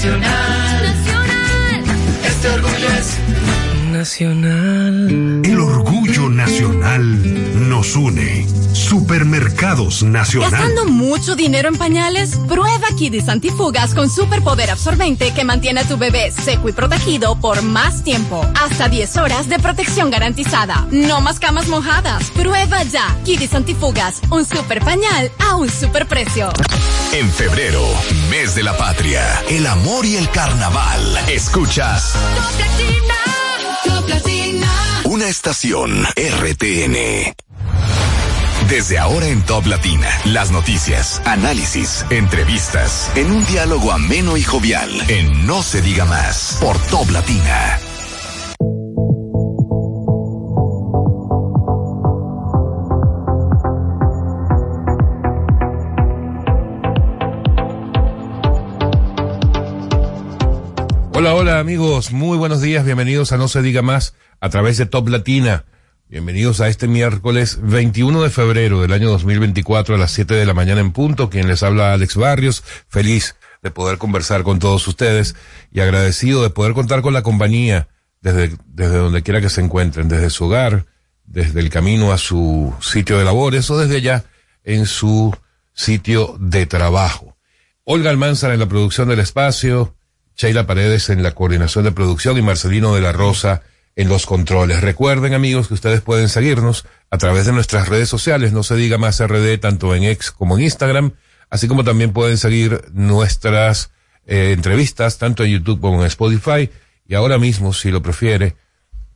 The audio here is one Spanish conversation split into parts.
Nacional. Nacional. Este orgullo es nacional. El orgullo nacional nos une. Supermercados Nacional. ¿Gastando mucho dinero en pañales? Prueba Kidis Antifugas con superpoder absorbente que mantiene a tu bebé seco y protegido por más tiempo. Hasta 10 horas de protección garantizada. No más camas mojadas. Prueba ya. Kidis Antifugas, un super pañal a un super precio. En febrero, mes de la patria, el amor y el carnaval. Escuchas. Top Latina. Una estación RTN. Desde ahora en Top Latina, las noticias, análisis, entrevistas, en un diálogo ameno y jovial, en No se diga más, por Top Latina. Hola, hola amigos, muy buenos días, bienvenidos a No se diga más a través de Top Latina. Bienvenidos a este miércoles 21 de febrero del año 2024 a las 7 de la mañana en punto. Quien les habla Alex Barrios, feliz de poder conversar con todos ustedes y agradecido de poder contar con la compañía desde, desde donde quiera que se encuentren, desde su hogar, desde el camino a su sitio de labores o desde allá en su sitio de trabajo. Olga Almanzar en la producción del espacio, Sheila Paredes en la coordinación de producción y Marcelino de la Rosa en los controles. Recuerden amigos que ustedes pueden seguirnos a través de nuestras redes sociales, no se diga más RD tanto en X como en Instagram, así como también pueden seguir nuestras eh, entrevistas tanto en YouTube como en Spotify y ahora mismo si lo prefiere,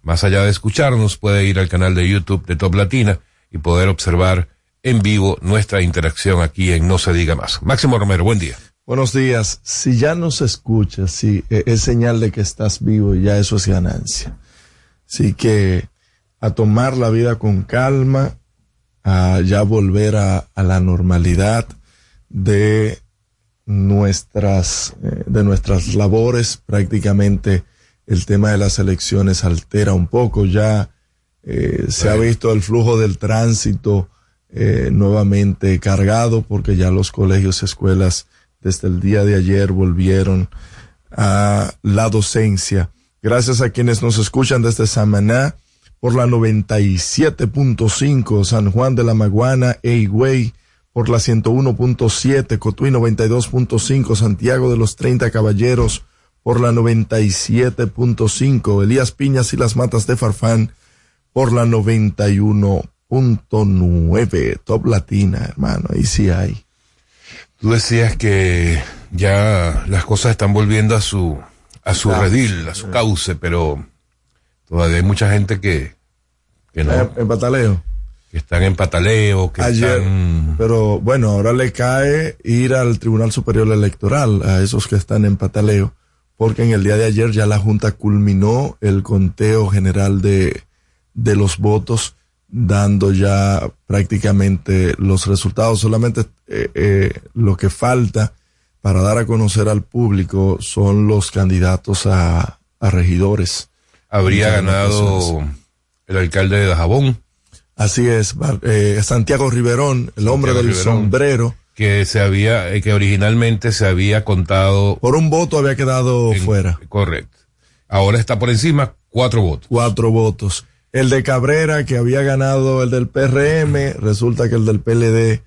más allá de escucharnos, puede ir al canal de YouTube de Top Latina y poder observar en vivo nuestra interacción aquí en No se diga más. Máximo Romero, buen día. Buenos días. Si ya nos escuchas, sí, es señal de que estás vivo ya eso es ganancia. Así que a tomar la vida con calma, a ya volver a, a la normalidad de nuestras, eh, de nuestras labores. Prácticamente el tema de las elecciones altera un poco. Ya eh, se ha visto el flujo del tránsito eh, nuevamente cargado porque ya los colegios y escuelas desde el día de ayer volvieron a la docencia. Gracias a quienes nos escuchan desde Samaná por la 97.5, San Juan de la Maguana, Eigüey, por la 101.7, Cotuí 92.5, Santiago de los 30 Caballeros, por la 97.5, Elías Piñas y las Matas de Farfán, por la 91.9, Top Latina, hermano, ahí sí hay. Tú decías que ya las cosas están volviendo a su a su redil, a su cauce, pero todavía hay mucha gente que, que no, En, en pataleo. que están en pataleo, que Ayer, están pero bueno, ahora le cae ir al Tribunal Superior Electoral a esos que están en pataleo, porque en el día de ayer ya la Junta culminó el conteo general de, de los votos, dando ya prácticamente los resultados. Solamente eh, eh, lo que falta para dar a conocer al público son los candidatos a, a regidores. habría ganado el alcalde de Dajabón, Así es, eh, Santiago Riverón, el hombre Santiago del Riverón. sombrero, que se había, eh, que originalmente se había contado por un voto había quedado en- fuera. Correcto. Ahora está por encima, cuatro votos. Cuatro votos. El de Cabrera, que había ganado el del PRM, resulta que el del PLD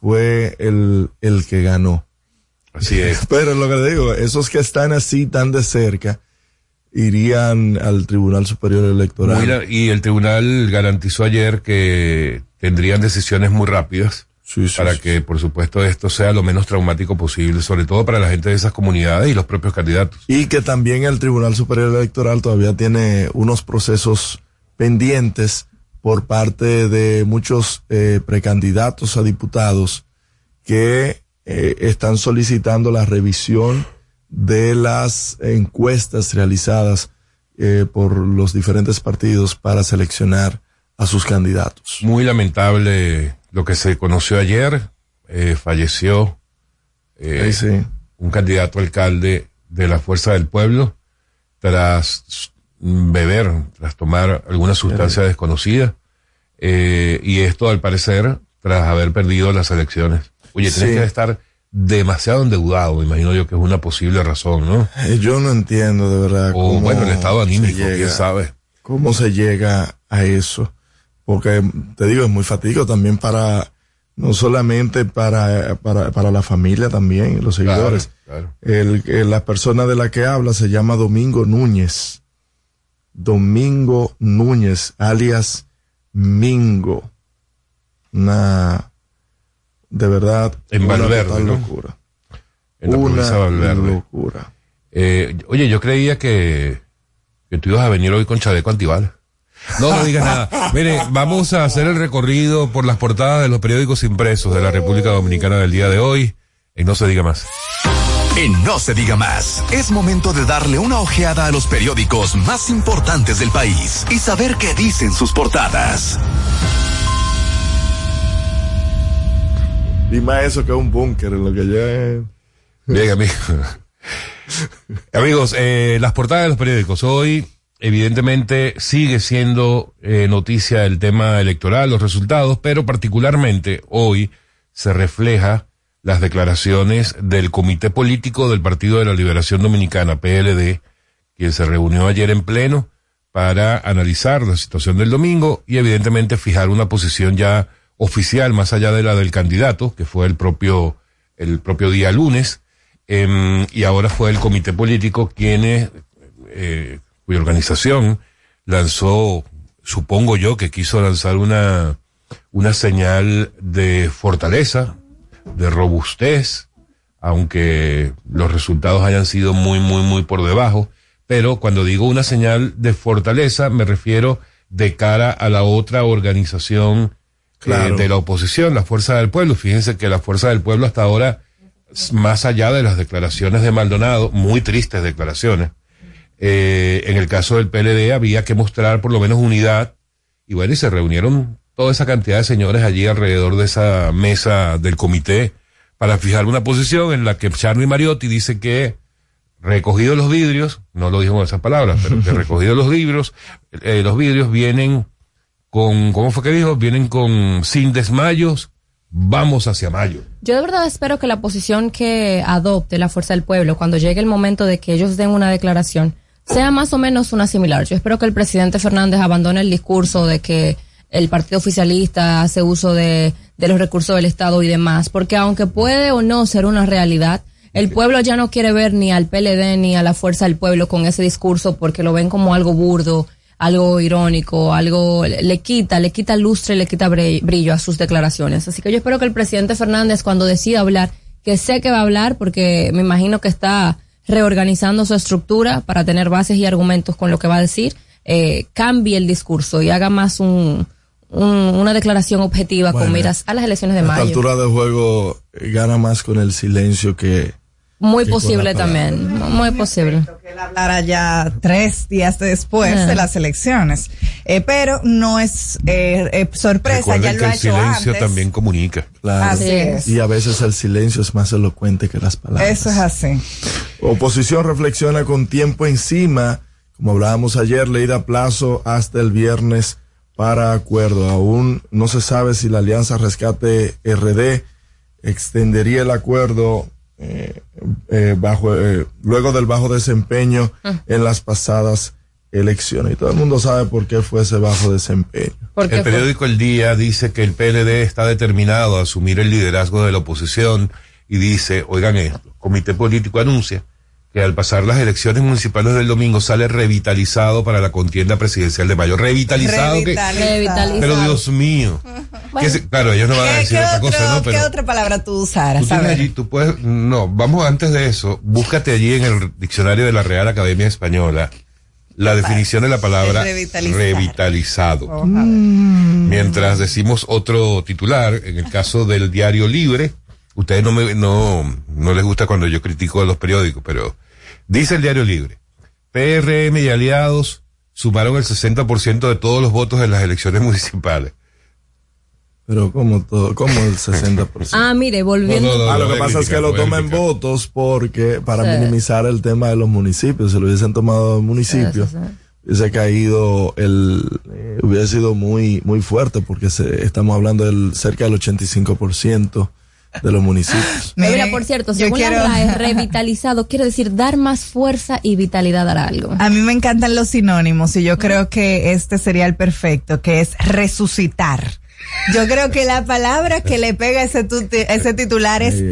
fue el, el que ganó. Así es. Pero lo que le digo, esos que están así tan de cerca, irían al Tribunal Superior Electoral. La- y el tribunal garantizó ayer que tendrían decisiones muy rápidas Sí, sí, para sí, que, por supuesto, esto sea lo menos traumático posible, sobre todo para la gente de esas comunidades y los propios candidatos. Y que también el Tribunal Superior Electoral todavía tiene unos procesos pendientes por parte de muchos eh, precandidatos a diputados que eh, están solicitando la revisión de las encuestas realizadas eh, por los diferentes partidos para seleccionar a sus candidatos. Muy lamentable lo que se conoció ayer. eh, falleció eh, sí. un candidato alcalde de la Fuerza del Pueblo tras beber, tras tomar alguna sustancia desconocida. eh, y esto, al parecer, tras haber perdido las elecciones. Oye, tienes Sí. que estar demasiado endeudado, me imagino yo que es una posible razón, ¿no? Eh, Yo no entiendo de verdad. O cómo bueno, el estado anímico, llega- quién sabe. ¿Cómo se llega a eso? Porque te digo, es muy fatídico también para, no solamente para, para, para la familia también, los Claro, seguidores. claro. El, el- la persona de la que habla se llama Domingo Núñez. Domingo Núñez, alias Mingo. Una, de verdad, En una Valverde, total ¿no? locura. En la provincia de Una Valverde. locura. Eh, oye, yo creía que, que tú ibas a venir hoy con chaleco antibalas. No, no digas nada. Mire, vamos a hacer el recorrido por las portadas de los periódicos impresos de la República Dominicana del día de hoy. Y no se diga más. En No se diga más, es momento de darle una ojeada a los periódicos más importantes del país y saber qué dicen sus portadas. Y más eso que un búnker en lo que ya es. Bien, amigos. eh, las portadas de los periódicos. Hoy, evidentemente, sigue siendo eh, noticia el tema electoral, los resultados, pero particularmente hoy se refleja las declaraciones del Comité Político del Partido de la Liberación Dominicana, PLD, quien se reunió ayer en pleno para analizar la situación del domingo y evidentemente fijar una posición ya oficial más allá de la del candidato, que fue el propio, el propio día lunes, em, y ahora fue el comité político quienes, eh, cuya organización lanzó, supongo yo, que quiso lanzar una, una señal de fortaleza, de robustez, aunque los resultados hayan sido muy, muy, muy por debajo. Pero cuando digo una señal de fortaleza, me refiero de cara a la otra organización eh, de la oposición, la Fuerza del Pueblo. Fíjense que la Fuerza del Pueblo hasta ahora, más allá de las declaraciones de Maldonado, muy tristes declaraciones, eh, en el caso del PLD había que mostrar por lo menos unidad y bueno, y se reunieron toda esa cantidad de señores allí alrededor de esa mesa del comité para fijar una posición en la que Charly Mariotti dice que recogidos los vidrios, no lo dijo con esas palabras, pero que recogidos los vidrios, eh, los vidrios vienen con, ¿cómo fue que dijo? Vienen con sin desmayos, vamos hacia mayo. Yo de verdad espero que la posición que adopte la Fuerza del Pueblo cuando llegue el momento de que ellos den una declaración sea más o menos una similar. Yo espero que el presidente Fernández abandone el discurso de que el partido oficialista hace uso de, de los recursos del Estado y demás, porque aunque puede o no ser una realidad, el pueblo ya no quiere ver ni al PLD ni a la Fuerza del Pueblo con ese discurso porque lo ven como algo burdo, algo irónico, algo le quita, le quita lustre, le quita brillo a sus declaraciones. Así que yo espero que el presidente Fernández cuando decida hablar, que sé que va a hablar porque me imagino que está reorganizando su estructura para tener bases y argumentos con lo que va a decir, eh, cambie el discurso y haga más un, un- una declaración objetiva con miras a las elecciones de A esta mayo. altura de juego gana más con el silencio que. Muy posible también, muy posible. que él hablara ya tres días después Ah. de las elecciones. Eh, pero no es eh, eh, sorpresa, ya lo que ha el hecho silencio antes. también comunica. Claro. Así es. Y a veces el silencio es más elocuente que las palabras. Eso es así. Oposición reflexiona con tiempo encima, como hablábamos ayer, ley de plazo hasta el viernes para acuerdo. Aún no se sabe si la Alianza Rescate RD extendería el acuerdo eh, eh, bajo eh, luego del bajo desempeño en las pasadas elecciones. Y todo el mundo sabe por qué fue ese bajo desempeño. El fue- periódico El Día dice que el PLD está determinado a asumir el liderazgo de la oposición y dice, oigan esto, el comité político anuncia que al pasar las elecciones municipales del domingo sale revitalizado para la contienda presidencial de mayo. Revitalizado, que- Revitalizado. Revitalizado. pero Dios mío. Se- claro, ellos no van a ¿Qué, decir otra cosa, ¿no? Pero qué otra palabra tú usaras? tú allí, tú puedes, no, vamos antes de eso, búscate allí en el diccionario de la Real Academia Española la definición de la palabra revitalizado. Mientras decimos otro titular, en el caso del diario Libre, ustedes no me, no, no les gusta cuando yo critico a los periódicos, pero dice el diario Libre, PRM y aliados sumaron el 60% de todos los votos en las elecciones municipales. Pero como todo, como el 60%. Ah, mire, volviendo. No, no, no. Ah, lo que pasa es que lo toman votos porque para Sí. minimizar el tema de los municipios, si lo hubiesen tomado municipios, Sí, sí, sí. hubiese caído el, eh, hubiese sido muy, muy fuerte porque se, estamos hablando del cerca del 85% de los municipios. Mira, por cierto, según quiero- la RAE, revitalizado quiere decir dar más fuerza y vitalidad a algo. A mí me encantan los sinónimos y yo creo que este sería el perfecto, que es resucitar. Yo creo que la palabra que le pega a ese, ese titular es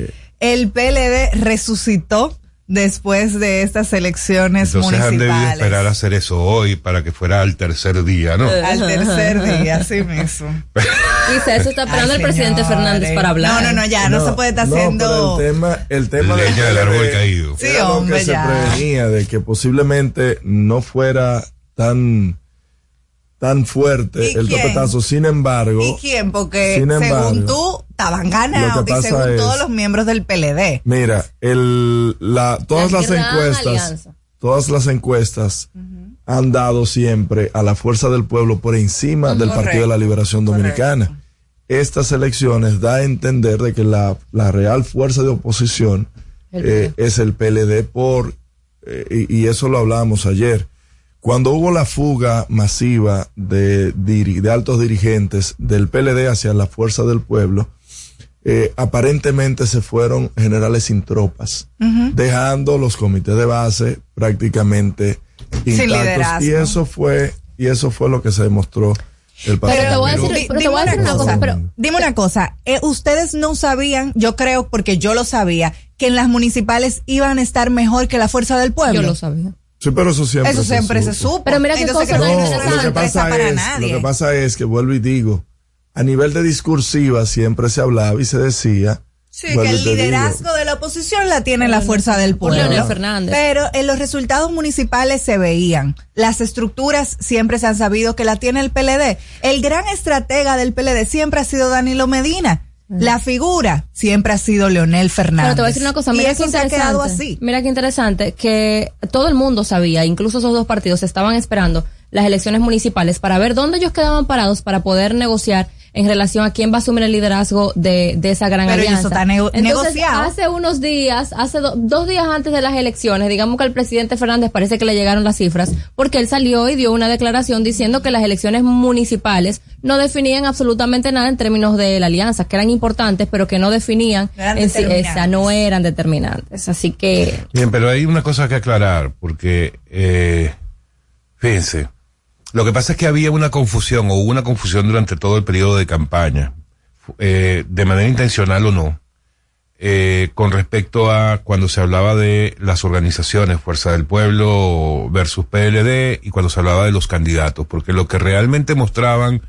el PLD resucitó después de estas elecciones Entonces han debido municipales. esperar a hacer eso hoy para que fuera al tercer día, ¿no? Al tercer día, así mismo. Dice, eso está esperando Ay, el presidente. Fernández para hablar. No, no, no, ya, no, se puede estar no, haciendo. pero el tema, el tema Leña del árbol caído. Sí, era lo hombre, que se ya. prevenía de que posiblemente no fuera tan tan fuerte ¿Y el quién? topetazo. Sin embargo, ¿Y quién? Porque Sin embargo, según tú, estaban ganados y según es- todos los miembros del PLD. mira, el, la, todas La las encuestas, alianza. todas las encuestas han dado siempre a la fuerza del pueblo por encima del Partido de la Liberación Dominicana. Estas elecciones da a entender de que la, la real fuerza de oposición El eh, es el PLD por, eh, y, y eso lo hablábamos ayer. Cuando hubo la fuga masiva de, diri- de altos dirigentes del PLD hacia la fuerza del pueblo, eh, aparentemente se fueron generales sin tropas, dejando los comités de base prácticamente intactos. liderazgo. Y eso fue, y eso fue lo que se demostró el pasado. Pero te voy a domingo. decir- Di- pero te dime voy a decir una cosa, pero- dime una cosa, eh, ustedes no sabían, yo creo, porque yo lo sabía, que en las municipales iban a estar mejor que la fuerza del pueblo. Yo lo sabía. Sí, pero eso siempre Eso siempre se supo. supo. Pero mira qué Entonces, cosa no No, es una lo que pasa para es, nadie. lo que pasa es que vuelvo y digo, a nivel de discursiva siempre se hablaba y se decía, Sí, que y el digo, liderazgo de la oposición la tiene la fuerza del pueblo. Leonel Fernández. Pero en los resultados municipales se veían. Las estructuras siempre se han sabido que la tiene el PLD. El gran estratega del PLD siempre ha sido Danilo Medina. La figura siempre ha sido Leonel Fernández. Pero te voy a decir una cosa, y mira eso qué se ha interesante. quedado así. Mira qué interesante que todo el mundo sabía, incluso esos dos partidos estaban esperando las elecciones municipales para ver dónde ellos quedaban parados para poder negociar en relación a quién va a asumir el liderazgo de, de esa gran Pero alianza. eso está nego- Entonces, negociado. hace unos días, hace do- dos días antes de las elecciones, digamos que al presidente Fernández parece que le llegaron las cifras, porque él salió y dio una declaración diciendo que las elecciones municipales no definían absolutamente nada en términos de la alianza, que eran importantes, pero que no definían No eran en sí, determinantes. esa, no eran determinantes. Así que Bien, pero hay una cosa que aclarar, porque, eh, fíjense, lo que pasa es que había una confusión, o hubo una confusión durante todo el periodo de campaña, eh, de manera intencional o no, eh, con respecto a cuando se hablaba de las organizaciones, Fuerza del Pueblo versus PLD, y cuando se hablaba de los candidatos, porque lo que realmente mostraban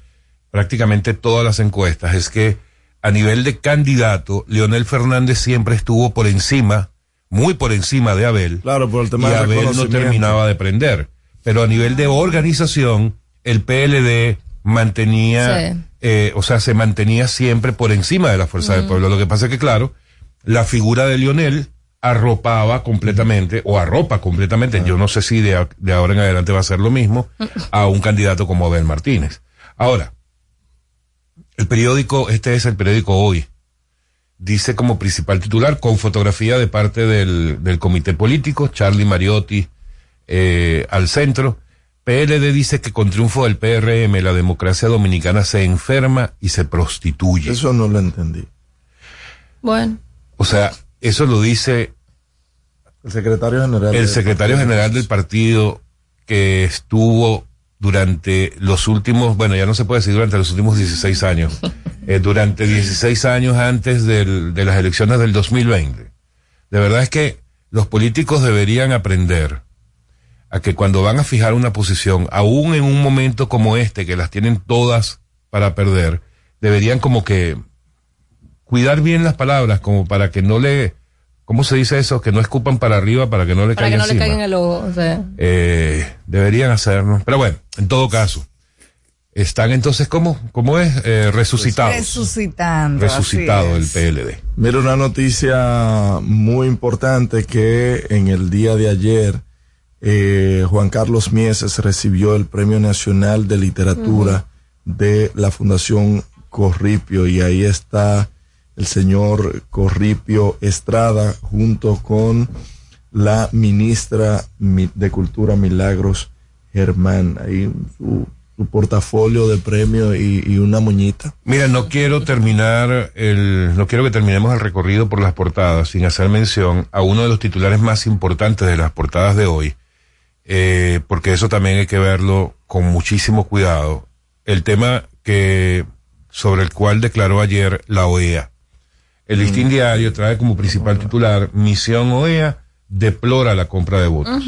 prácticamente todas las encuestas es que a nivel de candidato, Leonel Fernández siempre estuvo por encima, muy por encima de Abel. Claro, por el tema y del Abel no terminaba de prender. Pero a nivel de organización, el PLD mantenía, Sí. eh, o sea, se mantenía siempre por encima de la fuerza del pueblo. Lo que pasa es que, claro, la figura de Lionel arropaba completamente, o arropa completamente, yo no sé si de ahora en adelante va a ser lo mismo, a un candidato como Abel Martínez. Ahora, el periódico, este es el periódico Hoy, dice como principal titular, con fotografía de parte del, del comité político, Charlie Mariotti eh, al centro, PLD dice que con triunfo del PRM la democracia dominicana se enferma y se prostituye. Eso no lo entendí. bueno, O sea, eso lo dice El secretario general. el secretario general del partido que estuvo durante los últimos, bueno, ya no se puede decir durante los últimos 16 años, eh, durante 16 años antes del- de las elecciones del 2020. De verdad es que los políticos deberían aprender a que cuando van a fijar una posición, aún en un momento como este, que las tienen todas para perder, deberían como que cuidar bien las palabras, como para que no le, ¿cómo se dice eso? Que no escupan para arriba para que no le para que caiga no le caigan el ojo. O sea, Eh, deberían hacerlo. Pero bueno, en todo caso, están entonces, ¿cómo, cómo es? Eh, resucitados. Resucitando. Resucitado el así es. PLD. Mira una noticia muy importante que en el día de ayer eh, Juan Carlos Mieses recibió el Premio Nacional de Literatura de la Fundación Corripio y ahí está el señor Corripio Estrada junto con la ministra Mi- de Cultura Milagros Germán. Ahí su tu portafolio de premios y, y una moñita. Mira, no quiero terminar el, no quiero que terminemos el recorrido por las portadas sin hacer mención a uno de los titulares más importantes de las portadas de hoy, eh, porque eso también hay que verlo con muchísimo cuidado. El tema que, sobre el cual declaró ayer la OEA. El listín diario trae como principal titular, Misión OEA deplora la compra de votos.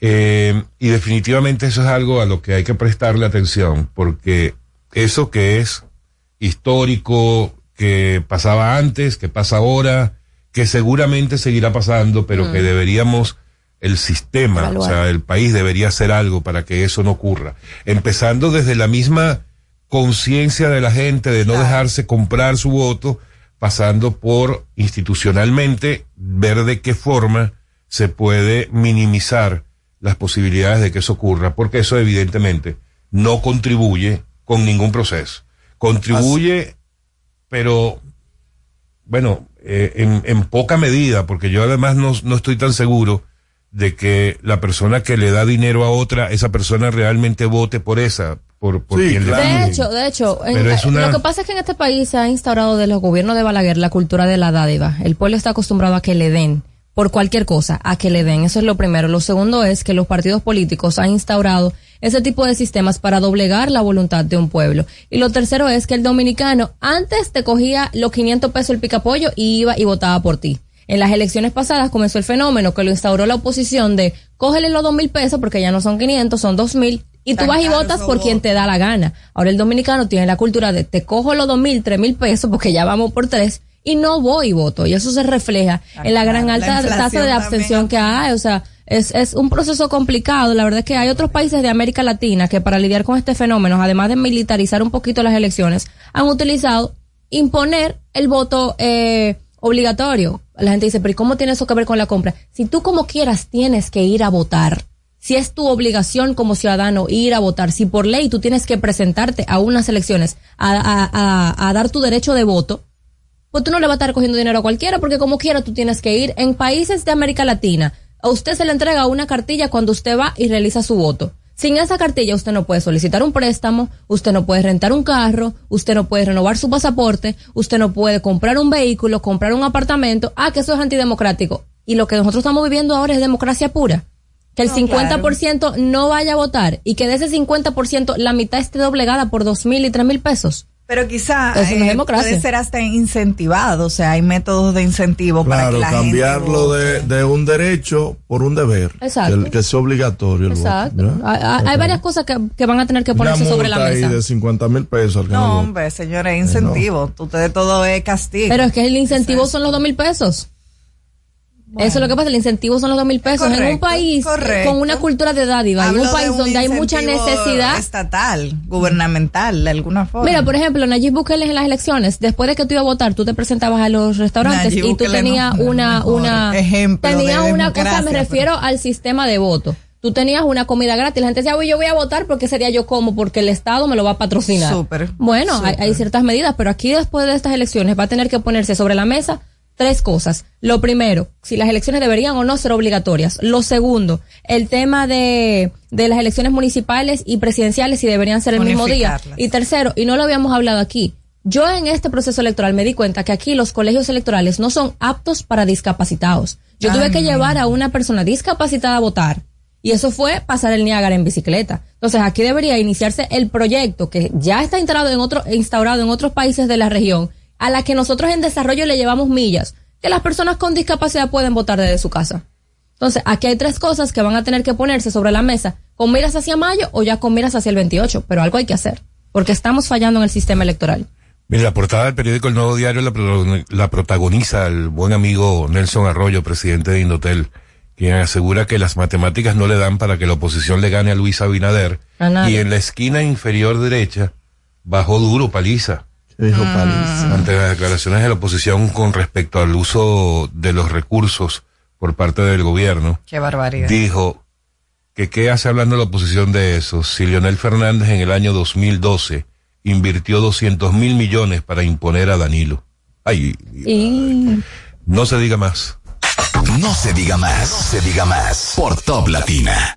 Eh, y definitivamente eso es algo a lo que hay que prestarle atención, porque eso que es histórico, que pasaba antes, que pasa ahora, que seguramente seguirá pasando, pero que deberíamos, el sistema, o sea, el país debería hacer algo para que eso no ocurra. Empezando desde la misma conciencia de la gente de no dejarse comprar su voto, pasando por institucionalmente ver de qué forma se puede minimizar las posibilidades de que eso ocurra, porque eso evidentemente no contribuye con ningún proceso. Contribuye, pero bueno, eh, en, en poca medida, porque yo además no, no estoy tan seguro de que la persona que le da dinero a otra, esa persona realmente vote por esa, por, por Sí, quien le claro. De hecho, de hecho, en- Pero es una- lo que pasa es que en este país se ha instaurado de los gobiernos de Balaguer la cultura de la dádiva. El pueblo está acostumbrado a que le den por cualquier cosa, a que le den. Eso es lo primero. Lo segundo es que los partidos políticos han instaurado ese tipo de sistemas para doblegar la voluntad de un pueblo. Y lo tercero es que el dominicano antes te cogía los 500 pesos el picapollo y iba y votaba por ti. En las elecciones pasadas comenzó el fenómeno que lo instauró la oposición de cógele los dos mil pesos porque ya no son 500, son dos mil y tú vas y votas por quien te da la gana. Ahora el dominicano tiene la cultura de te cojo los dos mil, tres mil pesos porque ya vamos por tres y no voy y voto. Y eso se refleja en la gran la alta tasa de abstención también. que hay. O sea, es, es un proceso complicado. La verdad es que hay otros países de América Latina que para lidiar con este fenómeno, además de militarizar un poquito las elecciones, han utilizado imponer el voto eh, obligatorio. La gente dice, pero ¿y cómo tiene eso que ver con la compra? Si tú como quieras tienes que ir a votar, si es tu obligación como ciudadano ir a votar, si por ley tú tienes que presentarte a unas elecciones a, a, a, a dar tu derecho de voto, pues tú no le vas a estar cogiendo dinero a cualquiera porque como quiera tú tienes que ir. En países de América Latina, a usted se le entrega una cartilla cuando usted va y realiza su voto. Sin esa cartilla usted no puede solicitar un préstamo, usted no puede rentar un carro, usted no puede renovar su pasaporte, usted no puede comprar un vehículo, comprar un apartamento. Ah, que eso es antidemocrático. Y lo que nosotros estamos viviendo ahora es democracia pura. Que el No, 50% no vaya a votar y que de ese 50% la mitad esté doblegada por dos mil y tres mil pesos. Pero quizá no es eh, puede ser hasta incentivado, o sea, hay métodos de incentivo para Claro, que la cambiarlo gente de, un derecho por un deber. Exacto. Que, que sea obligatorio el Exacto. voto. Hay, hay- varias cosas que, que van a tener que Una ponerse sobre la multa ahí mesa. de 50 mil pesos al que no No, hombre, señores, incentivo. Ustedes todo es castigo. Pero es que el incentivo son los dos mil pesos. Eso es lo que pasa, el incentivo son los dos mil pesos. en un país correcto. con una cultura de dádiva, en un país donde hay mucha necesidad. Estatal, gubernamental, de alguna forma. Mira, por ejemplo, Nayib Bukele en las elecciones, después de que tú ibas a votar, tú te presentabas a los restaurantes Nayib y tú tenías no- una, una, ejemplo tenías una cosa, me refiero al sistema de voto. Tú tenías una comida gratis, la gente decía, "Uy, yo voy a votar porque ese día yo como, porque el Estado me lo va a patrocinar. Súper, Bueno, hay ciertas medidas, pero aquí después de estas elecciones va a tener que ponerse sobre la mesa tres cosas. Lo primero, si las elecciones deberían o no ser obligatorias. Lo segundo, el tema de, de las elecciones municipales y presidenciales, si deberían ser el mismo día. Y tercero, y no lo habíamos hablado aquí, yo en este proceso electoral me di cuenta que aquí los colegios electorales no son aptos para discapacitados. Yo tuve que no. llevar a una persona discapacitada a votar. Y eso fue pasar el Niágara en bicicleta. Entonces aquí debería iniciarse el proyecto que ya está instaurado en, otro, instaurado en otros países de la región, a la que nosotros en desarrollo le llevamos millas, que las personas con discapacidad pueden votar desde su casa. Entonces, aquí hay tres cosas que van a tener que ponerse sobre la mesa, con miras hacia mayo o ya con miras hacia el 28, pero algo hay que hacer, porque estamos fallando en el sistema electoral. Mira, la portada del periódico El Nuevo Diario la, la protagoniza el buen amigo Nelson Arroyo, presidente de Indotel, quien asegura que las matemáticas no le dan para que la oposición le gane a Luis Abinader. A. Y en la esquina inferior derecha bajó duro paliza ¿Qué dijo. Paliza? ante las declaraciones de la oposición con respecto al uso de los recursos por parte del gobierno. Qué barbaridad. Dijo que qué hace hablando la oposición de eso si Leonel Fernández en el año 2012 invirtió 200 mil millones para imponer a Danilo. Ay, Y no se diga más. No se diga más, no se diga más. Por Top Latina.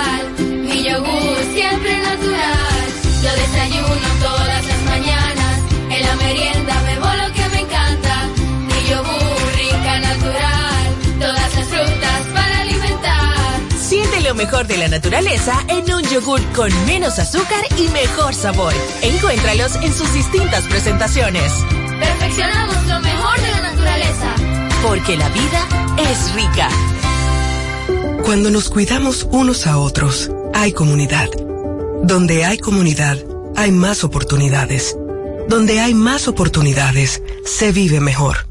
Mejor de la naturaleza en un yogur con menos azúcar y mejor sabor. Encuéntralos en sus distintas presentaciones. Perfeccionamos lo mejor de la naturaleza. Porque la vida es rica. Cuando nos cuidamos unos a otros, hay comunidad. Donde hay comunidad, hay más oportunidades. Donde hay más oportunidades, se vive mejor.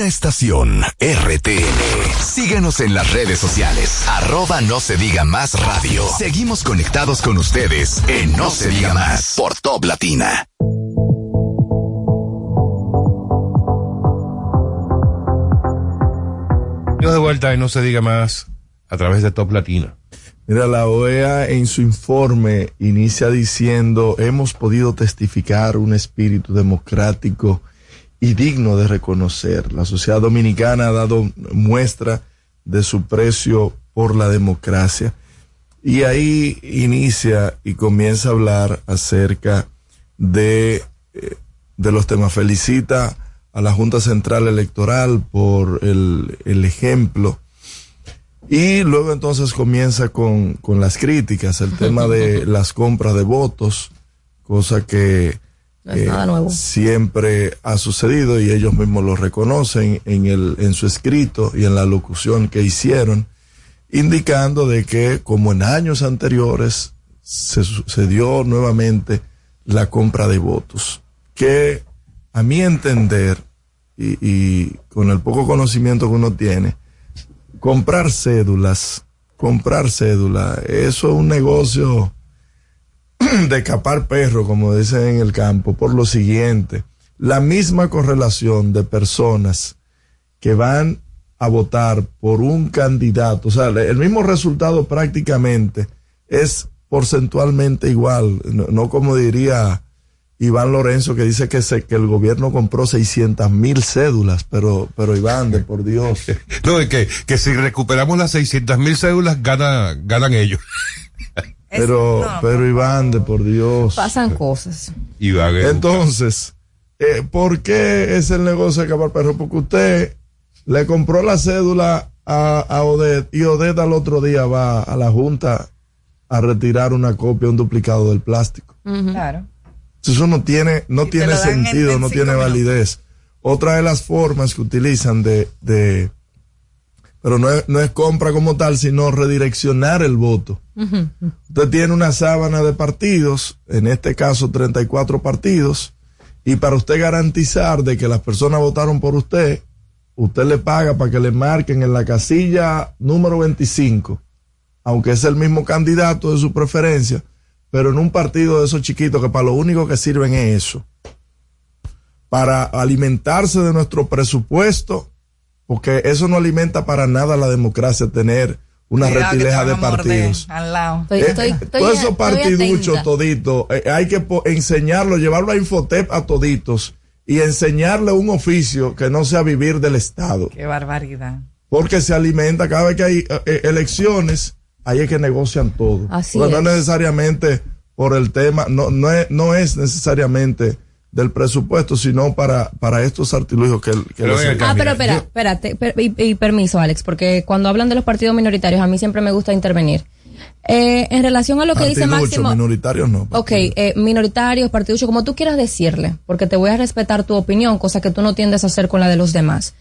Una estación RTN. Síguenos en las redes sociales. Arroba no se diga más radio. Seguimos conectados con ustedes en No se diga más por Top Latina. De vuelta y no se diga más a través de Top Latina. Mira, la OEA en su informe inicia diciendo, hemos podido testificar un espíritu democrático y digno de reconocer. La sociedad dominicana ha dado muestra de su precio por la democracia. Y ahí inicia y comienza a hablar acerca de, eh, de los temas. Felicita a la Junta Central Electoral por el, el ejemplo. Y luego entonces comienza con, con las críticas, el tema de las compras de votos, cosa que No es nada nuevo. siempre ha sucedido y ellos mismos lo reconocen en, el, en su escrito y en la locución que hicieron, indicando de que como en años anteriores se sucedió nuevamente la compra de votos, que a mi entender y, y con el poco conocimiento que uno tiene, comprar cédulas, comprar cédulas, eso es un negocio de capar perro, como dicen en el campo, por lo siguiente, la misma correlación de personas que van a votar por un candidato, o sea, el mismo resultado prácticamente es porcentualmente igual, no, no como diría Iván Lorenzo que dice que, se, que el gobierno compró 600 mil cédulas, pero, pero Iván, de por Dios. No, es que, que si recuperamos las 600 mil cédulas, gana, ganan ellos. Pero, pero Iván, de por Dios. Pasan cosas. Iván, Entonces, eh, ¿por qué es el negocio de acabar perro? Porque usted le compró la cédula a, a Odette y Odette al otro día va a la Junta a retirar una copia, un duplicado del plástico. Claro. Eso no tiene, no tiene sentido, en no tiene minutos. validez. Otra de las formas que utilizan de, de pero no es, no es compra como tal, sino redireccionar el voto. Usted tiene una sábana de partidos, en este caso 34 partidos, y para usted garantizar de que las personas votaron por usted, usted le paga para que le marquen en la casilla número 25, aunque es el mismo candidato de su preferencia, pero en un partido de esos chiquitos que para lo único que sirven es eso, para alimentarse de nuestro presupuesto, porque eso no alimenta para nada la democracia, tener una Cuidado retileja de partidos. Al lado. Estoy, Eh, estoy, estoy- todos esos estoy partiduchos toditos, eh, hay que po- enseñarlo, llevarlo a Infotep a toditos y enseñarle un oficio que no sea vivir del Estado. Qué barbaridad. Porque se alimenta cada vez que hay eh, eh, elecciones, ahí es que negocian todo. Así no es. es necesariamente por el tema, no, no, es, no es necesariamente del presupuesto, sino para, para estos artilugios que, que Pero les-. Ah, pero espera, espérate, per- y, y permiso, Alex, porque cuando hablan de los partidos minoritarios, a mí siempre me gusta intervenir. Eh, en relación a lo que dice Máximo. minoritarios no. Ok, eh, minoritarios, partiduchos, como tú quieras decirle, porque te voy a respetar tu opinión, cosa que tú no tiendes a hacer con la de los demás.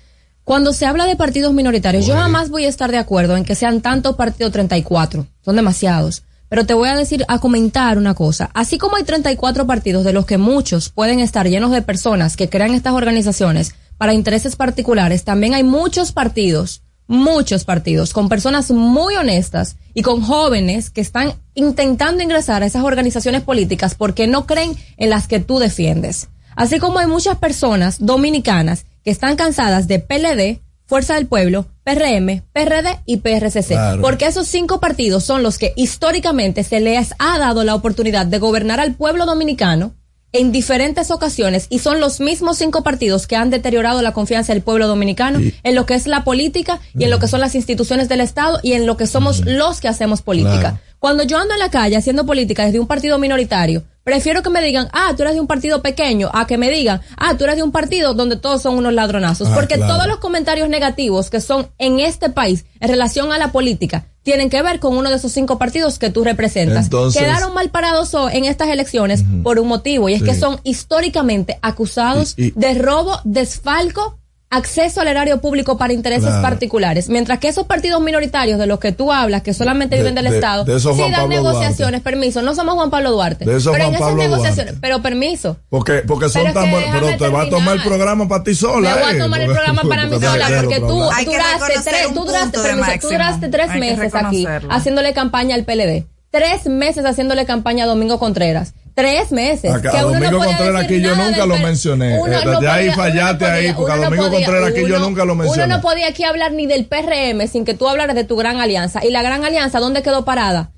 Cuando se habla de partidos minoritarios, yo jamás voy a estar de acuerdo en que sean tantos partidos 34, son demasiados. Pero te voy a decir, a comentar una cosa. Así como hay 34 partidos de los que muchos pueden estar llenos de personas que crean estas organizaciones para intereses particulares, también hay muchos partidos, muchos partidos con personas muy honestas y con jóvenes que están intentando ingresar a esas organizaciones políticas porque no creen en las que tú defiendes. Así como hay muchas personas dominicanas que están cansadas de PLD, Fuerza del Pueblo, PRM, PRD y PRCC. Claro. Porque esos cinco partidos son los que históricamente se les ha dado la oportunidad de gobernar al pueblo dominicano en diferentes ocasiones y son los mismos cinco partidos que han deteriorado la confianza del pueblo dominicano en lo que es la política y en lo que son las instituciones del Estado y en lo que somos los que hacemos política. Claro. Cuando yo ando en la calle haciendo política desde un partido minoritario, prefiero que me digan, ah, tú eres de un partido pequeño, a que me digan, ah, tú eres de un partido donde todos son unos ladronazos. Ah, Porque claro. todos los comentarios negativos que son en este país en relación a la política tienen que ver con uno de esos cinco partidos que tú representas. Entonces- Quedaron mal parados en estas elecciones por un motivo, y es que son históricamente acusados Y- y- de robo, desfalco, acceso al erario público para intereses Claro. particulares. Mientras que esos partidos minoritarios de los que tú hablas, que solamente De- viven del de- Estado, de sí dan Pablo negociaciones, permiso. No somos Juan Pablo Duarte. De esos pero Juan en esas Pablo negociaciones, Duarte. pero permiso. Porque, porque son Pero tan buenos. Pero te va a tomar el terminar. programa para ti sola. Me voy a eh, tomar el programa para mí porque sola, porque tú duraste tres, tú duraste, permiso, tú duraste tres meses aquí haciéndole campaña al PLD. Tres meses haciéndole campaña a Domingo Contreras. Tres meses. Acá, que a no Domingo Contreras aquí yo nunca lo mencioné. Uno Eh, no ahí fallaste ahí, porque a no Domingo podía- Contreras aquí yo nunca lo mencioné. Uno no podía aquí hablar ni del PRM sin que tú hablaras de tu gran alianza. ¿Y la gran alianza dónde quedó parada?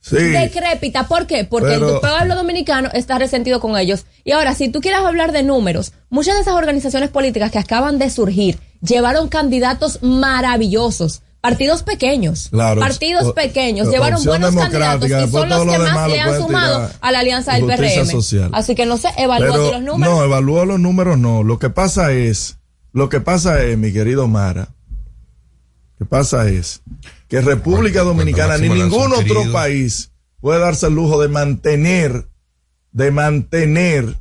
Sí. decrépita. ¿Por qué? Porque Pero- el pueblo dominicano está resentido con ellos. Y ahora, si tú quieres hablar de números, muchas de esas organizaciones políticas que acaban de surgir llevaron candidatos maravillosos. Partidos pequeños, Claro, partidos o- pequeños, o- llevaron buenos democrática, candidatos y son los que demás más le han sumado tirar a la alianza del PRM. social. Así que no sé, evalúate Pero, los números. No, evalúo los números, no. Lo que pasa es, lo que pasa es, mi querido Mara, lo que pasa es que República Cuando- Dominicana cuando ni ningún otro querido. país puede darse el lujo de mantener, de mantener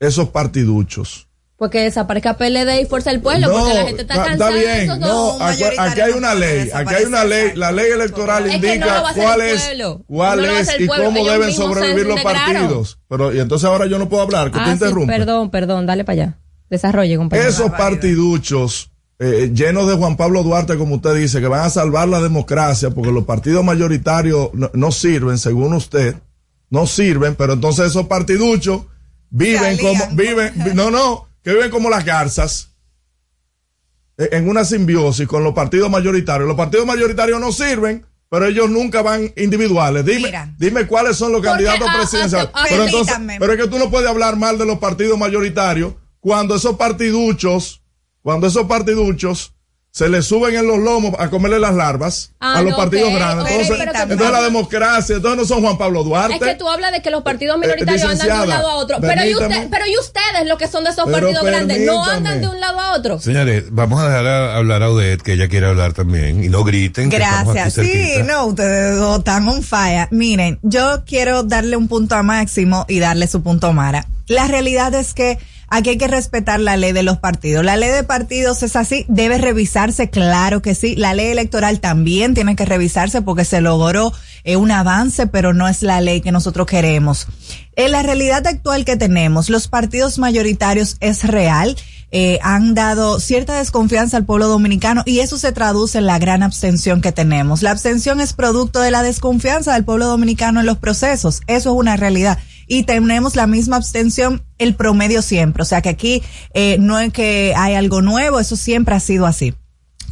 esos partiduchos. Porque desaparezca PLD y Fuerza del Pueblo, porque la gente está está- cansada de bien, no, aquí, aquí hay una ley, aquí hay una ley, la ley electoral Es no indica cuál es, cuál No es y pueblo. cómo Ellos deben sobrevivir los partidos. Pero y entonces ahora yo no puedo hablar, que Ah, te sí, interrumpe. perdón, perdón, dale para allá. Desarrolle, compañero. Esos partiduchos eh, llenos de Juan Pablo Duarte, como usted dice, que van a salvar la democracia, porque los partidos mayoritarios no, no sirven, según usted, no sirven, pero entonces esos partiduchos viven como, viven, vi- no, no, que viven como las garzas, eh, en una simbiosis con los partidos mayoritarios. Los partidos mayoritarios no sirven, pero ellos nunca van individuales. Dime, Mira. dime cuáles son los Porque, candidatos ah, presidenciales. ah, pero entonces, pero es que tú no puedes hablar mal de los partidos mayoritarios cuando esos partiduchos, cuando esos partiduchos se les suben en los lomos a comerle las larvas Ah, a los no, partidos pero- grandes. Entonces, pero entonces la democracia, entonces no son Juan Pablo Duarte. Es que tú hablas de que los partidos minoritarios andan de un lado a otro. Pero y, usted, pero y ustedes, los que son de esos Pero partidos grandes, no andan de un lado a otro. Señores, vamos a dejar a hablar a Odette, que ella quiere hablar también. Y no griten. que estamos aquí Gracias. Sí, cerquita. no, ustedes dos están on fire. Miren, yo quiero darle un punto a Máximo y darle su punto a Mara. La realidad es que aquí hay que respetar la ley de los partidos. La ley de partidos es así, debe revisarse, claro que sí. La ley electoral también tiene que revisarse porque se logró eh, un avance, pero no es la ley que nosotros queremos. En la realidad actual que tenemos, los partidos mayoritarios es real eh, han dado cierta desconfianza al pueblo dominicano y eso se traduce en la gran abstención que tenemos. La abstención es producto de la desconfianza del pueblo dominicano en los procesos. Eso es una realidad. Y tenemos la misma abstención, el promedio siempre. O sea que aquí eh, no es que hay algo nuevo, eso siempre ha sido así.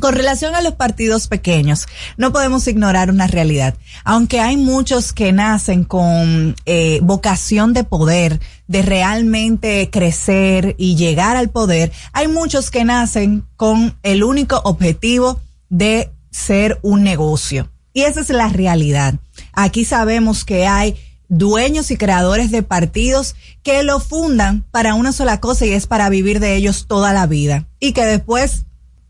Con relación a los partidos pequeños, no podemos ignorar una realidad. Aunque hay muchos que nacen con eh, vocación de poder, de realmente crecer y llegar al poder, hay muchos que nacen con el único objetivo de ser un negocio. Y esa es la realidad. Aquí sabemos que hay dueños y creadores de partidos que lo fundan para una sola cosa y es para vivir de ellos toda la vida. Y que después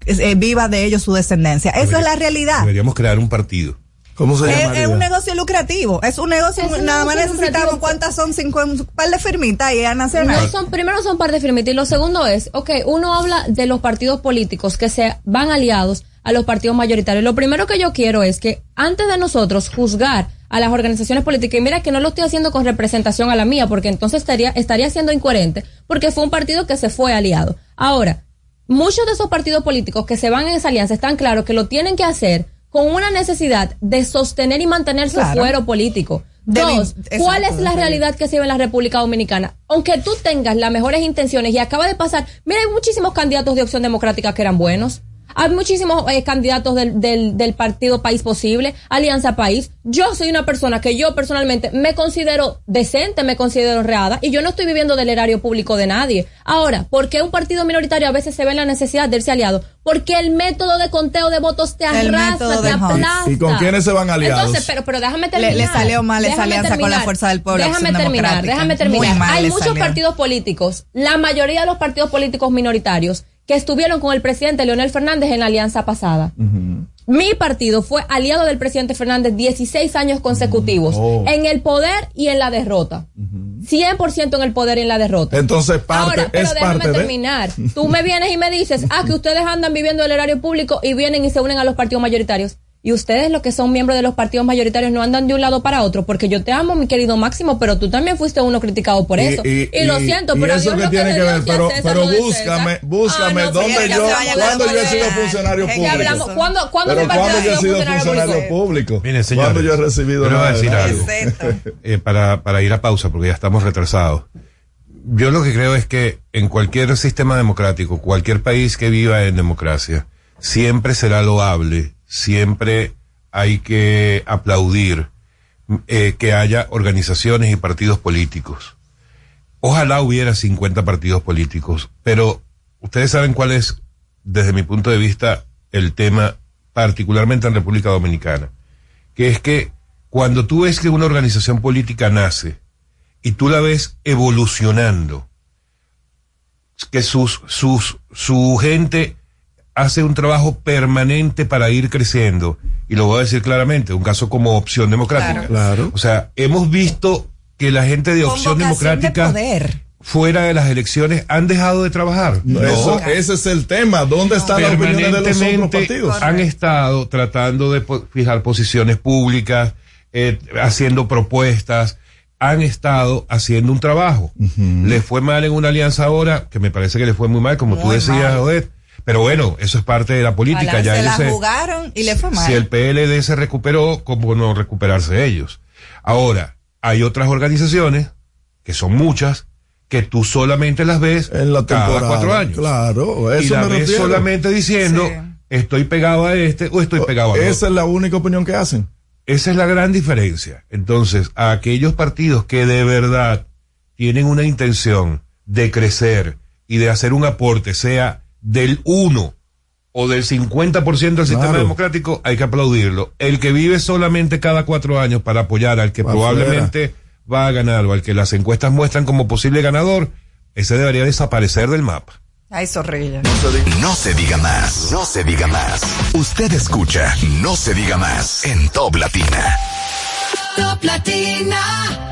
eh, viva de ellos su descendencia. Esa es la realidad. Deberíamos crear un partido. ¿Cómo se Es, llama? es un negocio lucrativo. Es un negocio, Es un nada más necesitamos cuántas son, cinco, un par de firmitas y a nacional. No son, primero son parte firmitas y lo segundo es, ok, uno habla de los partidos políticos que se van aliados a los partidos mayoritarios. Lo primero que yo quiero es que antes de nosotros juzgar a las organizaciones políticas, y mira que no lo estoy haciendo con representación a la mía, porque entonces estaría, estaría siendo incoherente, porque fue un partido que se fue aliado. Ahora, muchos de esos partidos políticos que se van en esa alianza están claros que lo tienen que hacer con una necesidad de sostener y mantener su Claro. fuero político. Dos, ¿cuál es la realidad que se ve en la República Dominicana? Aunque tú tengas las mejores intenciones y acaba de pasar, mira, hay muchísimos candidatos de Opción Democrática que eran buenos. Hay muchísimos eh, candidatos del, del, del partido País Posible, Alianza País. Yo soy una persona que yo personalmente me considero decente, me considero honrada y yo no estoy viviendo del erario público de nadie. Ahora, ¿por qué un partido minoritario a veces se ve en la necesidad de irse aliado? Porque el método de conteo de votos te El método te aplasta. ¿Y con quiénes se van aliados? Entonces, pero, pero déjame terminar. le salió mal esa alianza con la Fuerza del Pueblo, Déjame terminar, déjame terminar. Hay muchos salió. partidos políticos, la mayoría de los partidos políticos minoritarios, que estuvieron con el presidente Leonel Fernández en la alianza pasada. Mi partido fue aliado del presidente Fernández 16 años consecutivos, Oh. en el poder y en la derrota. 100% en el poder y en la derrota. Entonces, parte, Ahora, pero es déjame parte de. terminar. Tú me vienes y me dices, ah, que ustedes andan viviendo el horario público y vienen y se unen a los partidos mayoritarios. Y ustedes, los que son miembros de los partidos mayoritarios, no andan de un lado para otro, porque yo te amo, mi querido Máximo, pero tú también fuiste uno criticado por eso. Y, lo siento, y pero eso Dios que lo tiene que ver, pero, César búscame, búscame Ah, no, dónde yo, con yo he sido funcionario público. ¿cuándo- cuándo pero ha yo he sido funcionario público? Miren, señores. Cuando yo he recibido a nada de decir algo. Eh, para, para ir a pausa, porque ya estamos retrasados. Yo lo que creo es que en cualquier sistema democrático, cualquier país que viva en democracia, siempre será loable, siempre hay que aplaudir eh, que haya organizaciones y partidos políticos. Ojalá hubiera 50 partidos políticos, pero ustedes saben cuál es, desde mi punto de vista, el tema, particularmente en República Dominicana, que es que cuando tú ves que una organización política nace y tú la ves evolucionando, que sus, sus, su gente hace un trabajo permanente para ir creciendo, y lo voy a decir claramente, un caso como opción democrática. Claro. O sea, hemos visto que la gente de opción de democrática poder. fuera de las elecciones han dejado de trabajar. No, eso- ese es el tema. ¿Dónde están las opiniones de los otros partidos? han estado tratando de po- fijar posiciones públicas, eh, haciendo propuestas, han estado haciendo un trabajo. Le fue mal en una alianza ahora, que me parece que le fue muy mal, como tú Muy decías, mal. Odette. Pero bueno, eso es parte de la política. Ojalá ya se ellos la se- jugaron y le fue mal. si el PLD se recuperó, ¿cómo no recuperarse ellos? Ahora, hay otras organizaciones, que son muchas, que tú solamente las ves En la cada cuatro años. Claro, y eso la me ves refiero. solamente diciendo, Sí. estoy pegado a este o estoy pegado a Esa otro. es la única opinión que hacen. Esa es la gran diferencia. Entonces, a aquellos partidos que de verdad tienen una intención de crecer y de hacer un aporte, sea del 1 o del 50% del sistema Claro. democrático, hay que aplaudirlo. El que vive solamente cada cuatro años para apoyar al que probablemente va a ganar o al que las encuestas muestran como posible ganador, ese debería desaparecer del mapa. Ay, zorrilla. No se diga más, no se diga más. Usted escucha No se diga más en Top Latina. Top Latina.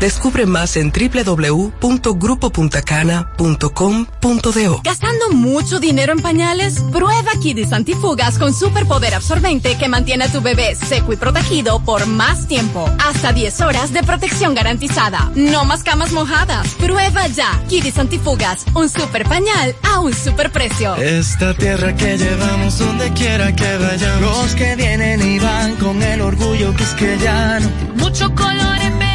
Descubre más en www.grupopuntacana.com.do. ¿Gastando mucho dinero en pañales? Prueba Kidis Antifugas con superpoder absorbente que mantiene a tu bebé seco y protegido por más tiempo. Hasta 10 horas de protección garantizada. No más camas mojadas. Prueba ya. Kidis Antifugas, un super pañal a un super precio. Esta tierra que llevamos donde quiera que vayamos. Los que vienen y van con el orgullo que es que ya no. Muchos colores, pero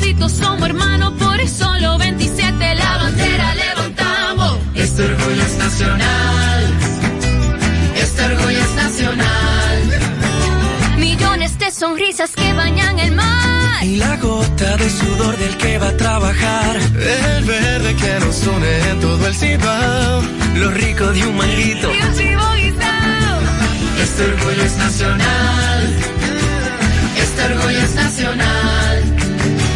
toditos somos hermanos, por eso los 27 la bandera levantamos. Este orgullo es nacional. Este orgullo es nacional. Millones de sonrisas que bañan el mar. Y la gota de sudor del que va a trabajar. El verde que nos une en todo el cibao. Lo rico de un manguito. Y un chivo guisado. Este orgullo es nacional. Este orgullo es nacional.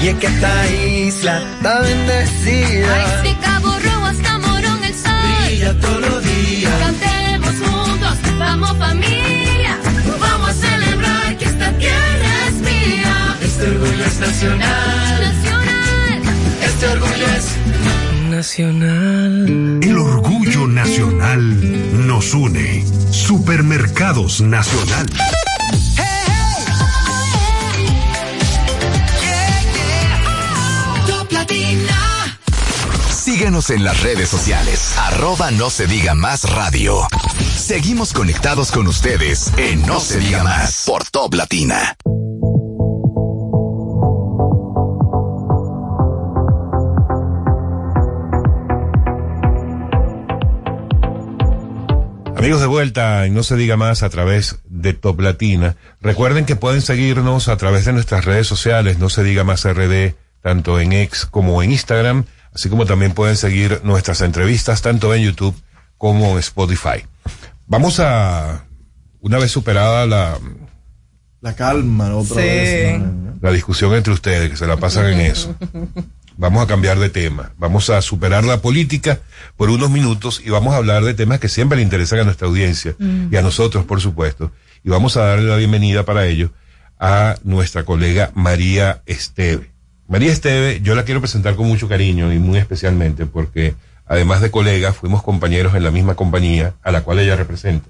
Y es que esta isla está bendecida. De Cabo Rojo hasta Morón el sol. Brilla todos los días. Cantemos juntos, vamos familia. Vamos a celebrar que esta tierra es mía. Este orgullo es nacional. Nacional. Este orgullo es nacional. El orgullo nacional nos une. Supermercados Nacional. Síguenos en las redes sociales. Arroba no se diga más radio. Seguimos conectados con ustedes en No se diga más por Top Latina. Amigos de vuelta, y no se diga más a través de Top Latina. Recuerden que pueden seguirnos a través de nuestras redes sociales, no se diga más RD, tanto en X como en Instagram, así como también pueden seguir nuestras entrevistas tanto en YouTube como en Spotify. Vamos a, una vez superada la, La calma otra Sí. vez. ¿no? la discusión entre ustedes, que se la pasan en eso. Vamos a cambiar de tema. Vamos a superar la política por unos minutos y vamos a hablar de temas que siempre le interesan a nuestra audiencia y a nosotros, por supuesto. Y vamos a darle la bienvenida para ello a nuestra colega María Esteve. María Esteve, yo la quiero presentar con mucho cariño y muy especialmente porque además de colega, fuimos compañeros en la misma compañía a la cual ella representa,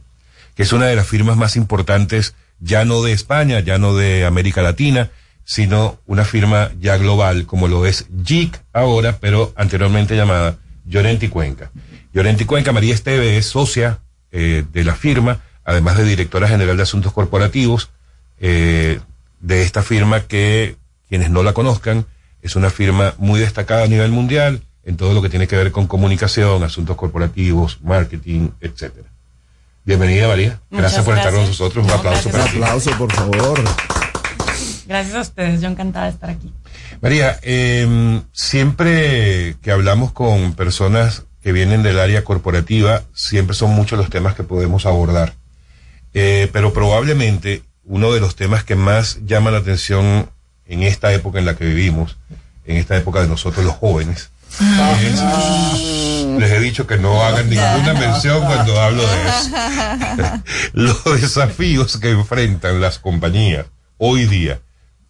que es una de las firmas más importantes ya no de España, ya no de América Latina, sino una firma ya global como lo es JIC ahora, pero anteriormente llamada Llorenti Cuenca. Llorenti Cuenca, María Esteve es socia eh, de la firma, además de directora general de asuntos corporativos eh, de esta firma que, quienes no la conozcan, es una firma muy destacada a nivel mundial en todo lo que tiene que ver con comunicación, asuntos corporativos, marketing, etcétera. Bienvenida María, gracias por estar con nosotros, un No, aplauso gracias para ti. Un aplauso, por favor. Gracias a ustedes, yo encantada de estar aquí. María, eh, siempre que hablamos con personas que vienen del área corporativa, siempre son muchos los temas que podemos abordar. Eh, pero probablemente uno de los temas que más llama la atención en esta época en la que vivimos, en esta época de nosotros los jóvenes, es- les he dicho que no hagan ninguna mención cuando hablo de eso. los desafíos que enfrentan las compañías hoy día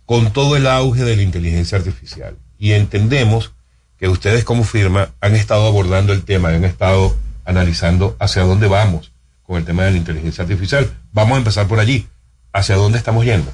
con todo el auge de la inteligencia artificial. Y entendemos que ustedes como firma han estado abordando el tema, han estado analizando hacia dónde vamos con el tema de la inteligencia artificial. Vamos a empezar por allí. ¿Hacia dónde estamos yendo?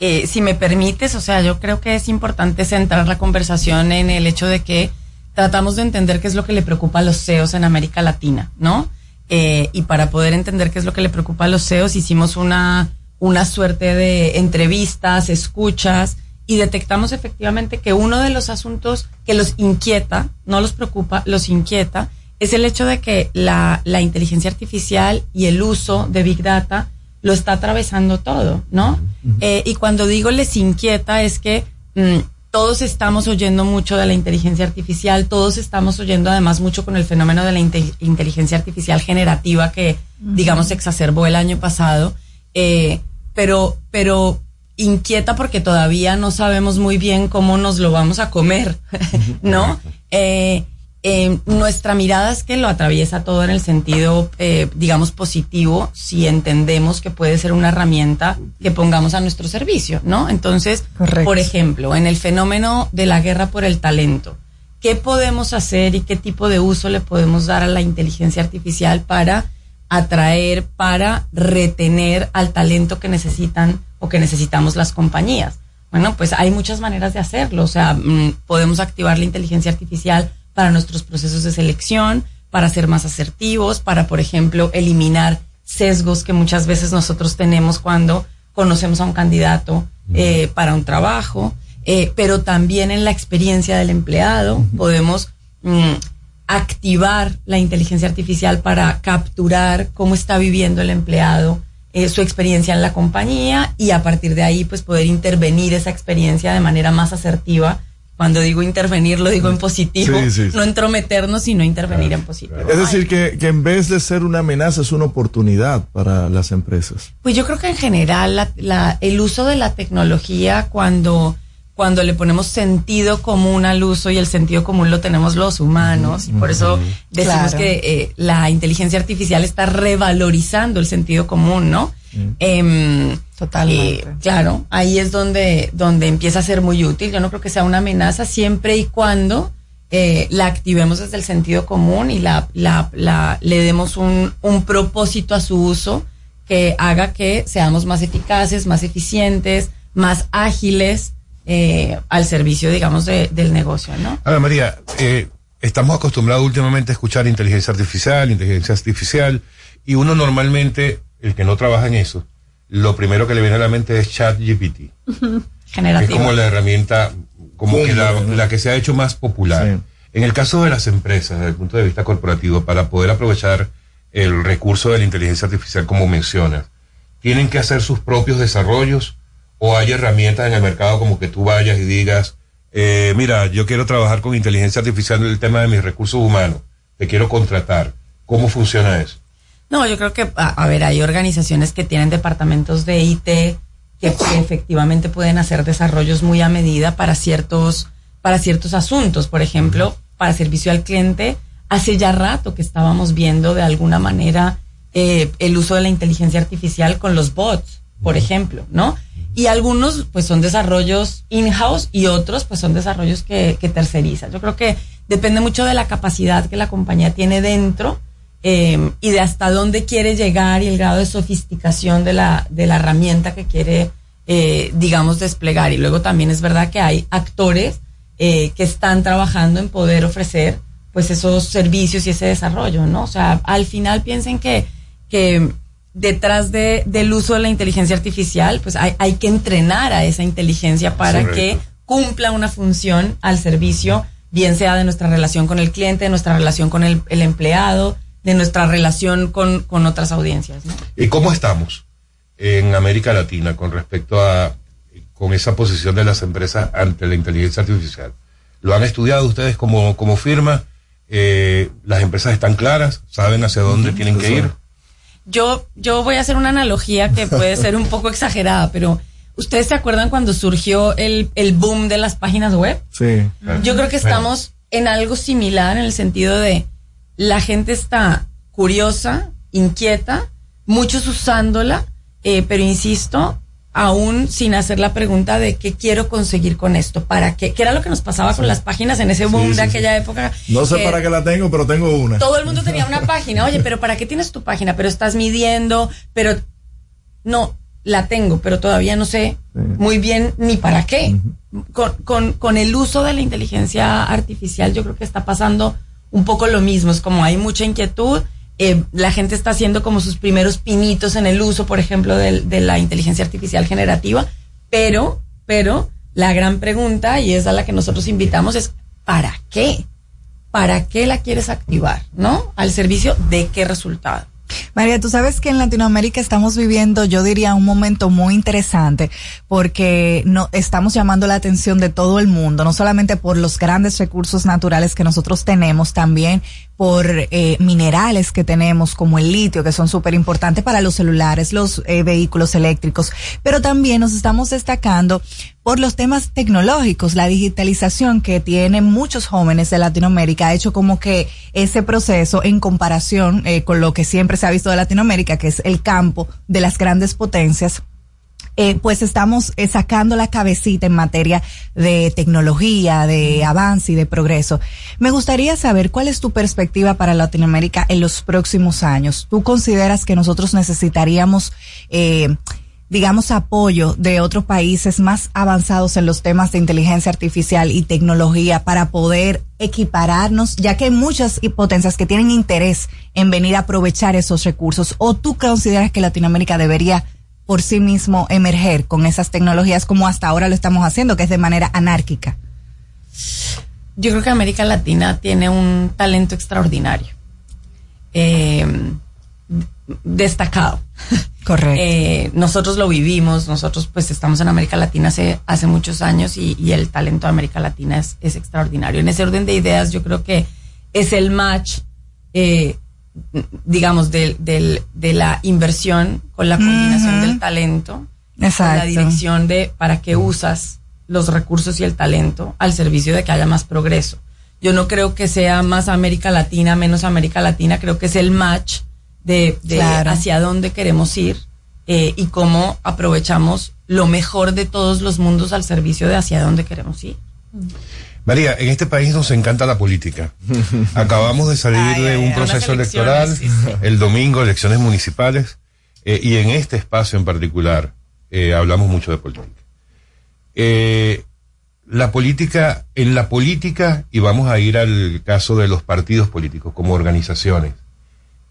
Eh, si me permites, o sea, yo creo que es importante centrar la conversación en el hecho de que tratamos de entender qué es lo que le preocupa a los CEOs en América Latina, ¿no? Eh, y para poder entender qué es lo que le preocupa a los CEOs, hicimos una, una suerte de entrevistas, escuchas, y detectamos efectivamente que uno de los asuntos que los inquieta, no los preocupa, los inquieta, es el hecho de que la, la inteligencia artificial y el uso de Big Data lo está atravesando todo, ¿no? Eh, y cuando digo les inquieta es que mm, todos estamos oyendo mucho de la inteligencia artificial, todos estamos oyendo además mucho con el fenómeno de la inte- inteligencia artificial generativa que, digamos, se exacerbó el año pasado, eh, pero, pero inquieta porque todavía no sabemos muy bien cómo nos lo vamos a comer, ¿no? Eh, eh, nuestra mirada es que lo atraviesa todo en el sentido, eh, digamos, positivo, si entendemos que puede ser una herramienta que pongamos a nuestro servicio, ¿no? Entonces, por ejemplo, en el fenómeno de la guerra por el talento, ¿qué podemos hacer y qué tipo de uso le podemos dar a la inteligencia artificial para atraer, para retener al talento que necesitan o que necesitamos las compañías? Bueno, pues hay muchas maneras de hacerlo. O sea, mm, podemos activar la inteligencia artificial para nuestros procesos de selección, para ser más asertivos, para, por ejemplo, eliminar sesgos que muchas veces nosotros tenemos cuando conocemos a un candidato eh, para un trabajo, eh, pero también en la experiencia del empleado podemos mm, activar la inteligencia artificial para capturar cómo está viviendo el empleado, eh, su experiencia en la compañía y a partir de ahí pues poder intervenir esa experiencia de manera más asertiva. Cuando digo intervenir lo digo en positivo, Sí, sí, sí. no entrometernos sino intervenir en positivo. Es decir, que, que en vez de ser una amenaza es una oportunidad para las empresas. Pues yo creo que en general la, la- el uso de la tecnología cuando, cuando le ponemos sentido común al uso y el sentido común lo tenemos los humanos y por eso decimos Claro. que eh, la inteligencia artificial está revalorizando el sentido común, ¿no? Em, Totalmente. eh, claro, ahí es donde, donde empieza a ser muy útil. Yo no creo que sea una amenaza siempre y cuando eh, la activemos desde el sentido común y la, la, la- le demos un, un propósito a su uso que haga que seamos más eficaces, más eficientes, más ágiles eh, al servicio, digamos, de- del negocio, ¿no? Ahora, María, eh, estamos acostumbrados últimamente a escuchar inteligencia artificial, inteligencia artificial, y uno normalmente, el que no trabaja en eso, lo primero que le viene a la mente es ChatGPT. Es como la herramienta, como que la, la que se ha hecho más popular. En el caso de las empresas, desde el punto de vista corporativo, para poder aprovechar el recurso de la inteligencia artificial como mencionas, ¿tienen que hacer sus propios desarrollos o hay herramientas en el mercado como que tú vayas y digas, eh, mira, yo quiero trabajar con inteligencia artificial en el tema de mis recursos humanos, te quiero contratar? ¿Cómo funciona eso? No, yo creo que, a, a ver, hay organizaciones que tienen departamentos de IT que, que efectivamente pueden hacer desarrollos muy a medida para ciertos, para ciertos asuntos. Por ejemplo, para servicio al cliente, hace ya rato que estábamos viendo de alguna manera eh, el uso de la inteligencia artificial con los bots, por ejemplo, ¿no? Y algunos pues son desarrollos in-house y otros pues son desarrollos que, que terceriza. Yo creo que depende mucho de la capacidad que la compañía tiene dentro eh, y de hasta dónde quiere llegar y el grado de sofisticación de la, de la herramienta que quiere, eh, digamos, desplegar. Y luego también es verdad que hay actores eh, que están trabajando en poder ofrecer pues esos servicios y ese desarrollo, ¿no? O sea, al final piensen que, que detrás de, del uso de la inteligencia artificial, pues hay, hay que entrenar a esa inteligencia para Correcto. que cumpla una función al servicio, bien sea de nuestra relación con el cliente, de nuestra relación con el, el empleado, de nuestra relación con, con otras audiencias. ¿no? ¿Y cómo estamos en América Latina con respecto a con esa posición de las empresas ante la inteligencia artificial? ¿Lo han estudiado ustedes como, como firma? Eh, ¿Las empresas están claras? ¿Saben hacia dónde tienen que ir? Yo, yo voy a hacer una analogía que puede ser un poco exagerada, pero ¿ustedes se acuerdan cuando surgió el, el boom de las páginas web? Sí. Yo creo que estamos en algo similar en el sentido de la gente está curiosa, inquieta, muchos usándola, eh, pero insisto, aún sin hacer la pregunta de qué quiero conseguir con esto, para qué, que era lo que nos pasaba con las páginas en ese boom Sí, de sí, aquella época. No sé para qué la tengo, pero tengo una. Todo el mundo tenía una página, oye, pero ¿para qué tienes tu página? Pero estás midiendo, pero no, la tengo, pero todavía no sé muy bien ni para qué. Con, con, con el uso de la inteligencia artificial yo creo que está pasando un poco lo mismo, es como hay mucha inquietud, eh, la gente está haciendo como sus primeros pinitos en el uso, por ejemplo, del- de, la inteligencia artificial generativa, pero, pero la gran pregunta, y es a la que nosotros invitamos, es ¿para qué? ¿Para qué la quieres activar? ¿No? Al servicio de qué resultado. María, tú sabes que en Latinoamérica estamos viviendo, yo diría, un momento muy interesante porque no estamos llamando la atención de todo el mundo, no solamente por los grandes recursos naturales que nosotros tenemos, también por eh, minerales que tenemos como el litio, que son súper importantes para los celulares, los eh, vehículos eléctricos, pero también nos estamos destacando por los temas tecnológicos, la digitalización que tienen muchos jóvenes de Latinoamérica ha hecho como que ese proceso en comparación eh, con lo que siempre se ha visto de Latinoamérica, que es el campo de las grandes potencias, eh, pues estamos eh, sacando la cabecita en materia de tecnología, de avance y de progreso. Me gustaría saber cuál es tu perspectiva para Latinoamérica en los próximos años. ¿Tú consideras que nosotros necesitaríamos, eh, digamos, apoyo de otros países más avanzados en los temas de inteligencia artificial y tecnología para poder equipararnos, ya que hay muchas potencias que tienen interés en venir a aprovechar esos recursos? ¿O tú consideras que Latinoamérica debería por sí mismo emerger con esas tecnologías como hasta ahora lo estamos haciendo, que es de manera anárquica? Yo creo que América Latina tiene un talento extraordinario. Eh, destacado. Correcto. Eh, nosotros lo vivimos, nosotros pues estamos en América Latina hace, hace muchos años y, y el talento de América Latina es, es, extraordinario. En ese orden de ideas yo creo que es el match, eh, digamos, del, del, de la inversión con la combinación del talento, Exacto. con la dirección de para qué usas los recursos y el talento al servicio de que haya más progreso. Yo no creo que sea más América Latina, menos América Latina, creo que es el match de, de Claro. hacia dónde queremos ir eh, y cómo aprovechamos lo mejor de todos los mundos al servicio de hacia dónde queremos ir. María, en este país nos encanta la política. Acabamos de salir Ay, de ay, un ay, proceso electoral, elecciones, sí, sí. el domingo, elecciones municipales, eh, y en este espacio en particular eh, hablamos mucho de política. Eh, la política, en la política, y vamos a ir al caso de los partidos políticos como organizaciones,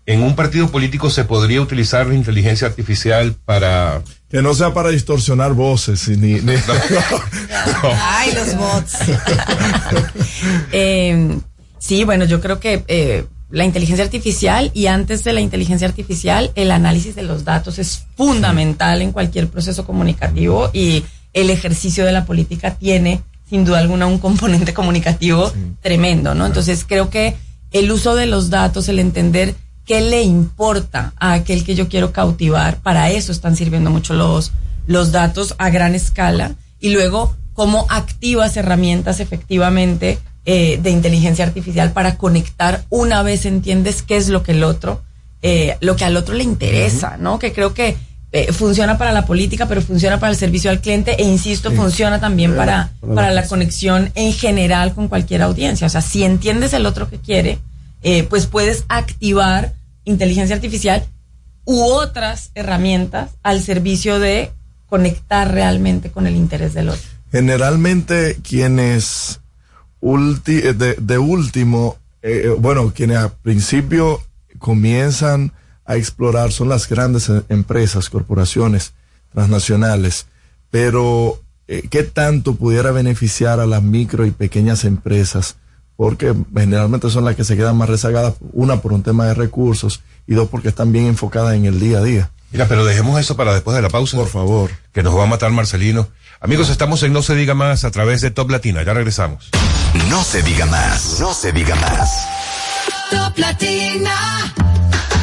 en un partido político se podría utilizar la inteligencia artificial para... Que no sea para distorsionar voces y ni, ni- Ay, los bots. Eh, sí, bueno, yo creo que eh, la inteligencia artificial y antes de la inteligencia artificial, el análisis de los datos es fundamental en cualquier proceso comunicativo y el ejercicio de la política tiene, sin duda alguna, un componente comunicativo tremendo, ¿no? Entonces creo que el uso de los datos, el entender qué le importa a aquel que yo quiero cautivar, para eso están sirviendo mucho los, los datos a gran escala y luego cómo activas herramientas efectivamente eh, de inteligencia artificial para conectar una vez entiendes qué es lo que el otro, eh, lo que al otro le interesa, ¿no? Que creo que eh, funciona para la política, pero funciona para el servicio al cliente e insisto, Sí. funciona también para, Para la para la cosa. conexión en general con cualquier audiencia. O sea, si entiendes el otro que quiere, eh, pues puedes activar inteligencia artificial u otras herramientas al servicio de conectar realmente con el interés del otro. generalmente quienes eh, de, último, eh, eh, bueno, quienes al principio comienzan a explorar son las grandes empresas, corporaciones transnacionales, pero ¿qué tanto pudiera beneficiar a las micro y pequeñas empresas? Porque generalmente son las que se quedan más rezagadas, una por un tema de recursos y dos porque están bien enfocadas en el día a día. Mira, pero dejemos eso para después de la pausa. Por favor. Que nos va a matar Marcelino. Amigos, estamos en No se diga más a través de Top Latina. Ya regresamos. No se diga más, no se diga más. Top Latina.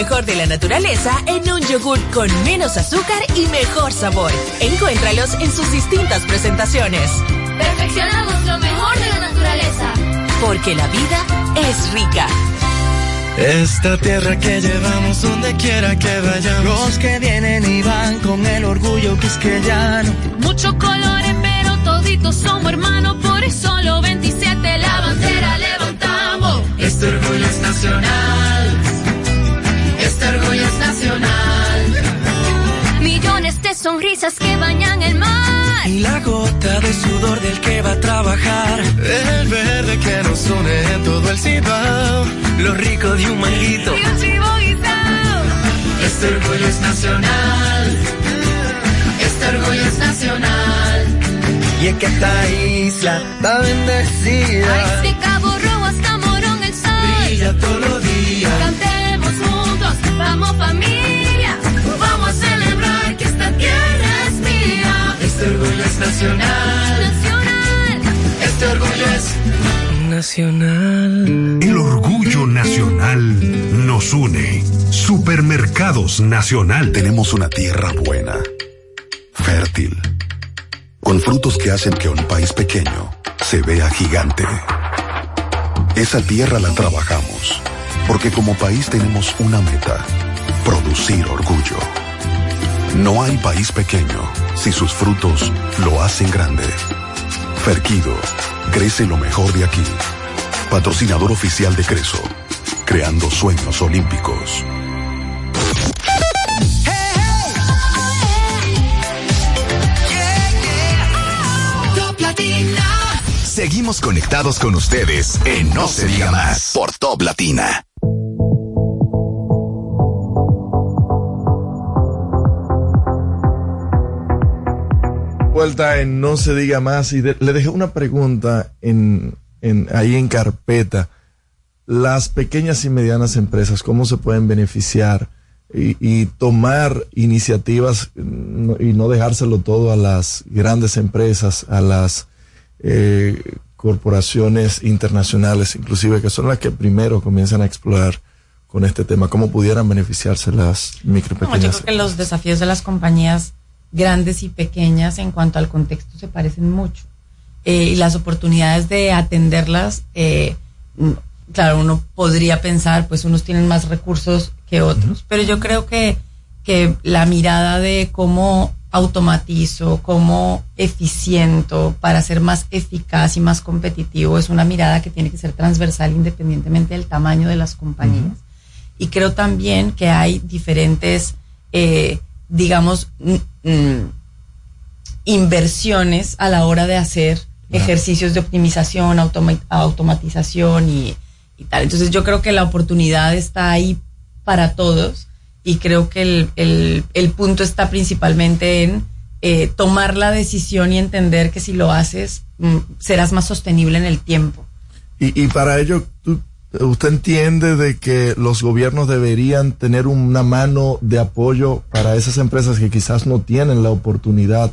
mejor de la naturaleza en un yogur con menos azúcar y mejor sabor. Encuéntralos en sus distintas presentaciones. Perfeccionamos lo mejor de la naturaleza. Porque la vida es rica. Esta tierra que llevamos donde quiera que vayamos. Los que vienen y van con el orgullo quisqueyano. Muchos colores, pero toditos somos hermanos. Por eso los 27 la bandera levantamos. Este orgullo es nacional. Este orgullo es nacional. Millones de sonrisas que bañan el mar. Y la gota de sudor del que va a trabajar. El verde que nos une en todo el cibao. Lo rico de un manguito. Y un chivo guisado. Este orgullo es nacional. Este orgullo es nacional. Y es que esta isla está bendecida. Desde Cabo Rojo hasta Morón el sol. Brilla todos los días. Vamos familia. Vamos a celebrar que esta tierra es mía. Este orgullo es nacional. Nacional. Este orgullo es nacional. El orgullo nacional nos une. Supermercados Nacional. Tenemos una tierra buena, fértil, con frutos que hacen que un país pequeño se vea gigante. Esa tierra la trabajamos, porque como país tenemos una meta, producir orgullo. No hay país pequeño si sus frutos lo hacen grande. Ferquido, crece lo mejor de aquí. Patrocinador oficial de Creso, creando sueños olímpicos. Seguimos conectados con ustedes en No se diga más por Top Latina. Vuelta en No se diga más y de- le dejé una pregunta en, en, ahí en carpeta. Las pequeñas y medianas empresas, ¿cómo se pueden beneficiar y, y tomar iniciativas mm, y no dejárselo todo a las grandes empresas, a las eh, corporaciones internacionales, inclusive que son las que primero comienzan a explorar con este tema? ¿Cómo pudieran beneficiarse las micro No, yo pequeñas creo que los desafíos de las compañías grandes y pequeñas en cuanto al contexto se parecen mucho. Eh, y las oportunidades de atenderlas, eh, claro, uno podría pensar, pues unos tienen más recursos que otros, pero yo creo que, que la mirada de cómo automatizo, cómo eficiento para ser más eficaz y más competitivo es una mirada que tiene que ser transversal independientemente del tamaño de las compañías. Y creo también que hay diferentes, eh, digamos, mm, inversiones a la hora de hacer ejercicios de optimización, automa- automatización y, y tal. Entonces yo creo que la oportunidad está ahí para todos y creo que el, el- el punto está principalmente en eh, tomar la decisión y entender que si lo haces mm, serás más sostenible en el tiempo. Y, y para ello, tú- ¿usted entiende de que los gobiernos deberían tener una mano de apoyo para esas empresas que quizás no tienen la oportunidad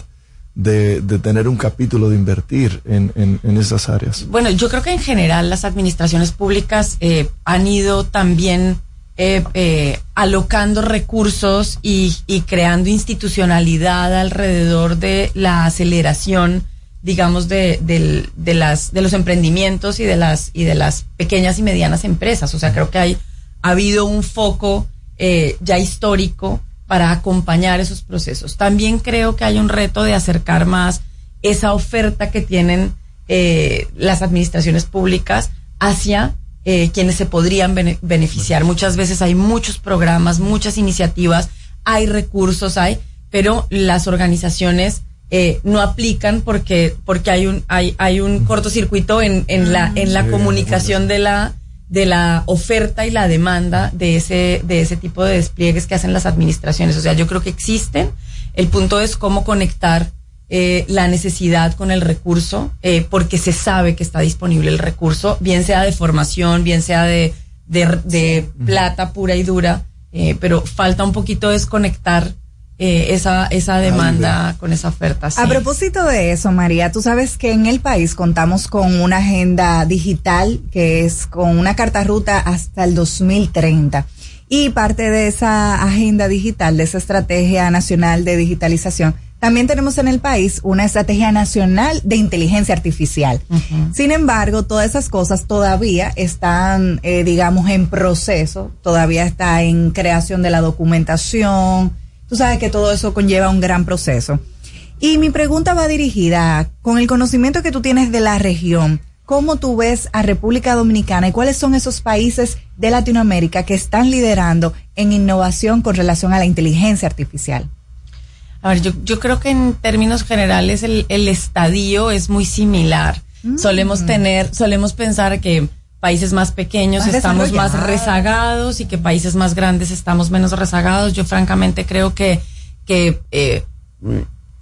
de, de tener un capítulo de invertir en, en, esas áreas? Bueno, yo creo que en general las administraciones públicas eh, han ido también eh, eh, alocando recursos y, y creando institucionalidad alrededor de la aceleración, digamos, de, del- de las, de los emprendimientos y de las, y de las pequeñas y medianas empresas. O sea, creo que hay, ha habido un foco eh, ya histórico para acompañar esos procesos. También creo que hay un reto de acercar más esa oferta que tienen eh, las administraciones públicas hacia eh, quienes se podrían bene- beneficiar. Muchas veces hay muchos programas, muchas iniciativas, hay recursos, hay, pero las organizaciones eh, no aplican porque porque hay un hay hay un cortocircuito en en la en la Sí, comunicación de la de la oferta y la demanda de ese de ese tipo de despliegues que hacen las administraciones. O sea, yo creo que existen. El punto es cómo conectar eh, la necesidad con el recurso, eh, porque se sabe que está disponible el recurso, bien sea de formación, bien sea de, de, de plata pura y dura, eh, pero falta un poquito desconectar eh, esa, esa demanda con esa oferta. sí. A propósito de eso, María, tú sabes que en el país contamos con una agenda digital que es con una carta ruta hasta el 2030. Y parte de esa agenda digital, de esa estrategia nacional de digitalización, También tenemos en el país una estrategia nacional de inteligencia artificial. Sin embargo, todas esas cosas todavía están, eh, digamos, en proceso, todavía está en creación de la documentación. Tú sabes que todo eso conlleva un gran proceso. Y mi pregunta va dirigida con el conocimiento que tú tienes de la región, ¿cómo tú ves a República Dominicana y cuáles son esos países de Latinoamérica que están liderando en innovación con relación a la inteligencia artificial? A ver, yo, yo creo que en términos generales el, el estadio es muy similar. Mm. Solemos tener, solemos pensar que países más pequeños Más estamos más rezagados y que países más grandes estamos menos rezagados. Yo francamente creo que, que eh,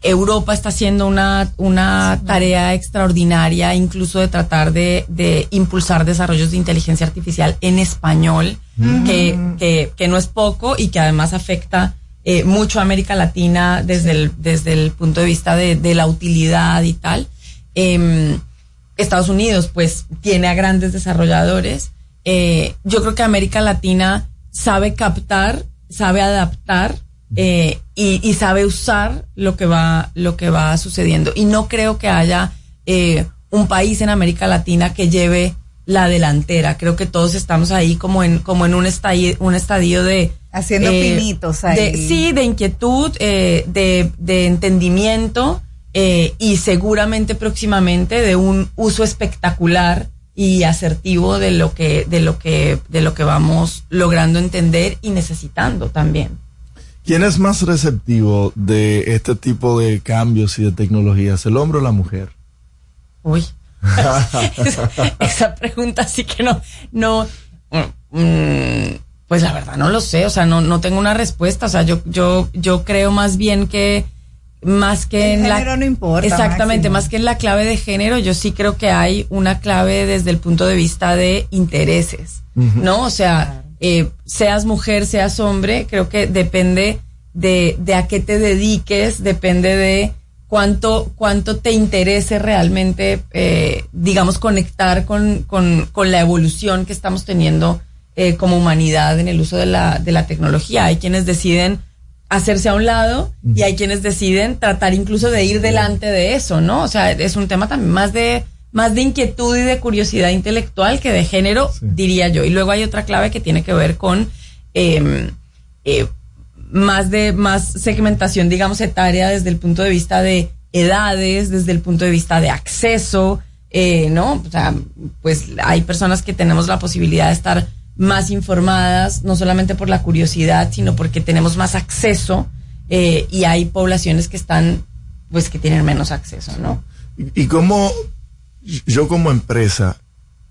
Europa está haciendo una, una tarea extraordinaria, incluso de tratar de, de impulsar desarrollos de inteligencia artificial en español, que, que, que no es poco y que además afecta eh, mucho a América Latina desde el, desde el punto de vista de, de la utilidad y tal. Em, Estados Unidos, pues, tiene a grandes desarrolladores. Eh, yo creo que América Latina sabe captar, sabe adaptar eh, y, y sabe usar lo que va, lo que va sucediendo. Y no creo que haya eh, un país en América Latina que lleve la delantera. Creo que todos estamos ahí como en, como en un estadio, un estadio de Haciendo pinitos ahí. de- sí, de inquietud, eh, de, de entendimiento eh, y seguramente próximamente de un uso espectacular y asertivo de lo que, de lo que, de lo que vamos logrando entender y necesitando también. ¿Quién es más receptivo de este tipo de cambios y de tecnologías, el hombre o la mujer? Uy. esa, esa pregunta sí que no, no, mm, pues la verdad no lo sé, o sea, no, no tengo una respuesta, o sea, yo, yo, yo creo más bien que, más que El en la, género no importa, exactamente, Máximo. más que en la clave de género, yo sí creo que hay una clave desde el punto de vista de intereses. ¿no? O sea, eh, seas mujer, seas hombre, creo que depende de, de a qué te dediques, depende de cuánto, cuánto te interese realmente, eh, digamos, conectar con, con, con la evolución que estamos teniendo eh, como humanidad en el uso de la, de la tecnología. Hay quienes deciden hacerse a un lado y hay quienes deciden tratar incluso de ir delante de eso, ¿no? O sea, es un tema también más de más de inquietud y de curiosidad intelectual que de género, diría yo. Y luego hay otra clave que tiene que ver con eh, eh, más de más segmentación, digamos, etaria desde el punto de vista de edades, desde el punto de vista de acceso, eh, ¿no? O sea, pues hay personas que tenemos la posibilidad de estar más informadas, no solamente por la curiosidad, sino porque tenemos más acceso, eh, y hay poblaciones que están, pues, que tienen menos acceso, ¿no? ¿Y, cómo, yo como empresa,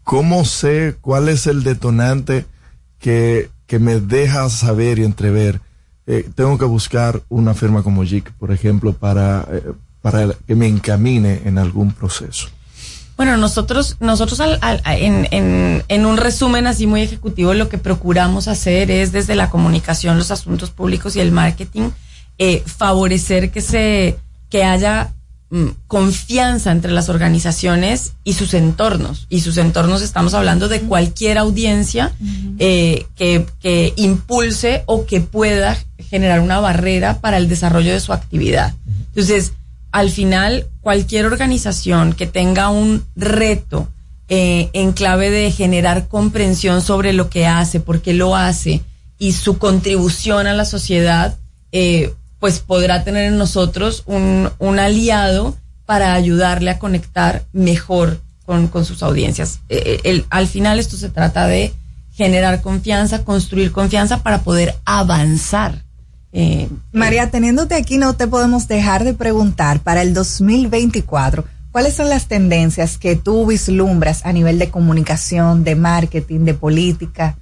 cómo sé cuál es el detonante que, que me deja saber y entrever? Eh, tengo que buscar una firma como JIC, por ejemplo, para, eh, para que me encamine en algún proceso. Bueno, nosotros, nosotros al- al- en, en, en un resumen así muy ejecutivo, lo que procuramos hacer es desde la comunicación, los asuntos públicos y el marketing, eh, favorecer que se, que haya mm, confianza entre las organizaciones y sus entornos. Y sus entornos estamos hablando de cualquier audiencia eh, que, que impulse o que pueda generar una barrera para el desarrollo de su actividad. Entonces, al final, cualquier organización que tenga un reto eh, en clave de generar comprensión sobre lo que hace, por qué lo hace y su contribución a la sociedad, eh, pues podrá tener en nosotros un, un aliado para ayudarle a conectar mejor con, con sus audiencias. Eh, el- al final esto se trata de generar confianza, construir confianza para poder avanzar. Eh, María, teniéndote aquí, no te podemos dejar de preguntar para el 2024, ¿cuáles son las tendencias que tú vislumbras a nivel de comunicación, de marketing, de política?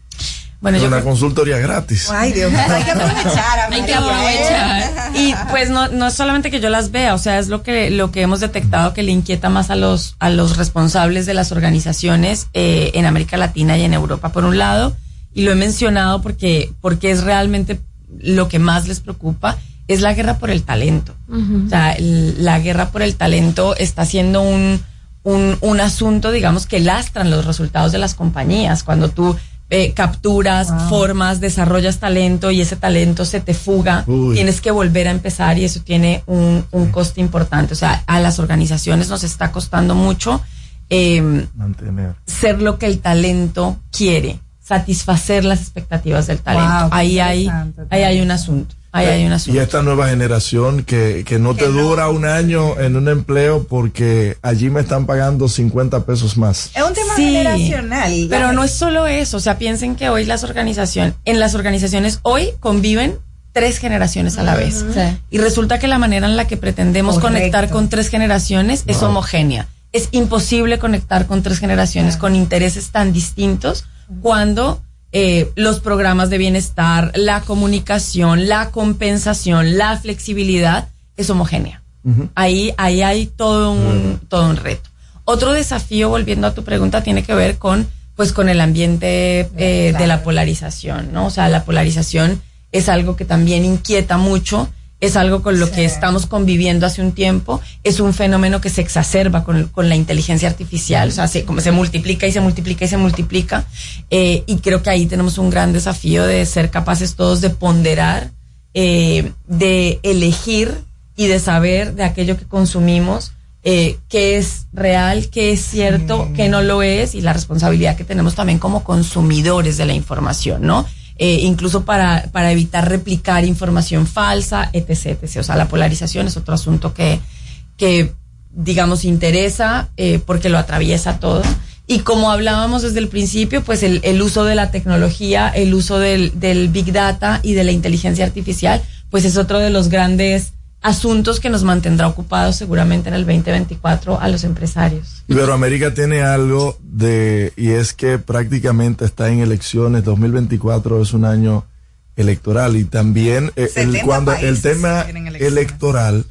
Bueno, yo una creo- consultoría gratis. Ay, Dios mío, hay que aprovechar. Hay que aprovechar. Y pues no, no es solamente que yo las vea, o sea, es lo que, lo que hemos detectado que le inquieta más a los, a los responsables de las organizaciones eh, en América Latina y en Europa, por un lado, y lo he mencionado porque, porque es realmente lo que más les preocupa, es la guerra por el talento. O sea, el- la guerra por el talento está siendo un, un, un asunto, digamos, que lastran los resultados de las compañías. Cuando tú eh, capturas, formas, desarrollas talento y ese talento se te fuga, Uy. tienes que volver a empezar y eso tiene un, un coste importante. O sea, a las organizaciones nos está costando mucho eh, Mantener. ser lo que el talento quiere, satisfacer las expectativas del talento. Wow, ahí hay, ahí hay un asunto. Ahí hay un asunto. Y esta nueva generación que, que no te dura un año en un empleo porque allí me están pagando 50 pesos más. Es un tema Sí, generacional. Pero no es solo eso, o sea, piensen que hoy las organizaciones, en las organizaciones hoy conviven tres generaciones a la vez. Sí. Y resulta que la manera en la que pretendemos Correcto. conectar con tres generaciones es homogénea. Es imposible conectar con tres generaciones con intereses tan distintos cuando eh, los programas de bienestar, la comunicación, la compensación, la flexibilidad es homogénea. Ahí, ahí hay todo un, todo un reto. Otro desafío, volviendo a tu pregunta, tiene que ver con, pues, con el ambiente eh, de la polarización, ¿no? O sea, la polarización es algo que también inquieta mucho, es algo con lo que estamos conviviendo hace un tiempo, es un fenómeno que se exacerba con, con la inteligencia artificial, o sea, se, como se multiplica y se multiplica y se multiplica, eh, y creo que ahí tenemos un gran desafío de ser capaces todos de ponderar, eh, de elegir y de saber de aquello que consumimos, eh, qué es real, qué es cierto, qué no lo es, y la responsabilidad que tenemos también como consumidores de la información, ¿no? Eh, incluso para, para evitar replicar información falsa, etc, etc. O sea, la polarización es otro asunto que, que digamos, interesa eh, porque lo atraviesa todo. Y como hablábamos desde el principio, pues el, el uso de la tecnología, el uso del, del Big Data y de la inteligencia artificial, pues es otro de los grandes asuntos que nos mantendrá ocupados seguramente en el 2024 a los empresarios. Iberoamérica tiene algo de, y es que prácticamente está en elecciones, 2024 es un año electoral y también eh, el, 70 cuando el tema electoral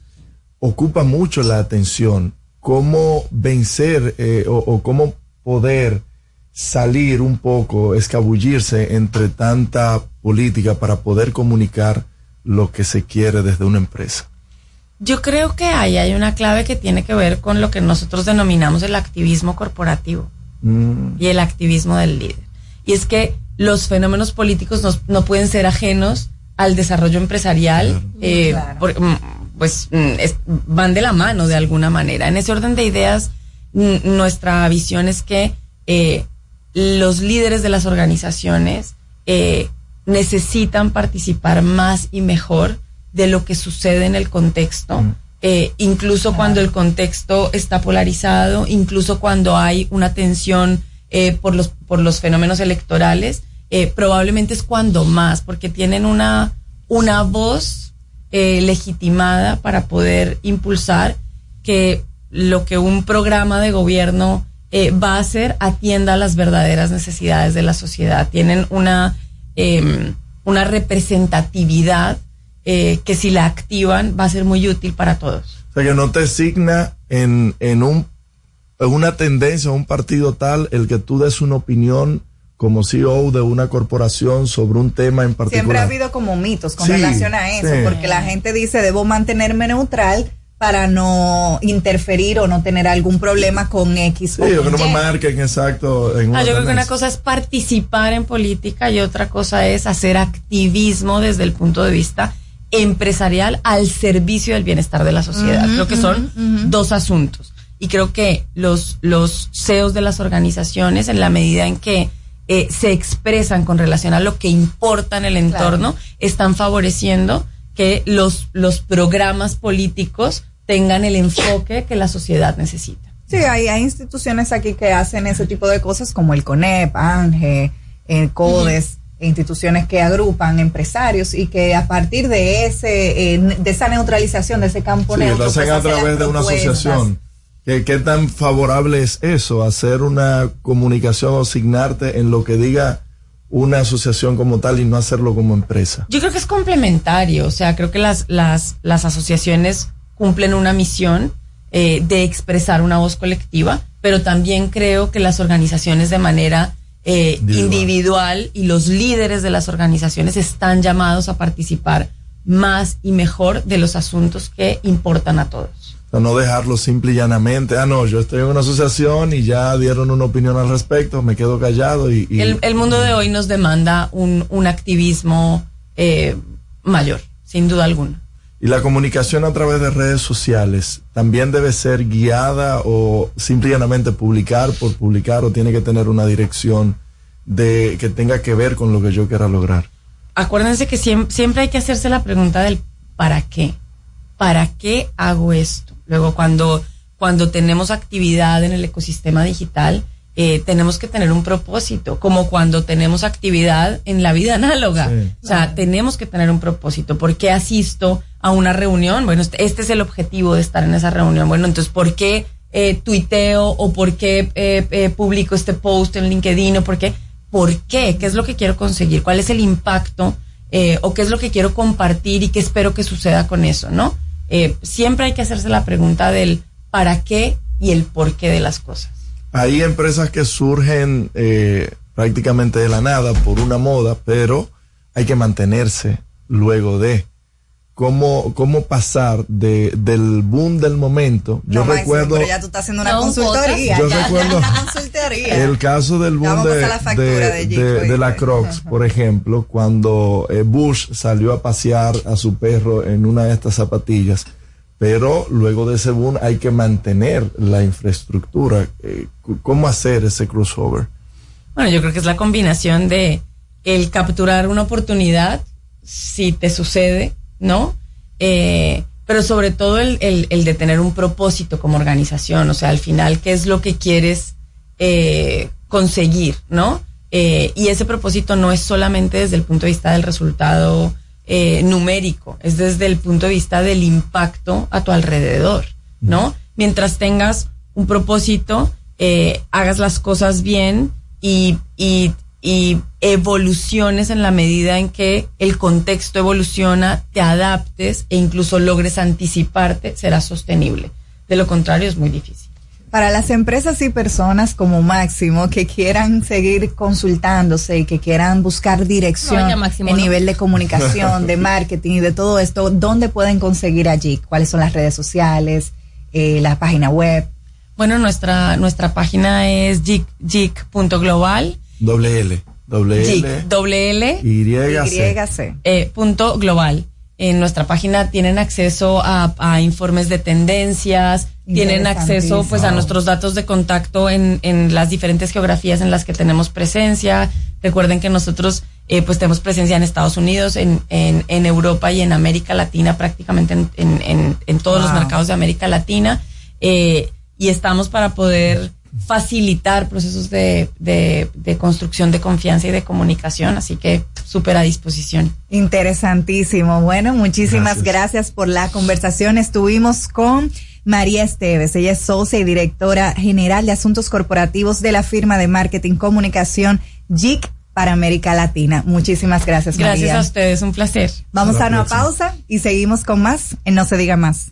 ocupa mucho la atención, cómo vencer eh, o, o cómo poder salir un poco, escabullirse entre tanta política para poder comunicar lo que se quiere desde una empresa. Yo creo que ahí hay una clave que tiene que ver con lo que nosotros denominamos el activismo corporativo Mm. y el activismo del líder. Y es que los fenómenos políticos nos- no pueden ser ajenos al desarrollo empresarial, eh, Claro. por- mm, pues mm, es- van de la mano de alguna manera. En ese orden de ideas, nuestra visión es que eh, los líderes de las organizaciones eh, necesitan participar más y mejor de lo que sucede en el contexto, eh, incluso cuando el contexto está polarizado, incluso cuando hay una tensión eh, por, los, por los fenómenos electorales, eh, probablemente es cuando más, porque tienen una, una voz eh, legitimada para poder impulsar que lo que un programa de gobierno eh, va a hacer atienda a las verdaderas necesidades de la sociedad. Tienen una, em, una representatividad eh, que si la activan va a ser muy útil para todos. O sea, que no te signa en, en, un, en una tendencia o un partido tal el que tú des una opinión como CEO de una corporación sobre un tema en particular. Siempre ha habido como mitos con Sí, relación a eso, sí. porque la gente dice debo mantenerme neutral para no interferir o no tener algún problema con X Sí, o o que no me marquen exacto. En Ah, una yo creo que una cosa es participar en política y otra cosa es hacer activismo desde el punto de vista empresarial al servicio del bienestar de la sociedad. Ujú, creo que son dos asuntos. Y creo que los, los CEOs de las organizaciones, en la medida en que eh, se expresan con relación a lo que importa en el entorno, están favoreciendo que los, los programas políticos tengan el enfoque que la sociedad necesita. Sí, hay, hay instituciones aquí que hacen ese tipo de cosas como el CONEP, ANGE, eh, CODES, instituciones que agrupan empresarios y que a partir de ese eh, de esa neutralización de ese campo Sí, neutro lo hacen pues, a través de una asociación. ¿Qué, ¿Qué tan favorable es eso? Hacer una comunicación o asignarte en lo que diga una asociación como tal y no hacerlo como empresa. Yo creo que es complementario, o sea, creo que las, las, las asociaciones cumplen una misión eh, de expresar una voz colectiva, pero también creo que las organizaciones de manera eh, Individual. individual y los líderes de las organizaciones están llamados a participar más y mejor de los asuntos que importan a todos. O sea, no dejarlo simple y llanamente. Ah, no, yo estoy en una asociación y ya dieron una opinión al respecto, me quedo callado y... y- El, el mundo de hoy nos demanda un, un activismo eh, mayor, sin duda alguna. Y la comunicación a través de redes sociales también debe ser guiada o simple y llanamente publicar por publicar o tiene que tener una dirección de que tenga que ver con lo que yo quiera lograr. Acuérdense que siem- siempre hay que hacerse la pregunta del ¿para qué? ¿Para qué hago esto? Luego, cuando, cuando tenemos actividad en el ecosistema digital, eh, tenemos que tener un propósito, como cuando tenemos actividad en la vida análoga. Sí. O sea, tenemos que tener un propósito. ¿Por qué asisto a una reunión? Bueno, este, este es el objetivo de estar en esa reunión. Bueno, entonces, ¿por qué eh, tuiteo o por qué eh, eh, publico este post en LinkedIn o por qué? ¿Por qué? ¿Qué es lo que quiero conseguir? ¿Cuál es el impacto? Eh, ¿O qué es lo que quiero compartir y qué espero que suceda con eso? ¿No? Eh, siempre hay que hacerse la pregunta del para qué y el por qué de las cosas. Hay empresas que surgen eh, prácticamente de la nada por una moda, pero hay que mantenerse luego de cómo, cómo pasar de, del boom del momento. Yo recuerdo pero ya tú estás haciendo una No, consultoría. Yo ya, recuerdo consultoría. el caso del boom de, de la Crocs, por ejemplo, cuando eh, Bush salió a pasear a su perro en una de estas zapatillas. Pero luego de ese boom hay que mantener la infraestructura. Eh, ¿Cómo hacer ese crossover? Bueno, yo creo que es la combinación de el capturar una oportunidad, si te sucede, ¿no? Eh, pero sobre todo el, el, el de tener un propósito como organización, o sea, al final, ¿qué es lo que quieres eh, conseguir, ¿no? Eh, y ese propósito no es solamente desde el punto de vista del resultado eh, numérico, es desde el punto de vista del impacto a tu alrededor, ¿no? Mientras tengas un propósito, eh, hagas las cosas bien y, y, y evoluciones en la medida en que el contexto evoluciona, te adaptes e incluso logres anticiparte, será sostenible. De lo contrario, es muy difícil. Para las empresas y personas como Máximo que quieran seguir consultándose y que quieran buscar dirección No, Máximo, en no. nivel de comunicación, de marketing y de todo esto, ¿dónde pueden conseguir allí? ¿Cuáles son las redes sociales, eh, la página web? Bueno, nuestra, nuestra página es jig.global. Doble L. Doble L. doble L. Y C. Eh, punto global. En nuestra página tienen acceso a, a informes de tendencias, tienen acceso pues a nuestros datos de contacto en, en las diferentes geografías en las que tenemos presencia. Recuerden que nosotros eh, pues tenemos presencia en Estados Unidos, en, en, en Europa y en América Latina, prácticamente en, en, en, en todos los mercados de América Latina. Eh, y estamos para poder facilitar procesos de, de, de construcción de confianza y de comunicación, así que súper a disposición. Interesantísimo. Bueno, muchísimas Gracias. gracias. por la conversación. Estuvimos con María Esteves. Ella es socia y directora general de asuntos corporativos de la firma de marketing comunicación JIC para América Latina. Muchísimas gracias, Gracias María. a ustedes, un placer. Vamos Hasta a una próxima. pausa y seguimos con más en No se diga más.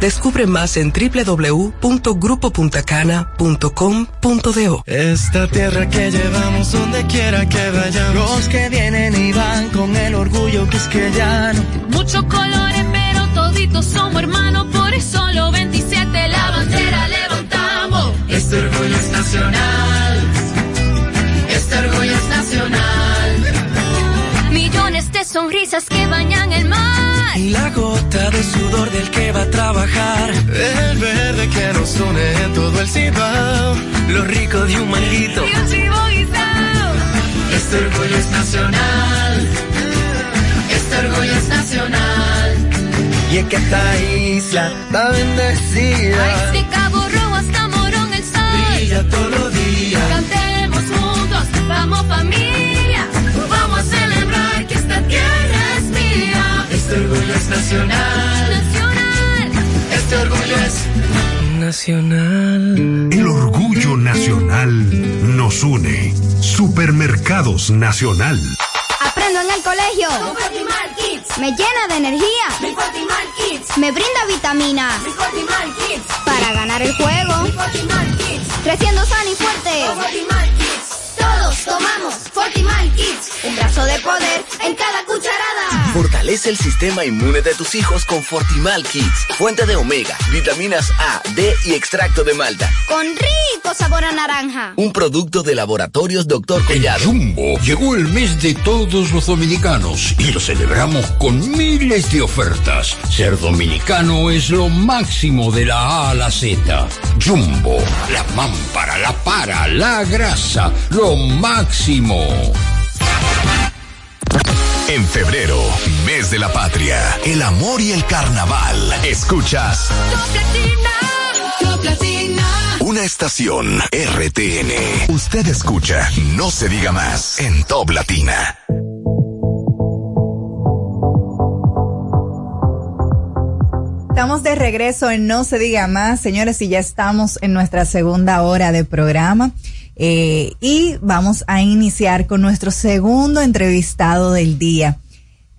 Descubre más en www.grupopuntacana.com.do. Esta tierra que llevamos donde quiera que vayamos. Los que vienen y van con el orgullo que es que ya no. Muchos colores, pero toditos somos hermanos. Por eso los 27 la bandera levantamos. Este orgullo es nacional. Sonrisas que bañan el mar. mar. La gota de sudor del que va a trabajar. El verde que nos une en todo el cibao. Lo rico de un manguito. Y un chivo guisado. Este orgullo es nacional. Este orgullo es nacional. Y es que esta isla está bendecida. Desde Cabo Rojo hasta Morón el sol. Brilla todos los días. Cantemos juntos, vamos familia. Este orgullo es nacional. Nacional. Este orgullo es nacional. El orgullo nacional nos une. Supermercados Nacional. Aprendo en el colegio. Con Fortimal Kids. Me llena de energía. Mi Fortimal Kids. Me brinda vitaminas. Mi Fortimal Kids. Para ganar el juego. Mi Fortimal Kids. Creciendo sano y fuerte. Con Fortimal Kids. Todos tomamos Fortimal Kids. Un brazo de poder en cada cucharada. Fortalece el sistema inmune de tus hijos con Fortimal Kids. Fuente de omega, vitaminas A, D y extracto de malta. Con rico sabor a naranja. Un producto de laboratorios Dr. En Collado. Jumbo llegó el mes de todos los dominicanos y lo celebramos con miles de ofertas. Ser dominicano es lo máximo de la A a la Z. Jumbo, la mámpara, la para, la grasa, lo máximo. En febrero, mes de la patria, el amor y el carnaval. Escuchas Top Latina. una estación RTN. Usted escucha No se diga más en Top Latina. Estamos de regreso en No se diga más, señores, y ya estamos en nuestra segunda hora de programa. Eh, y vamos a iniciar con nuestro segundo entrevistado del día.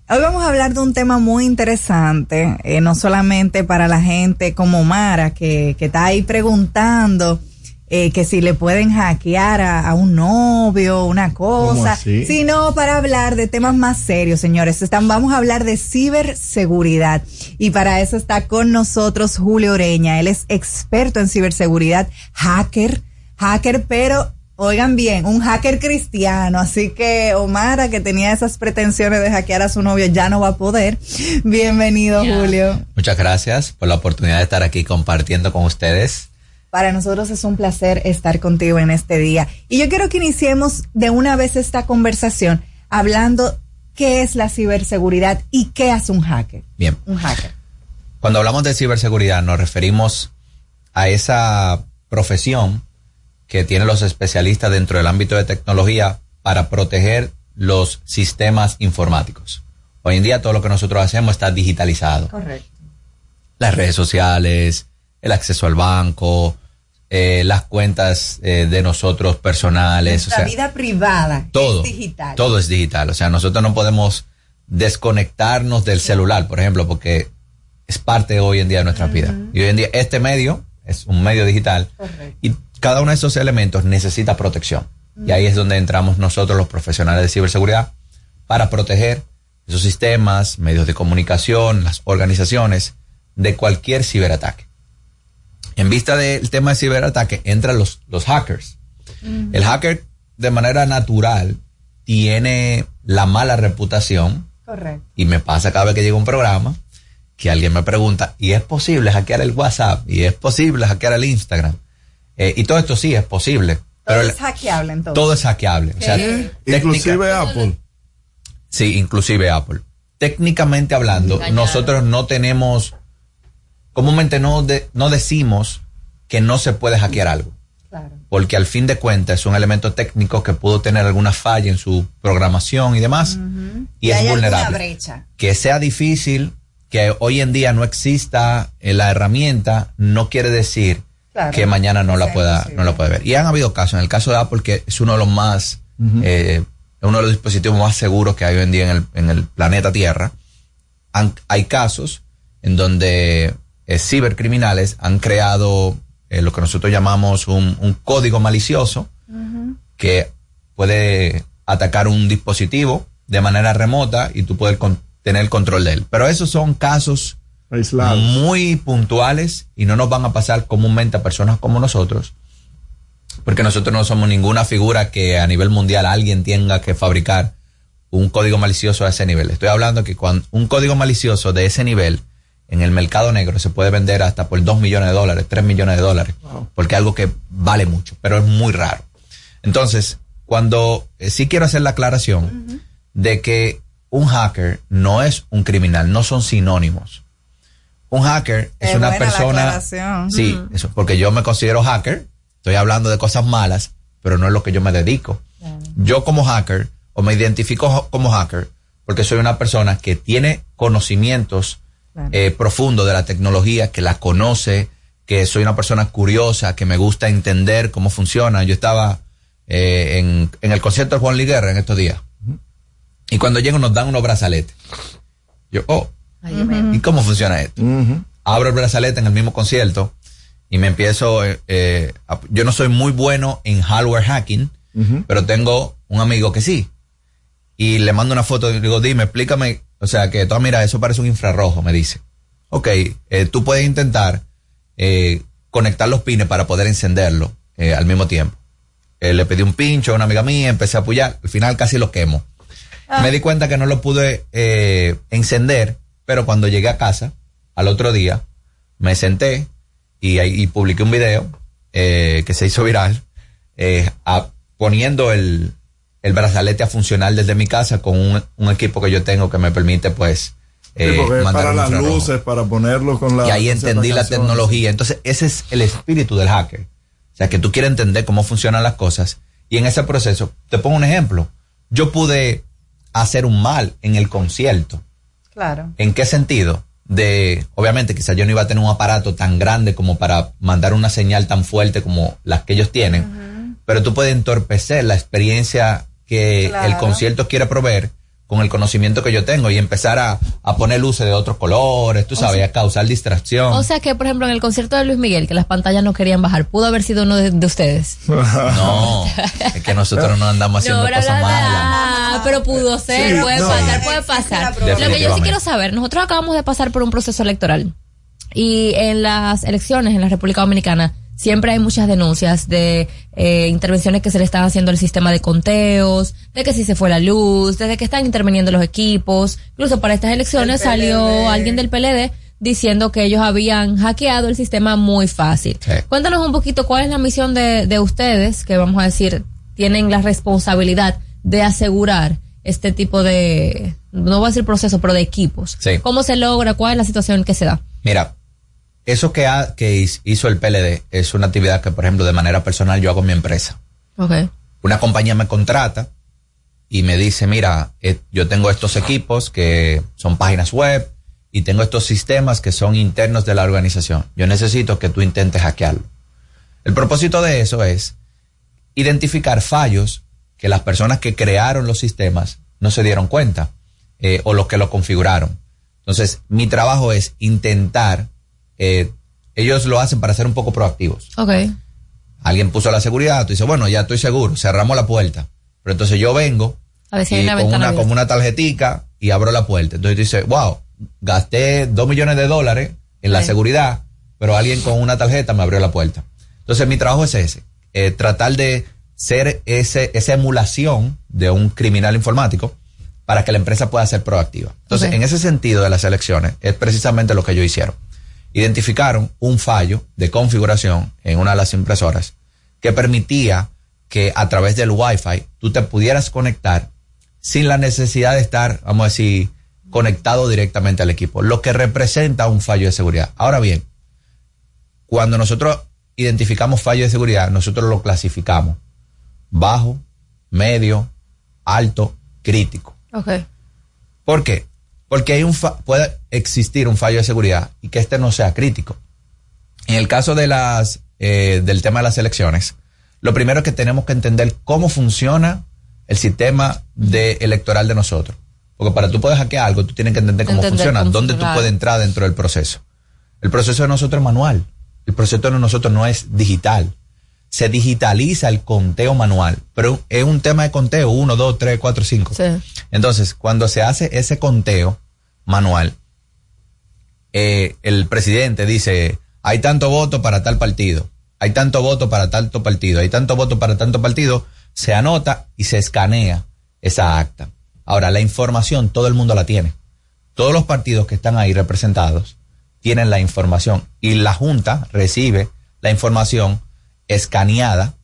Hoy vamos a hablar de un tema muy interesante, eh, no solamente para la gente como Mara, que, que está ahí preguntando eh, que si le pueden hackear a, a un novio, una cosa, sino para hablar de temas más serios, señores. Están, vamos a hablar de ciberseguridad. Y para eso está con nosotros Julio Oreña. Él es experto en ciberseguridad, hacker, hacker, pero oigan bien, un hacker cristiano. Así que Omara, que tenía esas pretensiones de hackear a su novio, ya no va a poder. Bienvenido, Julio. Muchas gracias por la oportunidad de estar aquí compartiendo con ustedes. Para nosotros es un placer estar contigo en este día. Y yo quiero que iniciemos de una vez esta conversación hablando qué es la ciberseguridad y qué hace un hacker. Bien. Un hacker. Cuando hablamos de ciberseguridad nos referimos a esa profesión que tienen los especialistas dentro del ámbito de tecnología para proteger los sistemas informáticos. Hoy en día todo lo que nosotros hacemos está digitalizado. Correcto. Las redes sociales, el acceso al banco, eh, las cuentas eh, de nosotros personales. O sea, vida privada todo, es digital. todo es digital. O sea, nosotros no podemos desconectarnos del celular, por ejemplo, porque es parte hoy en día de nuestra vida. Y hoy en día este medio es un medio digital y cada uno de esos elementos necesita protección. Y ahí es donde entramos nosotros los profesionales de ciberseguridad para proteger esos sistemas, medios de comunicación, las organizaciones de cualquier ciberataque. En vista del tema de ciberataque entran los, los hackers. El hacker de manera natural tiene la mala reputación Correcto. y me pasa cada vez que llega un programa que alguien me pregunta, ¿y es posible hackear el WhatsApp? ¿Y es posible hackear el Instagram? Eh, y todo esto sí es posible. Todo Pero el- es hackeable entonces. todo es hackeable. O Inclusive Apple. Sí, inclusive Apple. Técnicamente hablando, Engañado. nosotros no tenemos, comúnmente no, de- no decimos que no se puede hackear algo. Porque al fin de cuentas es un elemento técnico que pudo tener alguna falla en su programación y demás. Y es vulnerable. brecha. Que sea difícil, que hoy en día no exista la herramienta, no quiere decir Claro. que mañana no la pueda, no la puede ver. Y han habido casos, en el caso de Apple, que es uno de los más, eh, uno de los dispositivos más seguros que hay hoy en día en el, en el planeta Tierra. Han- hay casos en donde eh, cibercriminales han creado eh, lo que nosotros llamamos un, un código malicioso que puede atacar un dispositivo de manera remota y tú puedes con- tener el control de él. Pero esos son casos muy puntuales y no nos van a pasar comúnmente a personas como nosotros, porque nosotros no somos ninguna figura que a nivel mundial alguien tenga que fabricar un código malicioso a ese nivel. Estoy hablando que cuando un código malicioso de ese nivel en el mercado negro se puede vender hasta por 2 millones de dólares, 3 millones de dólares, porque es algo que vale mucho, pero es muy raro. Entonces, cuando eh, sí quiero hacer la aclaración de que un hacker no es un criminal, no son sinónimos. Un hacker es, Es una persona. Sí, eso, porque yo me considero hacker, estoy hablando de cosas malas, pero no es lo que yo me dedico. Yo como hacker, o me identifico como hacker, porque soy una persona que tiene conocimientos eh, profundos de la tecnología, que la conoce, que soy una persona curiosa, que me gusta entender cómo funciona. Yo estaba eh, en, en el concierto de Juan Liguerra en estos días. Y cuando llego nos dan unos brazaletes. Yo, oh, ¿y cómo funciona esto? Abro el brazalete en el mismo concierto y me empiezo, eh, eh, a- yo no soy muy bueno en hardware hacking, pero tengo un amigo que sí. Y le mando una foto y le digo, dime, explícame, o sea, que tú, mira, eso parece un infrarrojo, me dice. Ok, eh, tú puedes intentar eh, conectar los pines para poder encenderlo eh, al mismo tiempo. Eh, le pedí un pincho a una amiga mía, empecé a apoyar, al final casi lo quemo. Me di cuenta que no lo pude eh, encender, pero cuando llegué a casa, al otro día, me senté y, y publiqué un video eh, que se hizo viral, eh, a- poniendo el, el brazalete a funcionar desde mi casa con un, un equipo que yo tengo que me permite, pues, eh, para las luces, para ponerlo con la. Y ahí entendí la tecnología. Entonces, ese es el espíritu del hacker. O sea, que tú quieres entender cómo funcionan las cosas. Y en ese proceso, te pongo un ejemplo. Yo pude hacer un mal en el concierto. Claro. ¿En qué sentido? De, obviamente, quizás yo no iba a tener un aparato tan grande como para mandar una señal tan fuerte como las que ellos tienen, pero tú puedes entorpecer la experiencia que Claro. el concierto quiere proveer con el conocimiento que yo tengo y empezar a, a poner luces de otros colores, tú sabes, sea- a causar distracción. O sea que, por ejemplo, en el concierto de Luis Miguel, que las pantallas no querían bajar, pudo haber sido uno de, de ustedes. no, es que nosotros no andamos haciendo bla, cosas bla, bla. malas. Ah, pero pudo ser, Sí, puede no. pasar, puede pasar. Lo que yo sí quiero saber, nosotros acabamos de pasar por un proceso electoral y en las elecciones en la República Dominicana siempre hay muchas denuncias de eh, intervenciones que se le están haciendo al sistema de conteos, de que si se fue la luz, de que están interviniendo los equipos. Incluso para estas elecciones salió alguien del PLD diciendo que ellos habían hackeado el sistema muy fácil. Cuéntanos un poquito cuál es la misión de, de ustedes, que vamos a decir, tienen la responsabilidad de asegurar este tipo de, no voy a decir proceso, pero de equipos. Sí. ¿Cómo se logra? ¿Cuál es la situación que se da? Mira, eso que, ha- que hizo el PLD es una actividad que, por ejemplo, de manera personal yo hago en mi empresa. Okay. Una compañía me contrata y me dice, mira, eh, yo tengo estos equipos que son páginas web y tengo estos sistemas que son internos de la organización. Yo necesito que tú intentes hackearlo. El propósito de eso es identificar fallos que las personas que crearon los sistemas no se dieron cuenta eh, o los que lo configuraron. Entonces, mi trabajo es intentar, eh, ellos lo hacen para ser un poco proactivos. Ok. Alguien puso la seguridad, tú dices, bueno, ya estoy seguro, cerramos la puerta. Pero entonces yo vengo A ver si hay y una con, una, con una tarjetica y abro la puerta. Entonces tú dices, wow, gasté dos millones de dólares en la seguridad, pero alguien con una tarjeta me abrió la puerta. Entonces mi trabajo es ese, eh, tratar de ser ese, esa emulación de un criminal informático para que la empresa pueda ser proactiva. Entonces, en ese sentido de las elecciones, es precisamente lo que ellos hicieron. Identificaron un fallo de configuración en una de las impresoras que permitía que a través del Wi-Fi tú te pudieras conectar sin la necesidad de estar, vamos a decir, conectado directamente al equipo, lo que representa un fallo de seguridad. Ahora bien, cuando nosotros identificamos fallo de seguridad, nosotros lo clasificamos bajo, medio, alto, crítico. Ok. ¿Por qué? Porque hay un fa- puede existir un fallo de seguridad y que este no sea crítico. En el caso de las, eh, del tema de las elecciones, lo primero es que tenemos que entender cómo funciona el sistema de electoral de nosotros. Porque para tú poder hackear algo, tú tienes que entender cómo Entender funciona, cómo dónde tú puedes entrar dentro del proceso. El proceso de nosotros es manual. El proceso de nosotros no es digital. Se digitaliza el conteo manual, pero es un tema de conteo, 1, 2, 3, 4, 5. Sí. Entonces, cuando se hace ese conteo manual, eh, el presidente dice, hay tanto voto para tal partido, hay tanto voto para tanto partido, hay tanto voto para tanto partido, se anota y se escanea esa acta. Ahora, la información todo el mundo la tiene. Todos los partidos que están ahí representados tienen la información y la Junta recibe la información escaneada,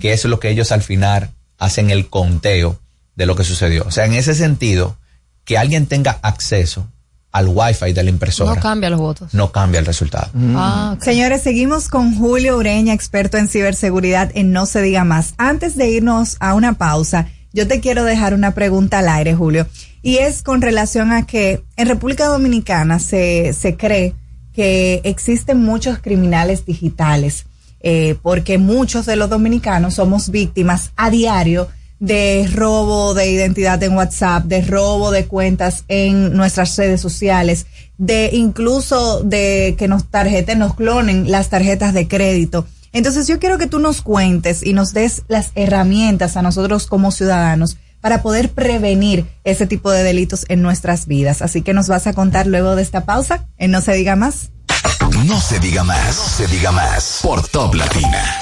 que es lo que ellos al final hacen el conteo de lo que sucedió. O sea, en ese sentido, que alguien tenga acceso al wifi de la impresora No cambia los votos. no cambia el resultado. Ah, ok. Señores, seguimos con Julio Ureña, experto en ciberseguridad en No se diga más. Antes de irnos a una pausa, yo te quiero dejar una pregunta al aire, Julio, y es con relación a que en República Dominicana se, se cree que existen muchos criminales digitales, eh, porque muchos de los dominicanos somos víctimas a diario de robo de identidad en WhatsApp, de robo de cuentas en nuestras redes sociales, de incluso de que nos tarjeten, nos clonen las tarjetas de crédito. Entonces yo quiero que tú nos cuentes y nos des las herramientas a nosotros como ciudadanos para poder prevenir ese tipo de delitos en nuestras vidas. Así que nos vas a contar luego de esta pausa en No se diga más. No se diga más, no se diga más por Top Latina.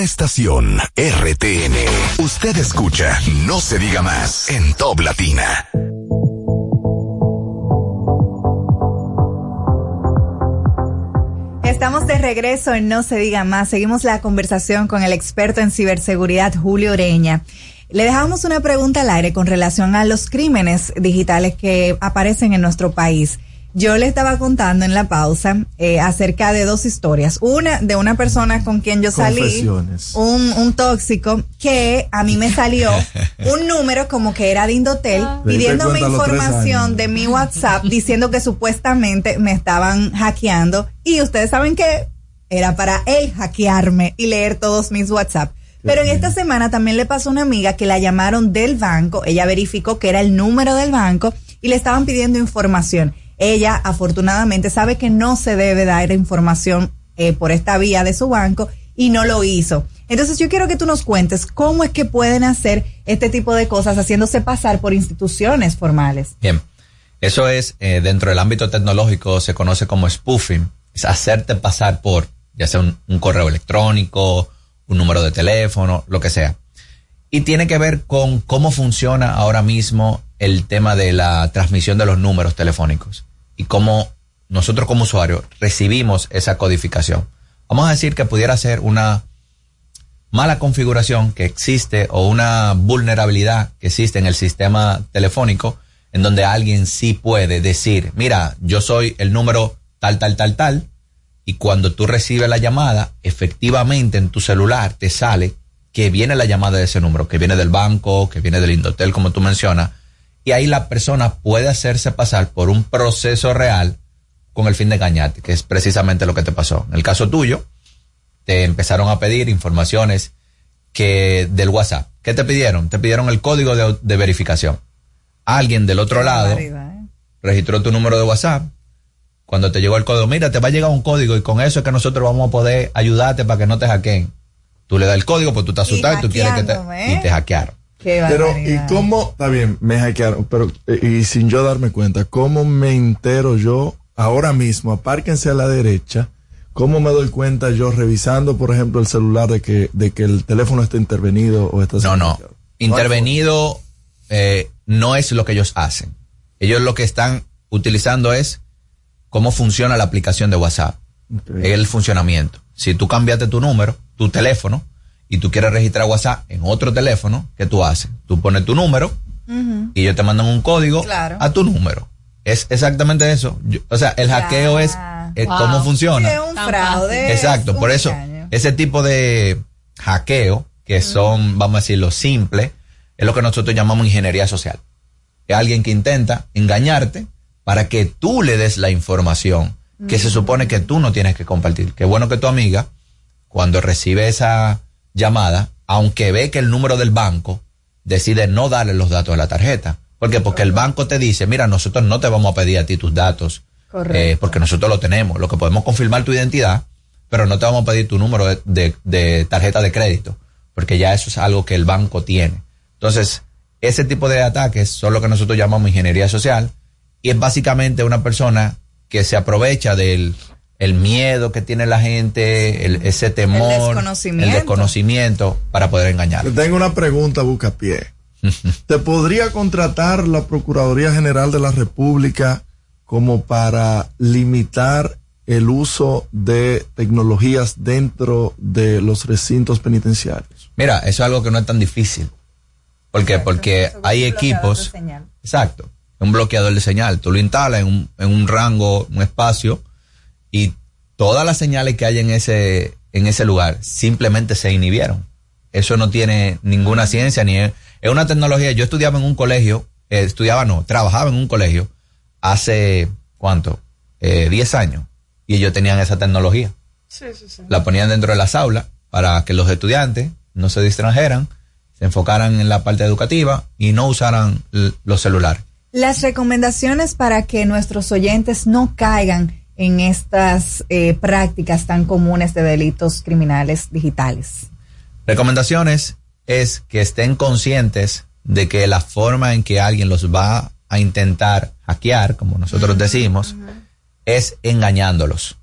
Estación RTN. Usted escucha No se diga más en Top Latina. Estamos de regreso en No se diga más. Seguimos la conversación con el experto en ciberseguridad Julio Oreña. Le dejamos una pregunta al aire con relación a los crímenes digitales que aparecen en nuestro país. Yo le estaba contando en la pausa eh, acerca de dos historias. Una de una persona con quien yo salí, un, un tóxico, que a mí me salió un número como que era de Indotel, Te diste pidiéndome información de mi WhatsApp, diciendo que supuestamente me estaban hackeando. Y ustedes saben que era para él hackearme y leer todos mis WhatsApp. Pero en esta semana también le pasó a una amiga que la llamaron del banco, ella verificó que era el número del banco y le estaban pidiendo información. Ella afortunadamente sabe que no se debe dar información eh, por esta vía de su banco y no lo hizo. Entonces yo quiero que tú nos cuentes cómo es que pueden hacer este tipo de cosas haciéndose pasar por instituciones formales. Bien, eso es, eh, dentro del ámbito tecnológico se conoce como spoofing, es hacerte pasar por, ya sea un, un correo electrónico, un número de teléfono, lo que sea. Y tiene que ver con cómo funciona ahora mismo el tema de la transmisión de los números telefónicos y cómo nosotros como usuarios recibimos esa codificación. Vamos a decir que pudiera ser una mala configuración que existe o una vulnerabilidad que existe en el sistema telefónico en donde alguien sí puede decir, mira, yo soy el número tal, tal, tal, tal, y cuando tú recibes la llamada, efectivamente en tu celular te sale que viene la llamada de ese número, que viene del banco, que viene del Indotel, como tú mencionas, y ahí la persona puede hacerse pasar por un proceso real con el fin de engañarte, que es precisamente lo que te pasó. En el caso tuyo, te empezaron a pedir informaciones que del WhatsApp. ¿Qué te pidieron? Te pidieron el código de, de verificación. Alguien del otro lado registró tu número de WhatsApp. Cuando te llegó el código, mira, te va a llegar un código y con eso es que nosotros vamos a poder ayudarte para que no te hackeen. Tú le das el código, pues tú estás asustado y, tú quieres que te, hackeándome, y te hackearon. Pero, ¿y cómo? Está bien, me hackearon, pero, eh, y sin yo darme cuenta, ¿cómo me entero yo ahora mismo, apárquense a la derecha, ¿cómo me doy cuenta yo revisando, por ejemplo, el celular de que, de que el teléfono está intervenido o está No, no. Intervenido eh, no es lo que ellos hacen. Ellos lo que están utilizando es cómo funciona la aplicación de WhatsApp. El funcionamiento. Si tú cambiaste tu número, tu teléfono, y tú quieres registrar WhatsApp en otro teléfono, ¿qué tú haces? Tú pones tu número y ellos te mandan un código a tu número. Es exactamente eso. Yo- o sea, el hackeo es Wow. cómo funciona. Sí, es un fraude. Exacto, por eso engaño. ese tipo de hackeo, que son, vamos a decirlo, simple, es lo que nosotros llamamos ingeniería social. Es alguien que intenta engañarte para que tú le des la información que se supone que tú no tienes que compartir. Qué bueno que tu amiga, cuando recibe esa llamada, aunque ve que el número del banco, decide no darle los datos de la tarjeta. ¿Por qué? Porque el banco te dice, mira, nosotros no te vamos a pedir a ti tus datos, eh, porque nosotros lo tenemos. Lo que podemos confirmar tu identidad, pero no te vamos a pedir tu número de, de- de tarjeta de crédito, porque ya eso es algo que el banco tiene. Entonces, ese tipo de ataques son lo que nosotros llamamos ingeniería social y es básicamente una persona que se aprovecha del el miedo que tiene la gente, el- ese temor, desconocimiento. el desconocimiento para poder engañar. Te tengo una pregunta, Bucapié. ¿Te podría contratar la Procuraduría General de la República como para limitar el uso de tecnologías dentro de los recintos penitenciarios? Mira, eso es algo que no es tan difícil. ¿Por qué? Porque hay equipos. Exacto. Un bloqueador de señal. Tú lo instalas en un, en un rango, un espacio, y todas las señales que hay en ese, en ese lugar simplemente se inhibieron. Eso no tiene ninguna ciencia ni es, es una tecnología. Yo estudiaba en un colegio, eh, estudiaba no, trabajaba en un colegio hace, ¿cuánto? Eh, 10 años. Y ellos tenían esa tecnología Sí, sí, sí. la ponían dentro de las aulas para que los estudiantes no se distrajeran, se enfocaran en la parte educativa y no usaran los celulares. Las recomendaciones para que nuestros oyentes no caigan en estas eh, prácticas tan comunes de delitos criminales digitales. Recomendaciones es que estén conscientes de que la forma en que alguien los va a intentar hackear, como nosotros decimos, es engañándolos.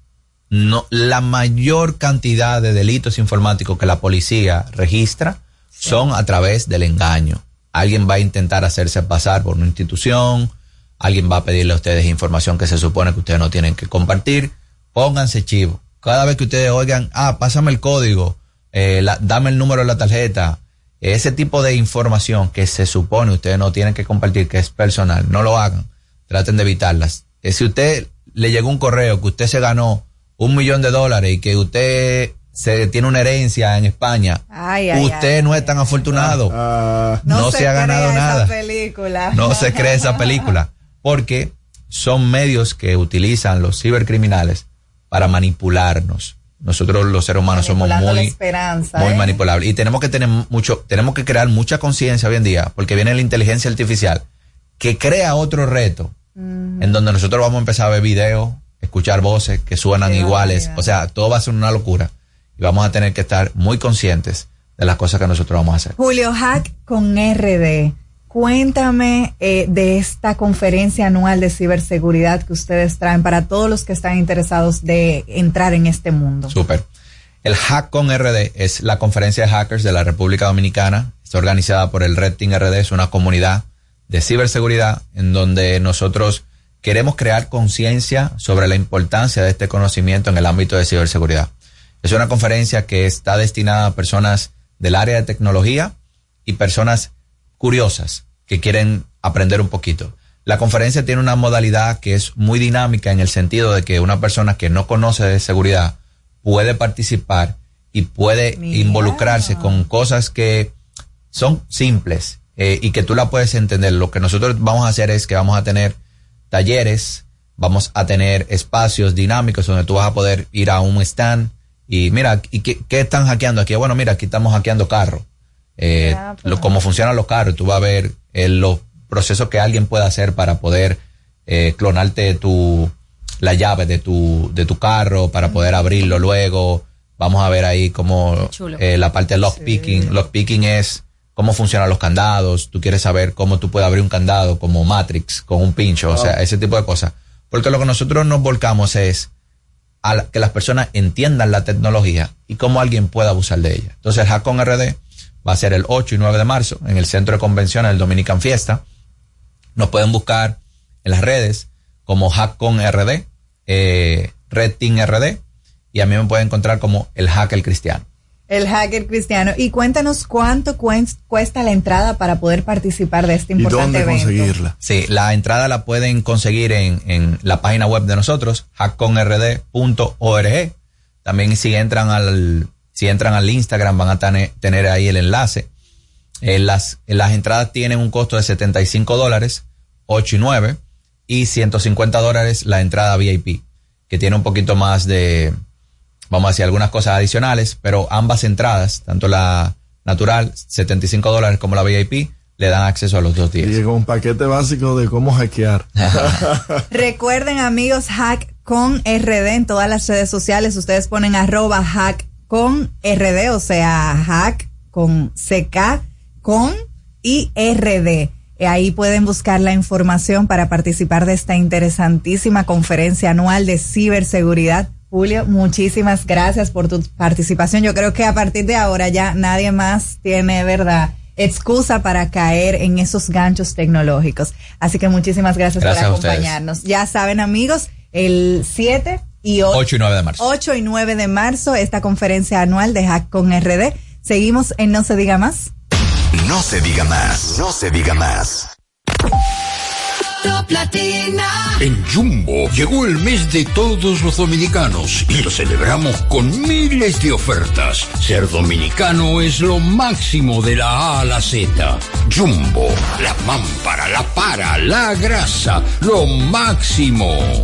No, la mayor cantidad de delitos informáticos que la policía registra son a través del engaño. Alguien va a intentar hacerse pasar por una institución, alguien va a pedirle a ustedes información que se supone que ustedes no tienen que compartir. Pónganse chivo. Cada vez que ustedes oigan, ah, pásame el código, eh, la- dame el número de la tarjeta, ese tipo de información que se supone ustedes no tienen que compartir, que es personal, no lo hagan. Traten de evitarlas. Eh, si usted le llegó un correo que usted se ganó un millón de dólares y que usted se tiene una herencia en España, Ay, ay, usted no es tan afortunado. no, se, ha ganado nada. Esa película. No se cree esa película. Porque son medios que utilizan los cibercriminales para manipularnos. Nosotros los seres humanos somos muy, muy ¿eh? manipulables. Y tenemos que tener mucho, tenemos que crear mucha conciencia hoy en día, porque viene la inteligencia artificial, que crea otro reto, en donde nosotros vamos a empezar a ver videos, escuchar voces que suenan iguales. O sea, todo va a ser una locura. Y vamos a tener que estar muy conscientes de las cosas que nosotros vamos a hacer. Julio Hack con RD. Cuéntame eh, de esta conferencia anual de ciberseguridad que ustedes traen para todos los que están interesados de entrar en este mundo. Súper. El Hack con RD es la conferencia de hackers de la República Dominicana. Está organizada por el Red Team RD, es una comunidad de ciberseguridad en donde nosotros queremos crear conciencia sobre la importancia de este conocimiento en el ámbito de ciberseguridad. Es una conferencia que está destinada a personas del área de tecnología y personas curiosas que quieren aprender un poquito. La conferencia tiene una modalidad que es muy dinámica en el sentido de que una persona que no conoce de seguridad puede participar y puede involucrarse con cosas que son simples eh, y que tú la puedes entender. Lo que nosotros vamos a hacer es que vamos a tener talleres, vamos a tener espacios dinámicos donde tú vas a poder ir a un stand y mira, ¿y qué, qué están hackeando aquí? Bueno, mira, aquí estamos hackeando carros. Eh, lo, cómo funcionan los carros, tú vas a ver eh, los procesos que alguien puede hacer para poder eh, clonarte tu la llave de tu de tu carro para poder abrirlo luego. Vamos a ver ahí cómo eh, la parte de lockpicking. Lockpicking es cómo funcionan los candados. Tú quieres saber cómo tú puedes abrir un candado como Matrix con un pincho, o sea, ese tipo de cosas. Porque lo que nosotros nos volcamos es a que las personas entiendan la tecnología y cómo alguien pueda abusar de ella. Entonces el Hackon RD va a ser el 8 y 9 de marzo en el Centro de Convenciones del Dominican Fiesta. Nos pueden buscar en las redes como Hackon RD, eh, Red Team RD, y a mí me pueden encontrar como el Hacker Cristiano. El hacker cristiano. Y cuéntanos cuánto cuesta la entrada para poder participar de este importante ¿Y dónde conseguirla? Sí, la entrada la pueden conseguir en, en la página web de nosotros, hackonrd.org. También si entran al, si entran al Instagram van a tener, ahí el enlace. Eh, las, las entradas tienen un costo de 75 dólares, 8 y 9, y 150 dólares la entrada VIP, que tiene un poquito más de, vamos a decir, algunas cosas adicionales, pero ambas entradas, tanto la natural, 75 dólares, como la VIP, le dan acceso a los dos días. Llega un paquete básico de cómo hackear. Recuerden, amigos, hack con RD en todas las redes sociales. Ustedes ponen arroba hack con RD, o sea, hack con CK con y RD. Ahí pueden buscar la información para participar de esta interesantísima conferencia anual de ciberseguridad Julio, muchísimas gracias por tu participación. Yo creo que a partir de ahora ya nadie más tiene, ¿verdad? excusa para caer en esos ganchos tecnológicos. Así que muchísimas gracias, por acompañarnos. Ya saben, amigos, el 7 y 8, y 9 de marzo. 8 y 9 de marzo, esta conferencia anual de Hack con RD. Seguimos en No se diga más. No se diga más. No se diga más. En Jumbo llegó el mes de todos los dominicanos y lo celebramos con miles de ofertas. Ser dominicano es lo máximo de la A a la Z. Jumbo, la mámpara, la para, la grasa, lo máximo.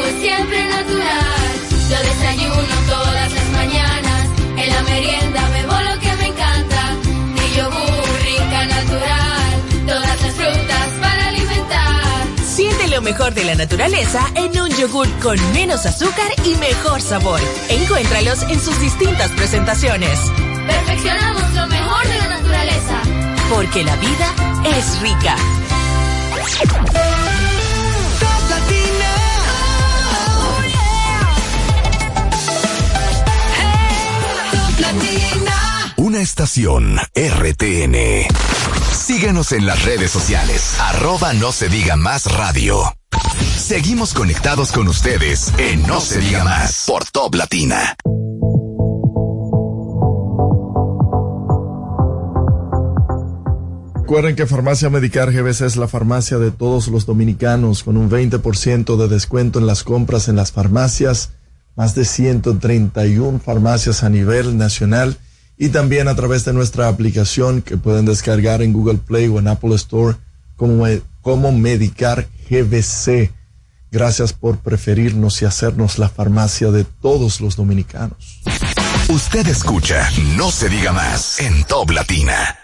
mejor de la naturaleza en un yogur con menos azúcar y mejor sabor. Encuéntralos en sus distintas presentaciones. Perfeccionamos lo mejor de la naturaleza. Porque la vida es rica. Una estación RTN. Síguenos en las redes sociales. Arroba no se diga más radio. Seguimos conectados con ustedes en No, se, diga más por Top Latina. Recuerden que Farmacia Medicar GBC es la farmacia de todos los dominicanos con un 20% de descuento en las compras en las farmacias, más de 131 farmacias a nivel nacional y también a través de nuestra aplicación que pueden descargar en Google Play o en Apple Store como, como Medicar GBC. Gracias por preferirnos y hacernos la farmacia de todos los dominicanos. Usted escucha No se diga más en Top Latina.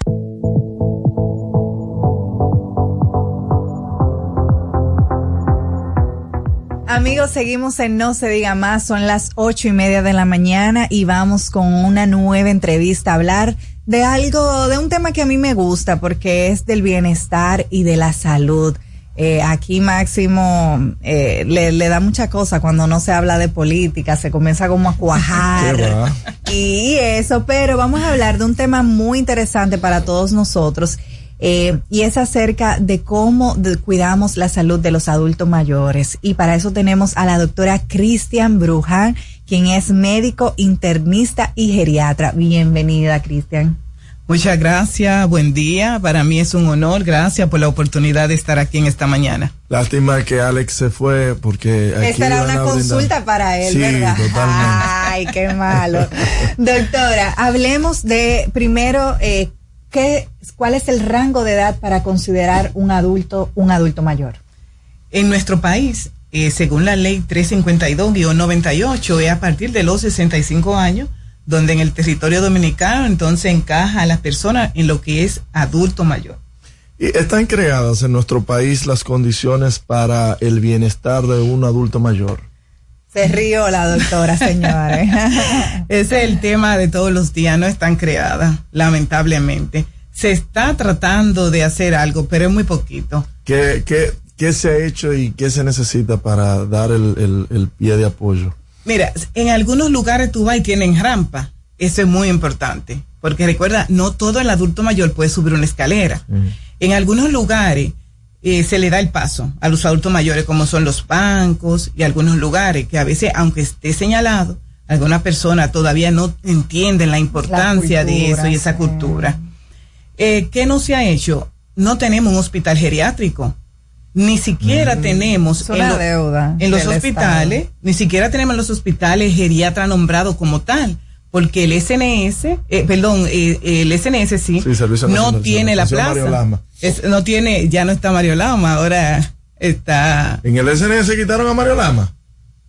Amigos, seguimos en No se diga más, son las ocho y media de la mañana y vamos con una nueva entrevista a hablar de algo, de un tema que a mí me gusta porque es del bienestar y de la salud. Eh, aquí Máximo eh, le, le, da mucha cosa cuando no se habla de política, se comienza como a cuajar y eso, pero vamos a hablar de un tema muy interesante para todos nosotros eh, y es acerca de cómo cuidamos la salud de los adultos mayores. Y para eso tenemos a la doctora Cristian Brujan, quien es médico internista y geriatra. Bienvenida, Cristian. Muchas gracias, buen día. Para mí es un honor, gracias por la oportunidad de estar aquí en esta mañana. Lástima que Alex se fue porque... Aquí Esta era una consulta para él, sí, ¿verdad? Totalmente. Ay, qué malo. Doctora, hablemos de primero eh, ¿qué, ¿cuál es el rango de edad para considerar un adulto un adulto mayor? En nuestro país, eh, según la ley 352-98, es a partir de los 65 años, donde en el territorio dominicano entonces encaja a las personas en lo que es adulto mayor. Y están creadas en nuestro país las condiciones para el bienestar de un adulto mayor. Se rió la doctora, señores. Ese es el tema de todos los días, no están creadas, lamentablemente. Se está tratando de hacer algo, pero es muy poquito. ¿Qué, qué, qué se ha hecho y qué se necesita para dar el, el, el pie de apoyo? Mira, en algunos lugares tú vas y tienen rampa. Eso es muy importante. Porque recuerda, no todo el adulto mayor puede subir una escalera. En algunos lugares eh, se le da el paso a los adultos mayores, como son los bancos y algunos lugares, que a veces, aunque esté señalado, alguna persona todavía no entienden la importancia de eso y esa cultura. Eh, ¿Qué no se ha hecho? No tenemos un hospital geriátrico. Ni siquiera mm. tenemos en, deuda en los hospitales, ni siquiera tenemos en los hospitales geriatra nombrado como tal porque el SNS, eh, perdón, eh, el SNS sí, no tiene la plaza. No tiene, ya no está Mario Lama, ahora está. ¿En el SNS quitaron a Mario Lama?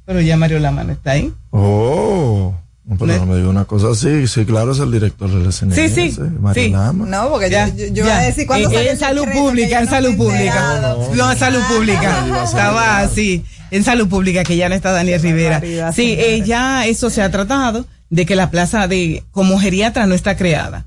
Pero ya Mario Lama no está ahí. Oh. No, pero no, me digo una cosa así, sí, claro, es el director del SNS. Sí, sí. Mario sí. Lama. No, porque ya, yo, yo ya. a decir cuándo En, en salud pública, en salud pública. No, en salud pública. Estaba así, en salud pública, que ya no está Daniel Rivera. Sí, eh, ya eso se ha tratado de que la plaza de como geriatra no está creada.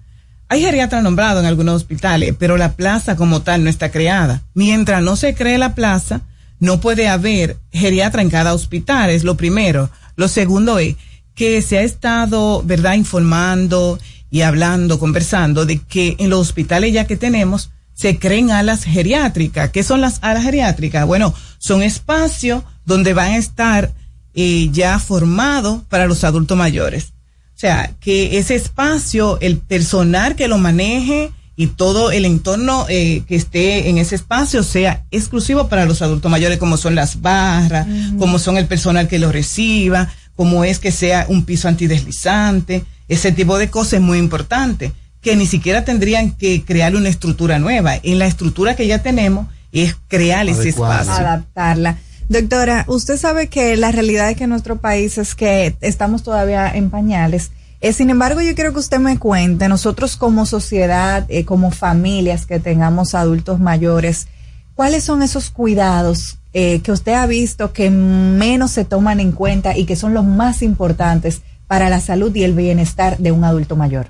Hay geriatra nombrado en algunos hospitales, pero la plaza como tal no está creada. Mientras no se cree la plaza, no puede haber geriatra en cada hospital, es lo primero. Lo segundo es que se ha estado, ¿verdad?, informando y hablando, conversando de que en los hospitales ya que tenemos, se creen alas geriátricas. ¿Qué son las alas geriátricas? Bueno, son espacios donde van a estar eh, ya formado para los adultos mayores. O sea, que ese espacio, el personal que lo maneje y todo el entorno eh, que esté en ese espacio sea exclusivo para los adultos mayores, como son las barras, como son el personal que lo reciba, como es que sea un piso antideslizante, ese tipo de cosas es muy importante, que ni siquiera tendrían que crear una estructura nueva. En la estructura que ya tenemos es crear ese espacio. Adaptarla. Doctora, usted sabe que la realidad de que nuestro país es que estamos todavía en pañales. Eh, sin embargo, yo quiero que usted me cuente, nosotros como sociedad, eh, como familias que tengamos adultos mayores, ¿cuáles son esos cuidados eh, que usted ha visto que menos se toman en cuenta y que son los más importantes para la salud y el bienestar de un adulto mayor?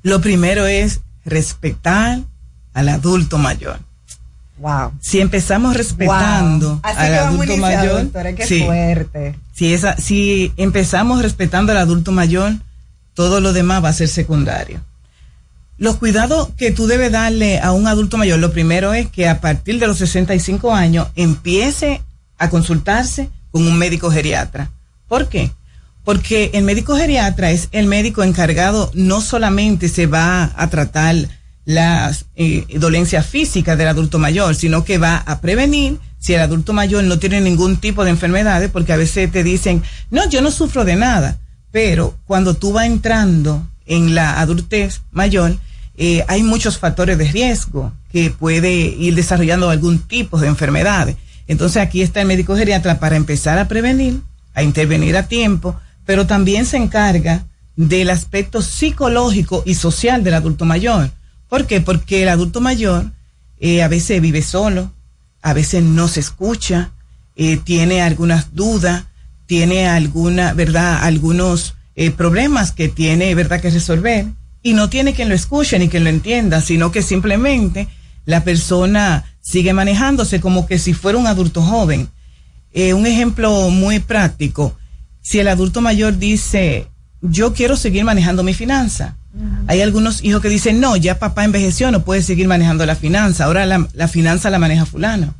Lo primero es respetar al adulto mayor. Wow. Si empezamos respetando al adulto mayor, qué fuerte. Si, esa, si empezamos respetando al adulto mayor, todo lo demás va a ser secundario. Los cuidados que tú debes darle a un adulto mayor, lo primero es que a partir de los 65 años empiece a consultarse con un médico geriatra. ¿Por qué? Porque el médico geriatra es el médico encargado, no solamente se va a tratar las eh, dolencias físicas del adulto mayor, sino que va a prevenir si el adulto mayor no tiene ningún tipo de enfermedades, porque a veces te dicen, no, yo no sufro de nada, pero cuando tú vas entrando en la adultez mayor, eh, hay muchos factores de riesgo que puede ir desarrollando algún tipo de enfermedades. Entonces aquí está el médico geriatra para empezar a prevenir, a intervenir a tiempo, pero también se encarga del aspecto psicológico y social del adulto mayor ¿Por qué? Porque el adulto mayor eh, a veces vive solo, a veces no se escucha, eh, tiene algunas dudas, tiene alguna, ¿verdad? Algunos eh, problemas que tiene, ¿verdad? Que resolver y no tiene quien lo escuche ni quien lo entienda, sino que simplemente la persona sigue manejándose como que si fuera un adulto joven. Un ejemplo muy práctico, si el adulto mayor dice, yo quiero seguir manejando mi finanza, hay algunos hijos que dicen, no, ya papá envejeció, no puede seguir manejando la finanza, ahora la, la finanza la maneja fulano.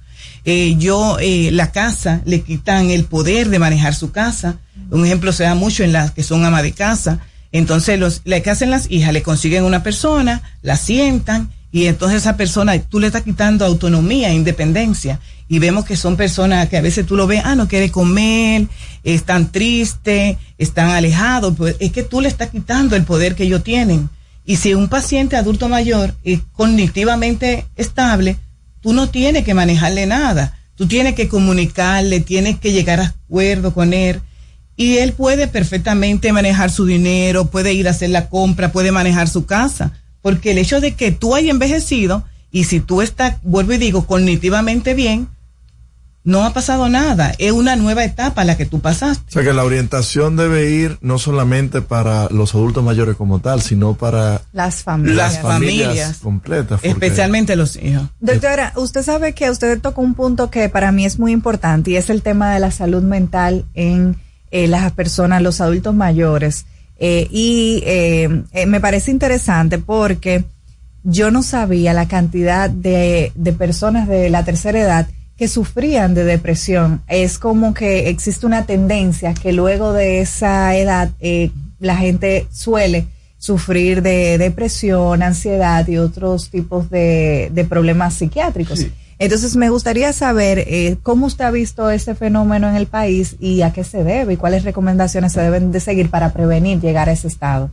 Eh, yo, eh, la casa, le quitan el poder de manejar su casa. Un ejemplo se da mucho en las que son ama de casa. Entonces, los, le que hacen las hijas, le consiguen una persona, la sientan, y entonces esa persona, tú le estás quitando autonomía, independencia. Y vemos que son personas que a veces tú lo ves, ah, no quiere comer, están tristes, están alejados. Pues es que tú le estás quitando el poder que ellos tienen. Y si un paciente adulto mayor es cognitivamente estable, tú no tienes que manejarle nada. Tú tienes que comunicarle, tienes que llegar a acuerdo con él. Y él puede perfectamente manejar su dinero, puede ir a hacer la compra, puede manejar su casa. Porque el hecho de que tú hayas envejecido y si tú estás, vuelvo y digo, cognitivamente bien, no ha pasado nada. Es una nueva etapa la que tú pasaste. O sea que la orientación debe ir no solamente para los adultos mayores como tal, sino para las familias, las familias, completas. Especialmente los hijos. Doctora, usted sabe que usted tocó un punto que para mí es muy importante y es el tema de la salud mental en eh, las personas, los adultos mayores. Eh, y eh, eh, me parece interesante porque yo no sabía la cantidad de, de personas de la tercera edad que sufrían de depresión. Es como que existe una tendencia que luego de esa edad eh, la gente suele sufrir de depresión, ansiedad y otros tipos de, de problemas psiquiátricos. Entonces me gustaría saber eh, cómo usted ha visto ese fenómeno en el país y a qué se debe y cuáles recomendaciones se deben de seguir para prevenir llegar a ese estado.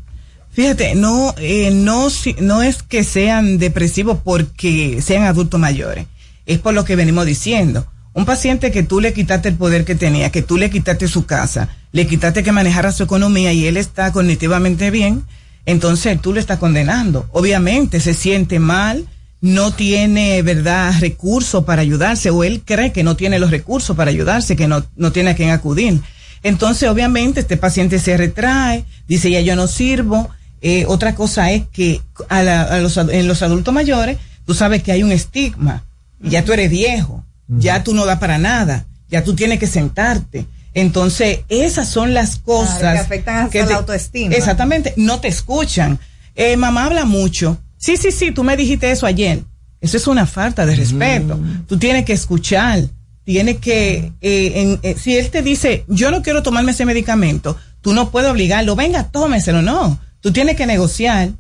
Fíjate, no, eh, no, no es que sean depresivos porque sean adultos mayores es por lo que venimos diciendo. Un paciente que tú le quitaste el poder que tenía, que tú le quitaste su casa, le quitaste que manejara su economía y él está cognitivamente bien, entonces tú le estás condenando. Obviamente se siente mal, no tiene, ¿verdad?, recursos para ayudarse o él cree que no tiene los recursos para ayudarse, que no, no tiene a quien acudir. Entonces, obviamente, este paciente se retrae, dice, ya yo no sirvo. Eh, otra cosa es que a, los, en los adultos mayores, tú sabes que hay un estigma ya tú eres viejo, ya tú no da para nada, ya tú tienes que sentarte. Entonces, esas son las cosas que afectan hasta la autoestima. Exactamente, no te escuchan. Eh, mamá habla mucho. Sí, sí, sí, tú me dijiste eso ayer. Eso es una falta de respeto. Tú tienes que escuchar, tienes que, eh, eh, si él te dice, yo no quiero tomarme ese medicamento, tú no puedes obligarlo, venga, tómeselo, no. Tú tienes que negociar,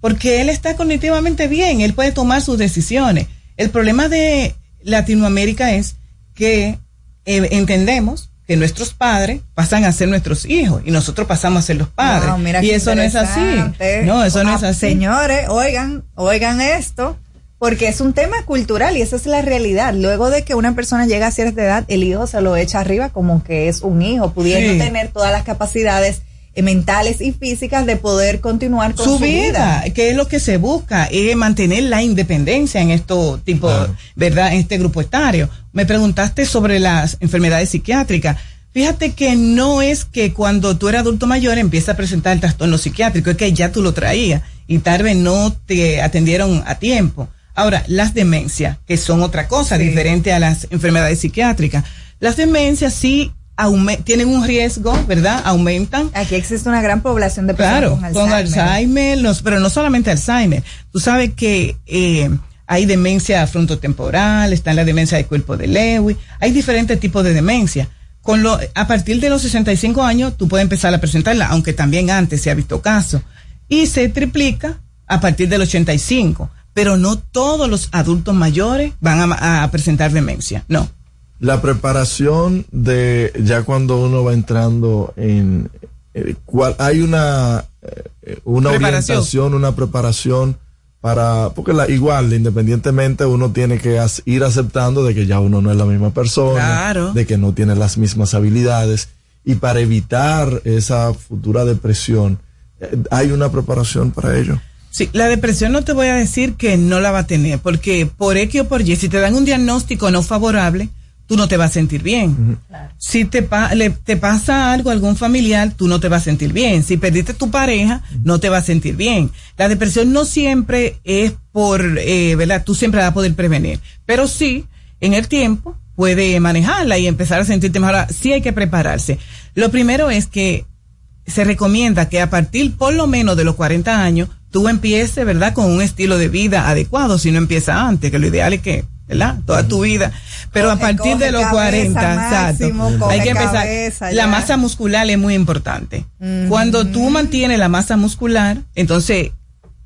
porque él está cognitivamente bien, él puede tomar sus decisiones. El problema de Latinoamérica es que eh, entendemos que nuestros padres pasan a ser nuestros hijos y nosotros pasamos a ser los padres. y eso no es así. No, eso no es así. Señores, oigan, oigan esto, porque es un tema cultural y esa es la realidad. Luego de que una persona llega a cierta edad, el hijo se lo echa arriba como que es un hijo, pudiendo tener todas las capacidades mentales y físicas de poder continuar con su, vida, que es lo que se busca, es mantener la independencia en estos tipos, ¿verdad? En este grupo etario. Me preguntaste sobre las enfermedades psiquiátricas. Fíjate que no es que cuando tú eres adulto mayor empieza a presentar el trastorno psiquiátrico, es que ya tú lo traías y tal vez no te atendieron a tiempo. Ahora, las demencias, que son otra cosa diferente a las enfermedades psiquiátricas. Las demencias sí tienen un riesgo, ¿verdad? Aumentan. Aquí existe una gran población de personas claro, con Alzheimer. pero no solamente Alzheimer. Tú sabes que eh, hay demencia frontotemporal, está la demencia del cuerpo de Lewy, hay diferentes tipos de demencia. Con lo, a partir de los 65 años, tú puedes empezar a presentarla, aunque también antes se ha visto caso. Y se triplica a partir del 85. Pero no todos los adultos mayores van a presentar demencia, no la preparación de ya cuando uno va entrando en eh, hay una eh, una orientación una preparación para porque la igual independientemente uno tiene que ir aceptando de que ya uno no es la misma persona de que no tiene las mismas habilidades y para evitar esa futura depresión eh, hay una preparación para ello Sí, la depresión no te voy a decir que no la va a tener, porque por X o por Y, si te dan un diagnóstico no favorable, tú no te vas a sentir bien. Si te, pa- le- te pasa algo a algún familiar, tú no te vas a sentir bien. Si perdiste tu pareja, no te vas a sentir bien. La depresión no siempre es por, eh, ¿verdad? Tú siempre vas a poder prevenir. Pero sí, en el tiempo, puede manejarla y empezar a sentirte mejor. Ahora, Sí hay que prepararse. Lo primero es que se recomienda que a partir por lo menos de los 40 años tú empieces, ¿verdad? Con un estilo de vida adecuado, si no empieza antes, que lo ideal es que, ¿verdad? Toda tu vida. Pero a partir de los cabeza 40, máximo, exacto. Hay que empezar. cabeza la masa muscular es muy importante. Cuando tú mantienes la masa muscular, entonces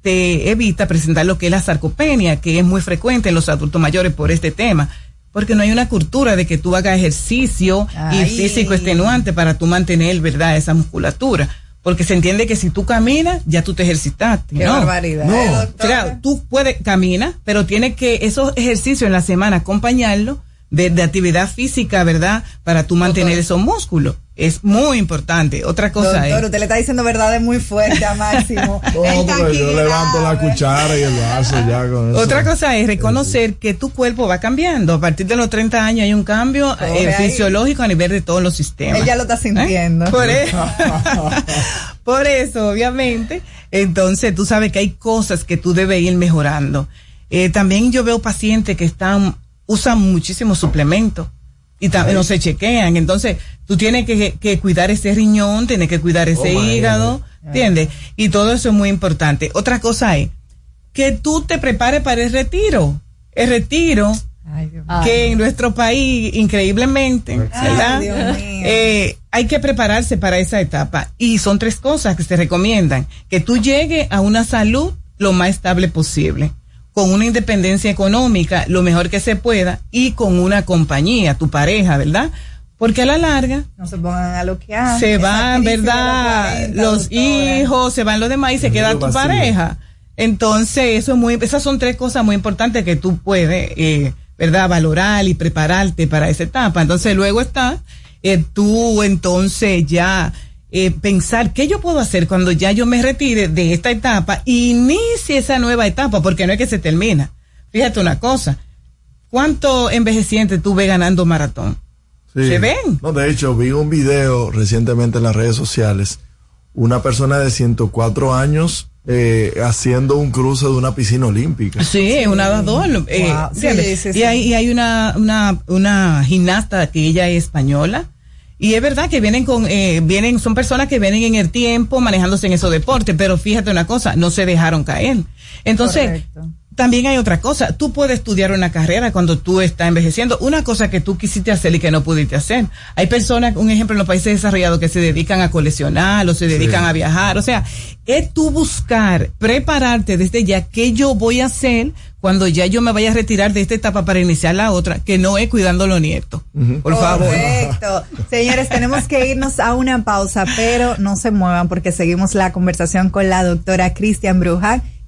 te evita presentar lo que es la sarcopenia, que es muy frecuente en los adultos mayores por este tema. Porque no hay una cultura de que tú hagas ejercicio y físico extenuante para tú mantener, ¿verdad?, esa musculatura. Porque se entiende que si tú caminas, ya tú te ejercitaste. Qué no, barbaridad, No, ¿eh? Claro, tú puedes caminar, pero tienes que esos ejercicios en la semana acompañarlo de, de actividad física, ¿verdad? Para tú mantener esos músculos. Es muy importante. Otra cosa Doctor, es. usted le está diciendo verdades muy fuertes a Máximo. No, Él está porque yo aquí levanto la grave. cuchara y el vaso ya con eso. Otra cosa es reconocer que tu cuerpo va cambiando. A partir de los 30 años hay un cambio eh, fisiológico a nivel de todos los sistemas. Él ya lo está sintiendo. ¿Eh? Por, eso, por eso, obviamente, entonces tú sabes que hay cosas que tú debes ir mejorando. Eh, también yo veo pacientes que están, usan muchísimos suplementos y también no se chequean. Entonces, tú tienes que, que cuidar ese riñón, tienes que cuidar ese Oh, hígado, ¿entiendes? Y todo eso es muy importante. Otra cosa es que tú te prepares para el retiro. El retiro, que en nuestro país, increíblemente, ¿verdad? Ay, Dios mío. Eh, hay que prepararse para esa etapa. Y son tres cosas que se recomiendan. Que tú llegues a una salud lo más estable posible, con una independencia económica lo mejor que se pueda y con una compañía, tu pareja, ¿verdad? Porque a la larga No se pongan a loquear. se van, ¿verdad? 40, los doctora. hijos, se van los demás y se queda tu vacío. pareja. Entonces, eso es muy, esas son tres cosas muy importantes que tú puedes, eh, ¿verdad? Valorar y prepararte para esa etapa. Entonces, luego está, eh, tú entonces ya, eh, pensar qué yo puedo hacer cuando ya yo me retire de esta etapa e inicie esa nueva etapa, porque no es que se termina. Fíjate una cosa, ¿cuánto envejeciente tú ves ganando maratón? Sí. ¿Se ven? No, de hecho, vi un video recientemente en las redes sociales. Una persona de 104 años eh, haciendo un cruce de una piscina olímpica. Sí, un nadador. eh, Wow. Sí, ¿entiendes? sí, y, sí. hay, y hay una, una, una gimnasta que ella es española. Y es verdad que vienen con, eh, vienen, son personas que vienen en el tiempo manejándose en esos deportes, pero fíjate una cosa, no se dejaron caer. Entonces. También hay otra cosa, tú puedes estudiar una carrera cuando tú estás envejeciendo, una cosa que tú quisiste hacer y que no pudiste hacer. Hay personas, un ejemplo en los países desarrollados que se dedican a coleccionar o se dedican a viajar, o sea, es tú buscar, prepararte desde ya qué yo voy a hacer cuando ya yo me vaya a retirar de esta etapa para iniciar la otra, que no es cuidando a los nietos. Por favor. Correcto. Señores, tenemos que irnos a una pausa, pero no se muevan porque seguimos la conversación con la doctora Cristian Bruja,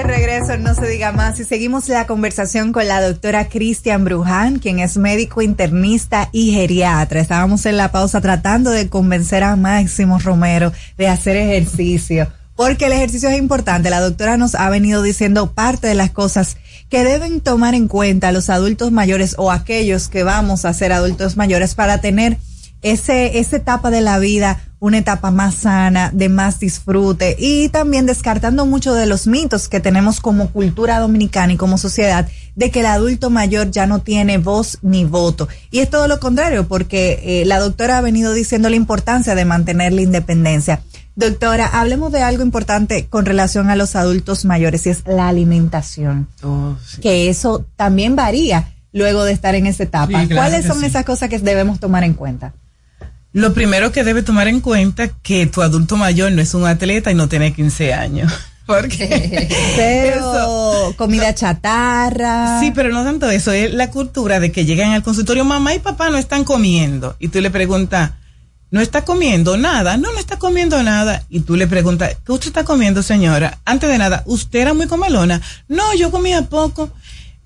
De regreso, no se diga más, y seguimos la conversación con la doctora Cristian Bruján, quien es médico internista y geriatra. Estábamos en la pausa tratando de convencer a Máximo Romero de hacer ejercicio, porque el ejercicio es importante. La doctora nos ha venido diciendo parte de las cosas que deben tomar en cuenta los adultos mayores o aquellos que vamos a ser adultos mayores para tener ese, esa etapa de la vida, una etapa más sana, de más disfrute y también descartando mucho de los mitos que tenemos como cultura dominicana y como sociedad de que el adulto mayor ya no tiene voz ni voto. Y es todo lo contrario, porque eh, la doctora ha venido diciendo la importancia de mantener la independencia. Doctora, hablemos de algo importante con relación a los adultos mayores y es la alimentación. Oh, Que eso también varía luego de estar en esa etapa. Sí, claro ¿Cuáles son sí. esas cosas que debemos tomar en cuenta? Lo primero que debe tomar en cuenta que tu adulto mayor no es un atleta y no tiene 15 años. Porque Pero comida chatarra. Sí, pero no tanto eso, es la cultura de que llegan al consultorio, mamá y papá no están comiendo. Y tú le preguntas, ¿no está comiendo nada? No, no está comiendo nada. Y tú le preguntas, ¿qué usted está comiendo, señora? Antes de nada, ¿usted era muy comelona? No, yo comía poco.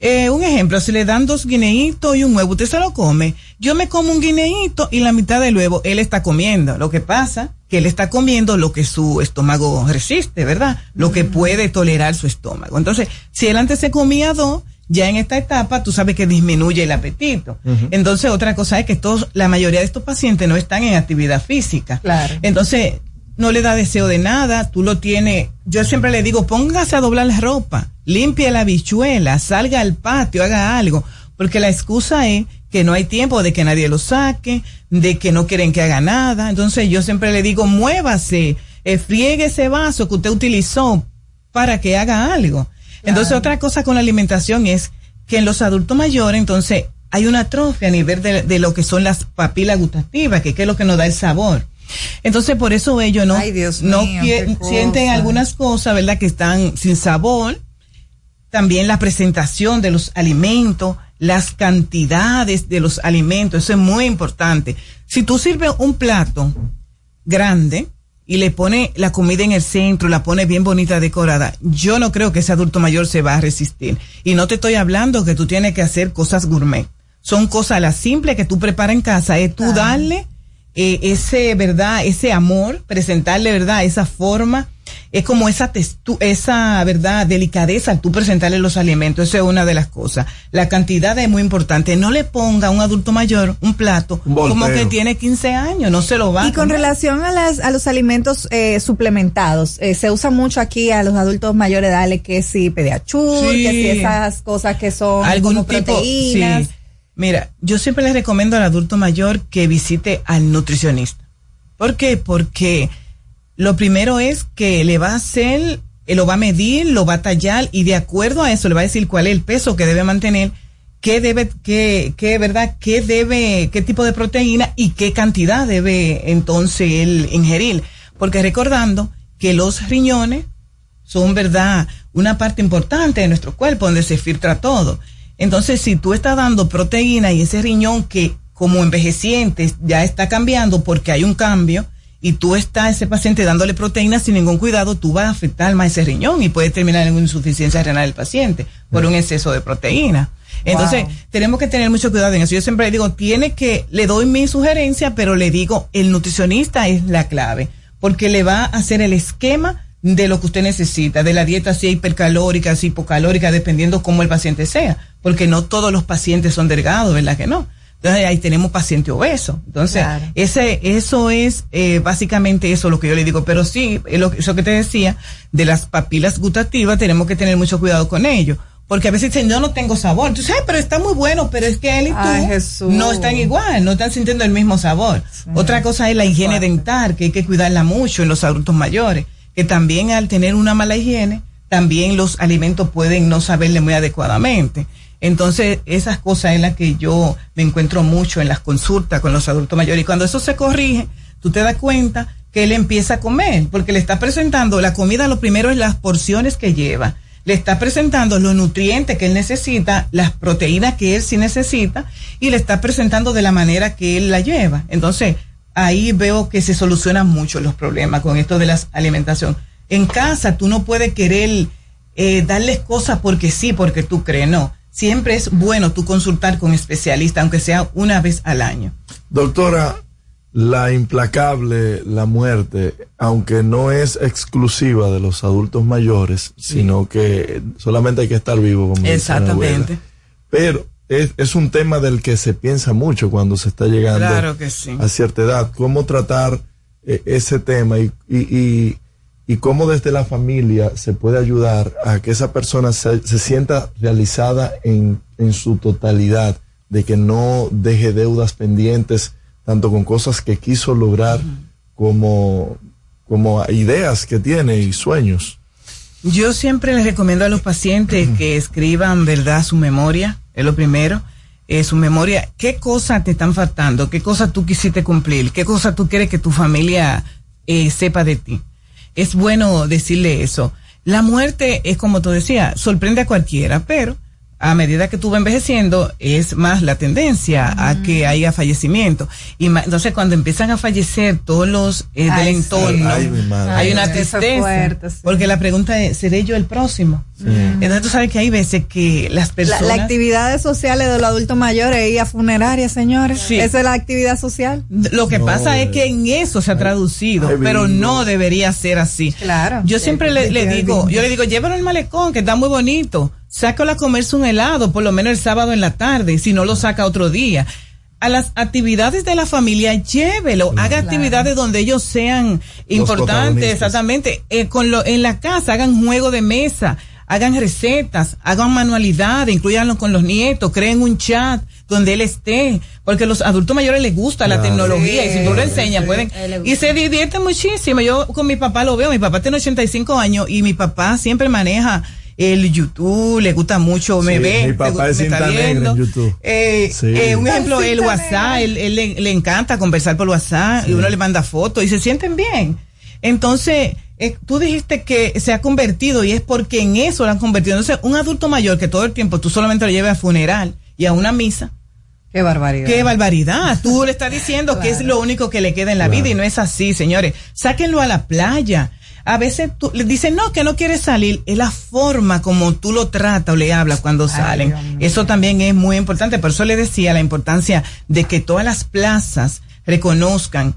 Eh, un ejemplo, si le dan dos guineitos y un huevo, usted se lo come. Yo me como un guineíto y la mitad del huevo, él está comiendo. Lo que pasa, que él está comiendo lo que su estómago resiste, ¿verdad? Lo que puede tolerar su estómago. Entonces, si él antes se comía dos, ya en esta etapa tú sabes que disminuye el apetito. Entonces, otra cosa es que todos, la mayoría de estos pacientes no están en actividad física. Claro. Entonces, no le da deseo de nada, tú lo tienes, yo siempre le digo, póngase a doblar la ropa, limpie la bichuela, salga al patio, haga algo, porque la excusa es que no hay tiempo de que nadie lo saque, de que no quieren que haga nada, entonces yo siempre le digo, muévase, eh, friegue ese vaso que usted utilizó para que haga algo. Entonces otra cosa con la alimentación es que en los adultos mayores, entonces hay una atrofia a nivel de, de lo que son las papilas gustativas, que, que es lo que nos da el sabor. Entonces, por eso ellos no, Ay, Dios no mío, quie- qué sienten cosa. algunas cosas, ¿verdad? Que están sin sabor. También la presentación de los alimentos, las cantidades de los alimentos, eso es muy importante. Si tú sirves un plato grande y le pone la comida en el centro, la pone bien bonita decorada, yo no creo que ese adulto mayor se va a resistir. Y no te estoy hablando que tú tienes que hacer cosas gourmet. Son cosas las simples que tú preparas en casa, es tú darle eh, ese, verdad, ese amor, presentarle, verdad, esa forma, es como esa textu esa, verdad, delicadeza al tú presentarle los alimentos, eso es una de las cosas. La cantidad es muy importante. No le ponga a un adulto mayor un plato Un como que tiene 15 años, no se lo va a Y con relación a, las, a los alimentos eh, suplementados, eh, se usa mucho aquí a los adultos mayores, dale que si pediachur, Sí. que si esas cosas que son algún como tipo, proteínas. sí. Mira, yo siempre les recomiendo al adulto mayor que visite al nutricionista. ¿Por qué? Porque lo primero es que le va a hacer, lo va a medir, lo va a tallar y de acuerdo a eso le va a decir cuál es el peso que debe mantener, qué debe, qué, qué, verdad, qué debe, qué tipo de proteína y qué cantidad debe entonces él ingerir. Porque recordando que los riñones son, verdad, una parte importante de nuestro cuerpo donde se filtra todo. Entonces, si tú estás dando proteína y ese riñón que como envejeciente ya está cambiando porque hay un cambio y tú estás ese paciente dándole proteína sin ningún cuidado, tú vas a afectar más ese riñón y puede terminar en una insuficiencia renal del paciente por un exceso de proteína. Entonces, Wow. tenemos que tener mucho cuidado en eso. Yo siempre le digo, tiene que, le doy mi sugerencia, pero le digo, el nutricionista es la clave, porque le va a hacer el esquema de lo que usted necesita, de la dieta si hipercalórica, si hipocalórica, dependiendo cómo el paciente sea, porque no todos los pacientes son delgados, ¿verdad que no? Entonces ahí tenemos paciente obeso. Entonces, Claro. ese, eso es eh, básicamente eso lo que yo le digo. Pero sí, lo, eso que te decía, de las papilas gustativas, tenemos que tener mucho cuidado con ello. Porque a veces dicen, yo no tengo sabor. Tú sabes, pero está muy bueno, pero es que él y tú Ay, no están igual, no están sintiendo el mismo sabor. Otra cosa es la higiene dental, que hay que cuidarla mucho en los adultos mayores, que también al tener una mala higiene, también los alimentos pueden no saberle muy adecuadamente. Entonces, esas cosas es las que yo me encuentro mucho en las consultas con los adultos mayores. Y cuando eso se corrige, tú te das cuenta que él empieza a comer, porque le está presentando la comida, lo primero es las porciones que lleva. Le está presentando los nutrientes que él necesita, las proteínas que él sí necesita, y le está presentando de la manera que él la lleva. Entonces, ahí veo que se solucionan mucho los problemas con esto de la alimentación. En casa tú no puedes querer eh, darles cosas porque sí, porque tú crees, no. Siempre es bueno tú consultar con especialista, aunque sea una vez al año. Doctora, la implacable, la muerte, aunque no es exclusiva de los adultos mayores, sino que solamente hay que estar vivo. Como Exactamente. Pero es, es un tema del que se piensa mucho cuando se está llegando Claro que sí. a cierta edad. ¿Cómo tratar eh, ese tema y, y, y, y cómo desde la familia se puede ayudar a que esa persona se, se sienta realizada en, en su totalidad, de que no deje deudas pendientes, tanto con cosas que quiso lograr como, como ideas que tiene y sueños? Yo siempre les recomiendo a los pacientes que escriban, ¿verdad?, su memoria, es lo primero. Eh, su memoria, qué cosas te están faltando, qué cosas tú quisiste cumplir, qué cosas tú quieres que tu familia eh, sepa de ti. Es bueno decirle eso. La muerte es como tú decías, sorprende a cualquiera, pero a medida que tú vas envejeciendo es más la tendencia a que haya fallecimiento. Y ma- entonces cuando empiezan a fallecer todos los eh, Ay, del sí. entorno, Ay, hay una tristeza. fuerte, sí. Porque la pregunta es, ¿seré yo el próximo? Entonces tú sabes que hay veces que las La, personas... las actividades sociales de los adultos mayores es ir a funerarias, señores. Sí. Esa es la actividad social. Lo que No, pasa es que en eso se ha traducido, ay, pero no debería ser así. Claro. Yo siempre le, digo, yo le digo, llévalo al malecón, que está muy bonito. Sácalo a comerse un helado, por lo menos el sábado en la tarde, si no lo saca otro día. A las actividades de la familia, llévelo, haga actividades donde ellos sean importantes, exactamente. Eh, con lo, en la casa, hagan juego de mesa, hagan recetas, hagan manualidades, incluyanlo con los nietos, creen un chat donde él esté, porque a los adultos mayores les gusta la tecnología y si tú lo enseñas sí. pueden y se divierte muchísimo. Yo con mi papá lo veo, mi papá tiene 85 años y mi papá siempre maneja el YouTube, le gusta mucho, me Sí, ve, mi papá me, es me está en. YouTube. Eh, Sí. eh, un ejemplo, el WhatsApp, él, él le, le encanta conversar por WhatsApp y uno le manda fotos y se sienten bien. Entonces, eh, tú dijiste que se ha convertido y es porque en eso lo han convertido. Entonces, un adulto mayor que todo el tiempo tú solamente lo lleves a funeral y a una misa, Qué barbaridad. Qué barbaridad. Tú le estás diciendo que es lo único que le queda en la vida y no es así, señores. Sáquenlo a la playa. A veces tú le dicen, no, que no quiere salir. Es la forma como tú lo tratas o le hablas cuando salen. Dios. Eso también es muy importante. Por eso le decía la importancia de que todas las plazas reconozcan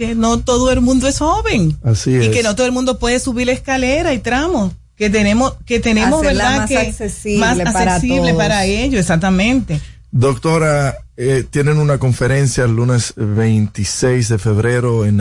que no todo el mundo es joven. Así y es. que no todo el mundo puede subir la escalera y tramos. Que tenemos, que tenemos, Hacerla ¿verdad? más que accesible más para accesible todos. para ellos, exactamente. Doctora, eh, tienen una conferencia el lunes 26 de febrero en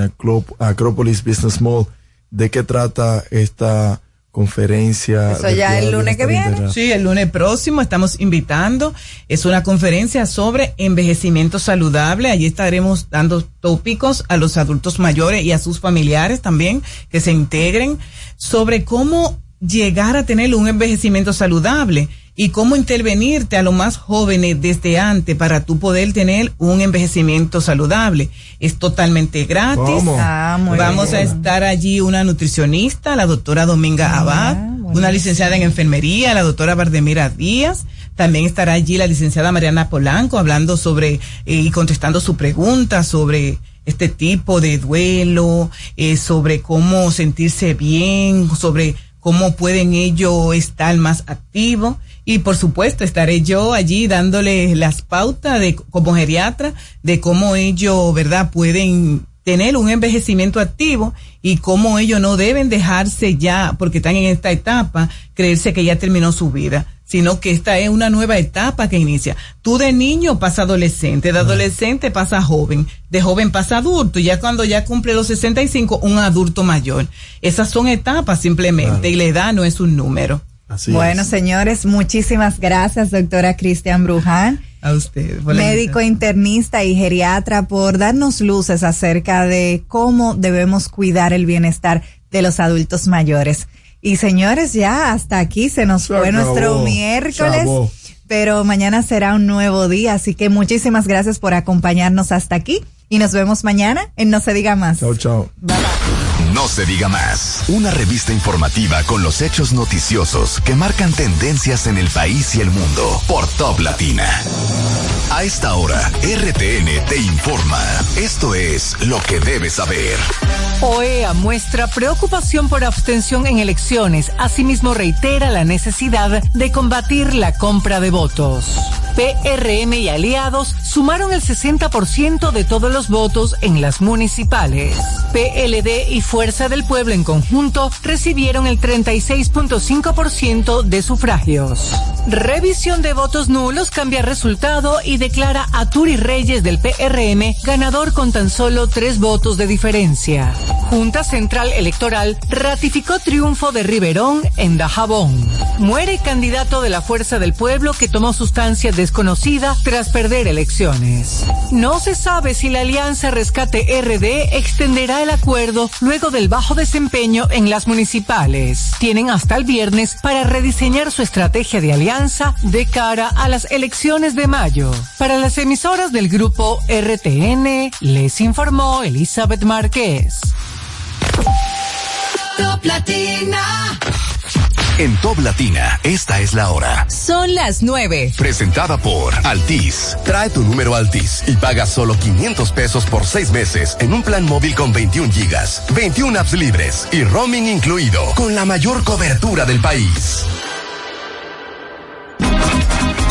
Acropolis Business Mall. ¿De qué trata esta conferencia? Eso ya el lunes que viene. Sí, el lunes próximo estamos invitando. Es una conferencia sobre envejecimiento saludable. Allí estaremos dando tópicos a los adultos mayores y a sus familiares también que se integren sobre cómo llegar a tener un envejecimiento saludable y cómo intervenirte a los más jóvenes desde antes para tú poder tener un envejecimiento saludable. Es totalmente gratis. Ah, muy Vamos a estar allí una nutricionista, la doctora Dominga Abad, una licenciada en enfermería, la doctora Bardemira Díaz. También estará allí la licenciada Mariana Polanco hablando sobre eh, y contestando su pregunta sobre este tipo de duelo, eh, sobre cómo sentirse bien, sobre cómo pueden ellos estar más activos. Y por supuesto estaré yo allí dándoles las pautas de como geriatra de cómo ellos, ¿verdad?, pueden tener un envejecimiento activo y cómo ellos no deben dejarse ya, porque están en esta etapa, creerse que ya terminó su vida, sino que esta es una nueva etapa que inicia. Tú de niño pasa adolescente, de adolescente pasa joven, de joven pasa adulto, y ya cuando ya cumple los 65, un adulto mayor. Esas son etapas simplemente, y la edad no es un número. bueno, señores, muchísimas gracias, doctora Cristian Bruján. A usted. Médico internista y geriatra por darnos luces acerca de cómo debemos cuidar el bienestar de los adultos mayores. Y señores, ya hasta aquí se nos fue nuestro miércoles. Pero mañana será un nuevo día, así que muchísimas gracias por acompañarnos hasta aquí y nos vemos mañana en No se diga más. Chao, chao. Bye, bye. No se diga más. Una revista informativa con los hechos noticiosos que marcan tendencias en el país y el mundo por Top Latina. A esta hora, RTN te informa. Esto es lo que debes saber. OEA muestra preocupación por abstención en elecciones. Asimismo, reitera la necesidad de combatir la compra de votos. PRM y aliados sumaron el 60% de todos los votos en las municipales. PLD y Fuerza del Pueblo en conjunto recibieron el 36.5% de sufragios. Revisión de votos nulos cambia resultado y declara a Turi Reyes del PRM ganador con tan solo tres votos de diferencia. Junta Central Electoral ratificó triunfo de Riverón en Dajabón. Muere candidato de la Fuerza del Pueblo que tomó sustancia desconocida tras perder elecciones. No se sabe si la Alianza Rescate RD extenderá el acuerdo luego del bajo desempeño en las municipales. Tienen hasta el viernes para rediseñar su estrategia de alianza de cara a las elecciones de mayo. Para las emisoras del grupo RTN, les informó Elizabeth Márquez. Top Latina. En Top Latina, esta es la hora. Son las 9. Presentada por Altis. Trae tu número Altis y paga solo 500 pesos por seis meses en un plan móvil con 21 gigas, 21 apps libres y roaming incluido, con la mayor cobertura del país.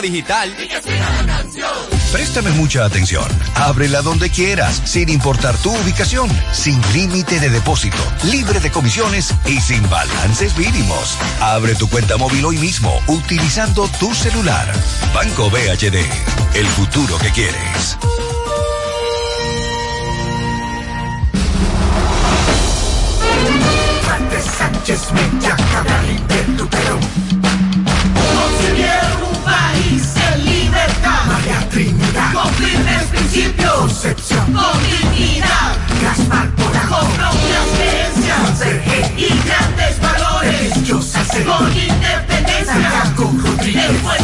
Digital. Préstame mucha atención. Ábrela donde quieras, sin importar tu ubicación, sin límite de depósito, libre de comisiones y sin balances mínimos. Abre tu cuenta móvil hoy mismo utilizando tu celular. Banco BHD, el futuro que quieres. Sánchez Cabral país en libertad. María Trinidad. Con firmes principios. Concepción. Con dignidad. Gaspar Porra. Con propias creencias. Y grandes valores. Religiosa Con independencia. Santiago Rodríguez.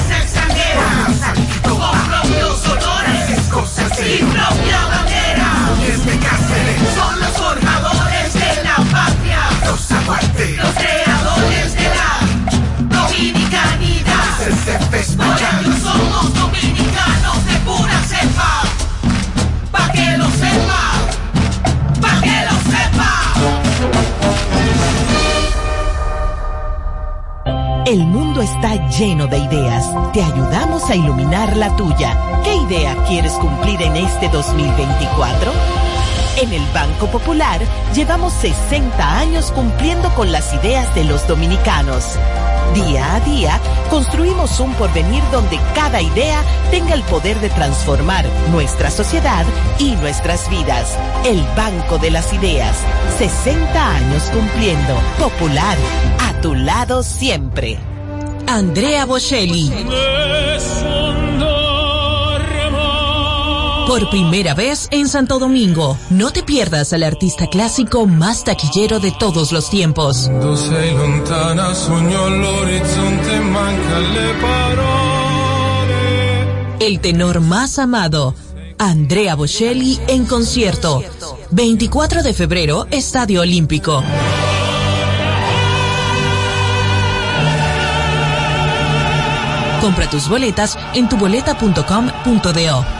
El mundo está lleno de ideas. Te ayudamos a iluminar la tuya. ¿Qué idea quieres cumplir en este 2024? En el Banco Popular llevamos 60 años cumpliendo con las ideas de los dominicanos. Día a día construimos un porvenir donde cada idea tenga el poder de transformar nuestra sociedad y nuestras vidas. El Banco de las Ideas. 60 años cumpliendo. Popular. A tu lado siempre. Andrea Bocelli. Por primera vez en Santo Domingo, no te pierdas al artista clásico más taquillero de todos los tiempos. El tenor más amado, Andrea Bocelli en concierto. 24 de febrero, Estadio Olímpico. Compra tus boletas en tuboleta.com.do.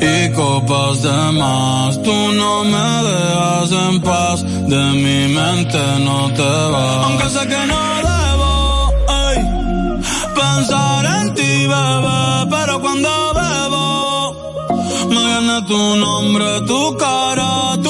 y copas de más. Tú no me dejas en paz, de mi mente no te vas. Aunque sé que no debo ey, pensar en ti, bebé, pero cuando bebo me viene tu nombre, tu cara, tu